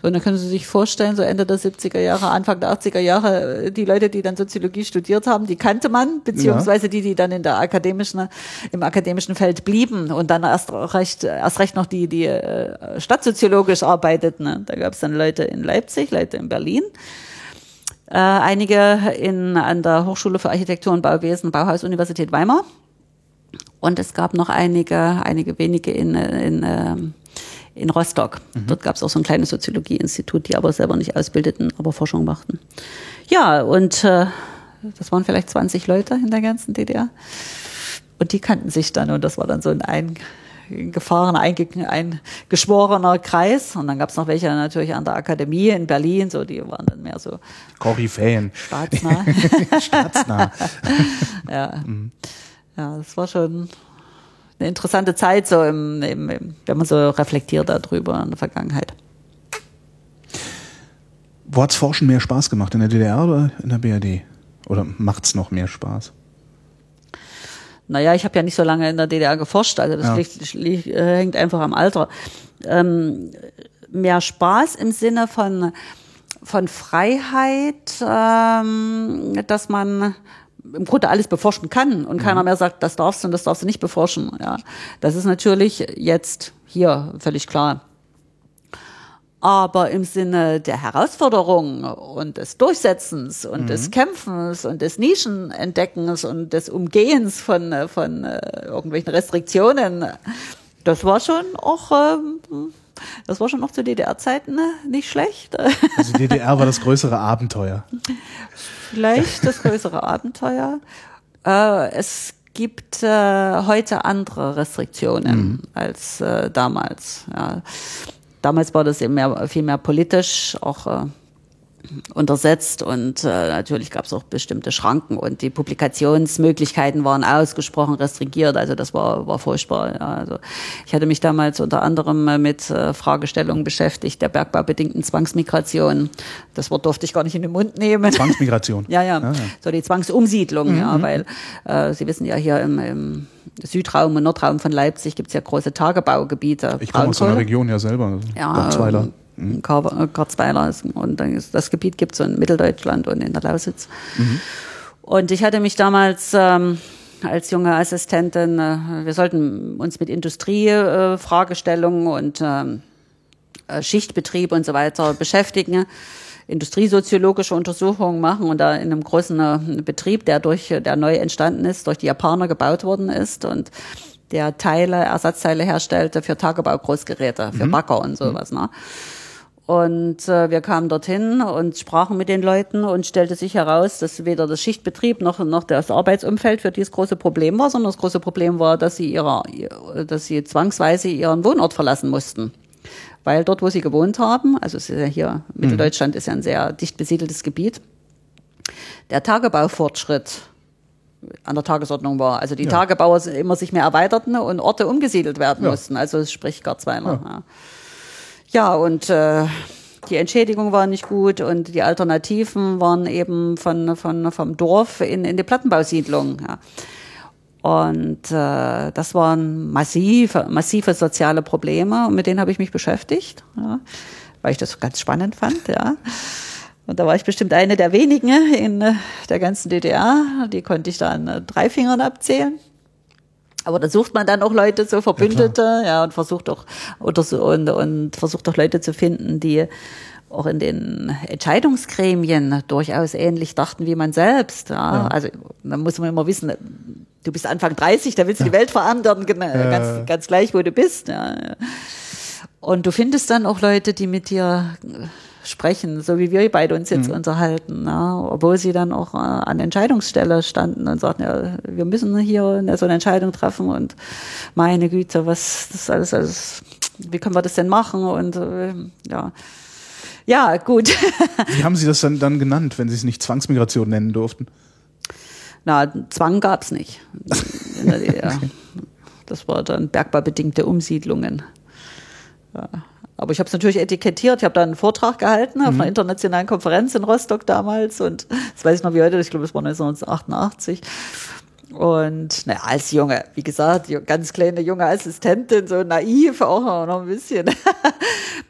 So, und dann können Sie sich vorstellen, so Ende der 70er Jahre, Anfang der 80er Jahre, die Leute, die dann Soziologie studiert haben, die kannte man, beziehungsweise die, die dann in der akademischen, im akademischen Feld blieben und dann erst recht, erst recht noch die, die äh, stadtsoziologisch arbeiteten. Ne? Da gab es dann Leute in Leipzig, Leute in Berlin äh, einige in, an der Hochschule für Architektur und Bauwesen, Bauhaus-Universität Weimar. Und es gab noch einige, einige wenige in, in, ähm, in Rostock. Mhm. Dort gab es auch so ein kleines Soziologie-Institut, die aber selber nicht ausbildeten, aber Forschung machten. Ja, und äh, das waren vielleicht 20 Leute in der ganzen DDR. Und die kannten sich dann und das war dann so ein, ein gefahrener, ein, ein geschworener Kreis. Und dann gab es noch welche natürlich an der Akademie in Berlin, so die waren dann mehr so Koryphäen. Staatsnah. *laughs* Staatsnah. *laughs* ja. Mhm. ja, das war schon eine interessante Zeit, so im, im, im, wenn man so reflektiert darüber in der Vergangenheit. Wo hat's Forschen mehr Spaß gemacht? In der DDR oder in der BRD? Oder macht's noch mehr Spaß? Naja, ich habe ja nicht so lange in der DDR geforscht, also das ja. liegt, liegt, äh, hängt einfach am Alter. Ähm, mehr Spaß im Sinne von, von Freiheit, ähm, dass man im Grunde alles beforschen kann und mhm. keiner mehr sagt, das darfst du und das darfst du nicht beforschen. Ja, das ist natürlich jetzt hier völlig klar. Aber im Sinne der Herausforderung und des Durchsetzens und mhm. des Kämpfens und des Nischenentdeckens und des Umgehens von, von äh, irgendwelchen Restriktionen, das war schon auch, ähm, das war schon auch zu DDR-Zeiten ne, nicht schlecht. Also DDR war das größere Abenteuer. Vielleicht das größere Abenteuer. Äh, es gibt äh, heute andere Restriktionen mhm. als äh, damals. Ja damals war das eben mehr, viel mehr politisch, auch äh, untersetzt und äh, natürlich gab es auch bestimmte Schranken und die Publikationsmöglichkeiten waren ausgesprochen restringiert. Also das war, war furchtbar. Ja. Also ich hatte mich damals unter anderem äh, mit äh, Fragestellungen beschäftigt der bergbaubedingten Zwangsmigration. Das Wort durfte ich gar nicht in den Mund nehmen. Zwangsmigration. *laughs* ja, ja, ja, So die Zwangsumsiedlung, mhm. ja, weil äh, Sie wissen ja hier im, im Südraum und Nordraum von Leipzig gibt es ja große Tagebaugebiete. Ich komme aus der Region ja selber. Ja, Garzweiler. Mhm. Garzweiler ist, und dann ist, das Gebiet gibt es so in Mitteldeutschland und in der Lausitz. Mhm. Und ich hatte mich damals ähm, als junge Assistentin, äh, wir sollten uns mit Industriefragestellungen äh, und ähm, äh, Schichtbetrieb und so weiter beschäftigen industriesoziologische Untersuchungen machen und da in einem großen äh, Betrieb, der durch, der neu entstanden ist, durch die Japaner gebaut worden ist und der Teile, Ersatzteile herstellte für Tagebaugroßgeräte, für mhm. Bagger und sowas. Ne? Und äh, wir kamen dorthin und sprachen mit den Leuten und stellte sich heraus, dass weder das Schichtbetrieb noch, noch das Arbeitsumfeld für dieses große Problem war, sondern das große Problem war, dass sie ihrer, dass sie zwangsweise ihren Wohnort verlassen mussten weil dort, wo sie gewohnt haben, also es ist ja hier, Mitteldeutschland ist ja ein sehr dicht besiedeltes Gebiet, der Tagebaufortschritt an der Tagesordnung war. Also die ja. Tagebauer immer sich mehr erweiterten und Orte umgesiedelt werden ja. mussten. Also sprich Garzweiler. Ja. Ja, und äh, die Entschädigung war nicht gut und die Alternativen waren eben von, von, vom Dorf in, in die Plattenbausiedlung. Ja. Und äh, das waren massive, massive soziale Probleme und mit denen habe ich mich beschäftigt, ja, weil ich das ganz spannend fand, ja. Und da war ich bestimmt eine der wenigen in äh, der ganzen DDR, die konnte ich dann äh, drei Fingern abzählen. Aber da sucht man dann auch Leute, so Verbündete, ja, ja und versucht auch oder so und, und versucht auch Leute zu finden, die auch in den Entscheidungsgremien durchaus ähnlich dachten wie man selbst. Ja. ja. Also da muss man immer wissen, du bist Anfang 30, da willst du ja. die Welt verändern, ganz, ganz gleich, wo du bist. Ja. Und du findest dann auch Leute, die mit dir sprechen, so wie wir beide uns jetzt mhm. unterhalten, ja, obwohl sie dann auch äh, an Entscheidungsstelle standen und sagten, ja, wir müssen hier eine, so eine Entscheidung treffen und meine Güte, was das alles, alles wie können wir das denn machen und äh, ja. Ja, gut. *laughs* Wie haben Sie das dann, dann genannt, wenn Sie es nicht Zwangsmigration nennen durften? Na, Zwang gab's nicht in der DDR. okay. Das war dann bergbaubedingte Umsiedlungen. Ja. Aber ich habe es natürlich etikettiert. Ich habe da einen Vortrag gehalten auf mhm. einer internationalen Konferenz in Rostock damals und das weiß ich noch wie heute. Ich glaube, es war 1988. Und naja, als junge, wie gesagt, ganz kleine junge Assistentin, so naiv auch noch ein bisschen. *laughs*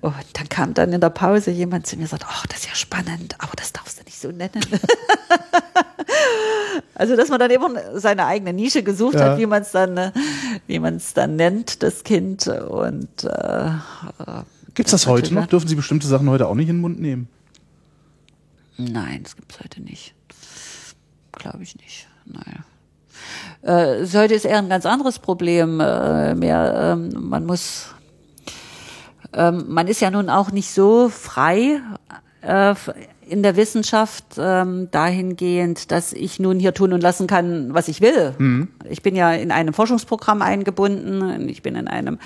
Und *laughs* dann kam dann in der Pause jemand zu mir und sagt, oh, das ist ja spannend, aber das darfst du nicht so nennen. *laughs* also, dass man dann eben seine eigene Nische gesucht ja. hat, wie man es dann, wie man es dann nennt, das Kind. Und äh, gibt es das heute noch? Dürfen Sie bestimmte Sachen heute auch nicht in den Mund nehmen? Nein, das gibt es heute nicht. Glaube ich nicht. Nein. Äh, heute ist eher ein ganz anderes Problem. Äh, mehr, ähm, man muss, ähm, man ist ja nun auch nicht so frei äh, in der Wissenschaft ähm, dahingehend, dass ich nun hier tun und lassen kann, was ich will. Mhm. Ich bin ja in einem Forschungsprogramm eingebunden. Ich bin in einem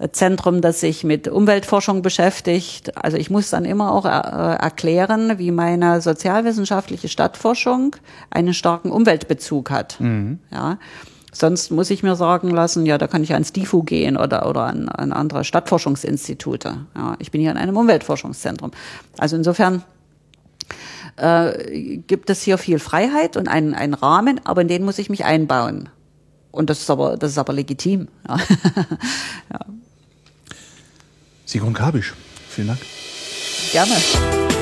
äh, Zentrum, das sich mit Umweltforschung beschäftigt. Also ich muss dann immer auch äh, erklären, wie meine sozialwissenschaftliche Stadtforschung einen starken Umweltbezug hat. Mhm. Ja. Sonst muss ich mir sagen lassen, ja, da kann ich ans DIFU gehen oder, oder an, an andere Stadtforschungsinstitute. Ja, ich bin hier in einem Umweltforschungszentrum. Also insofern äh, gibt es hier viel Freiheit und einen, einen Rahmen, aber in den muss ich mich einbauen. Und das ist aber, das ist aber legitim. Ja. *laughs* ja. Sigrun Kabisch, vielen Dank. Gerne.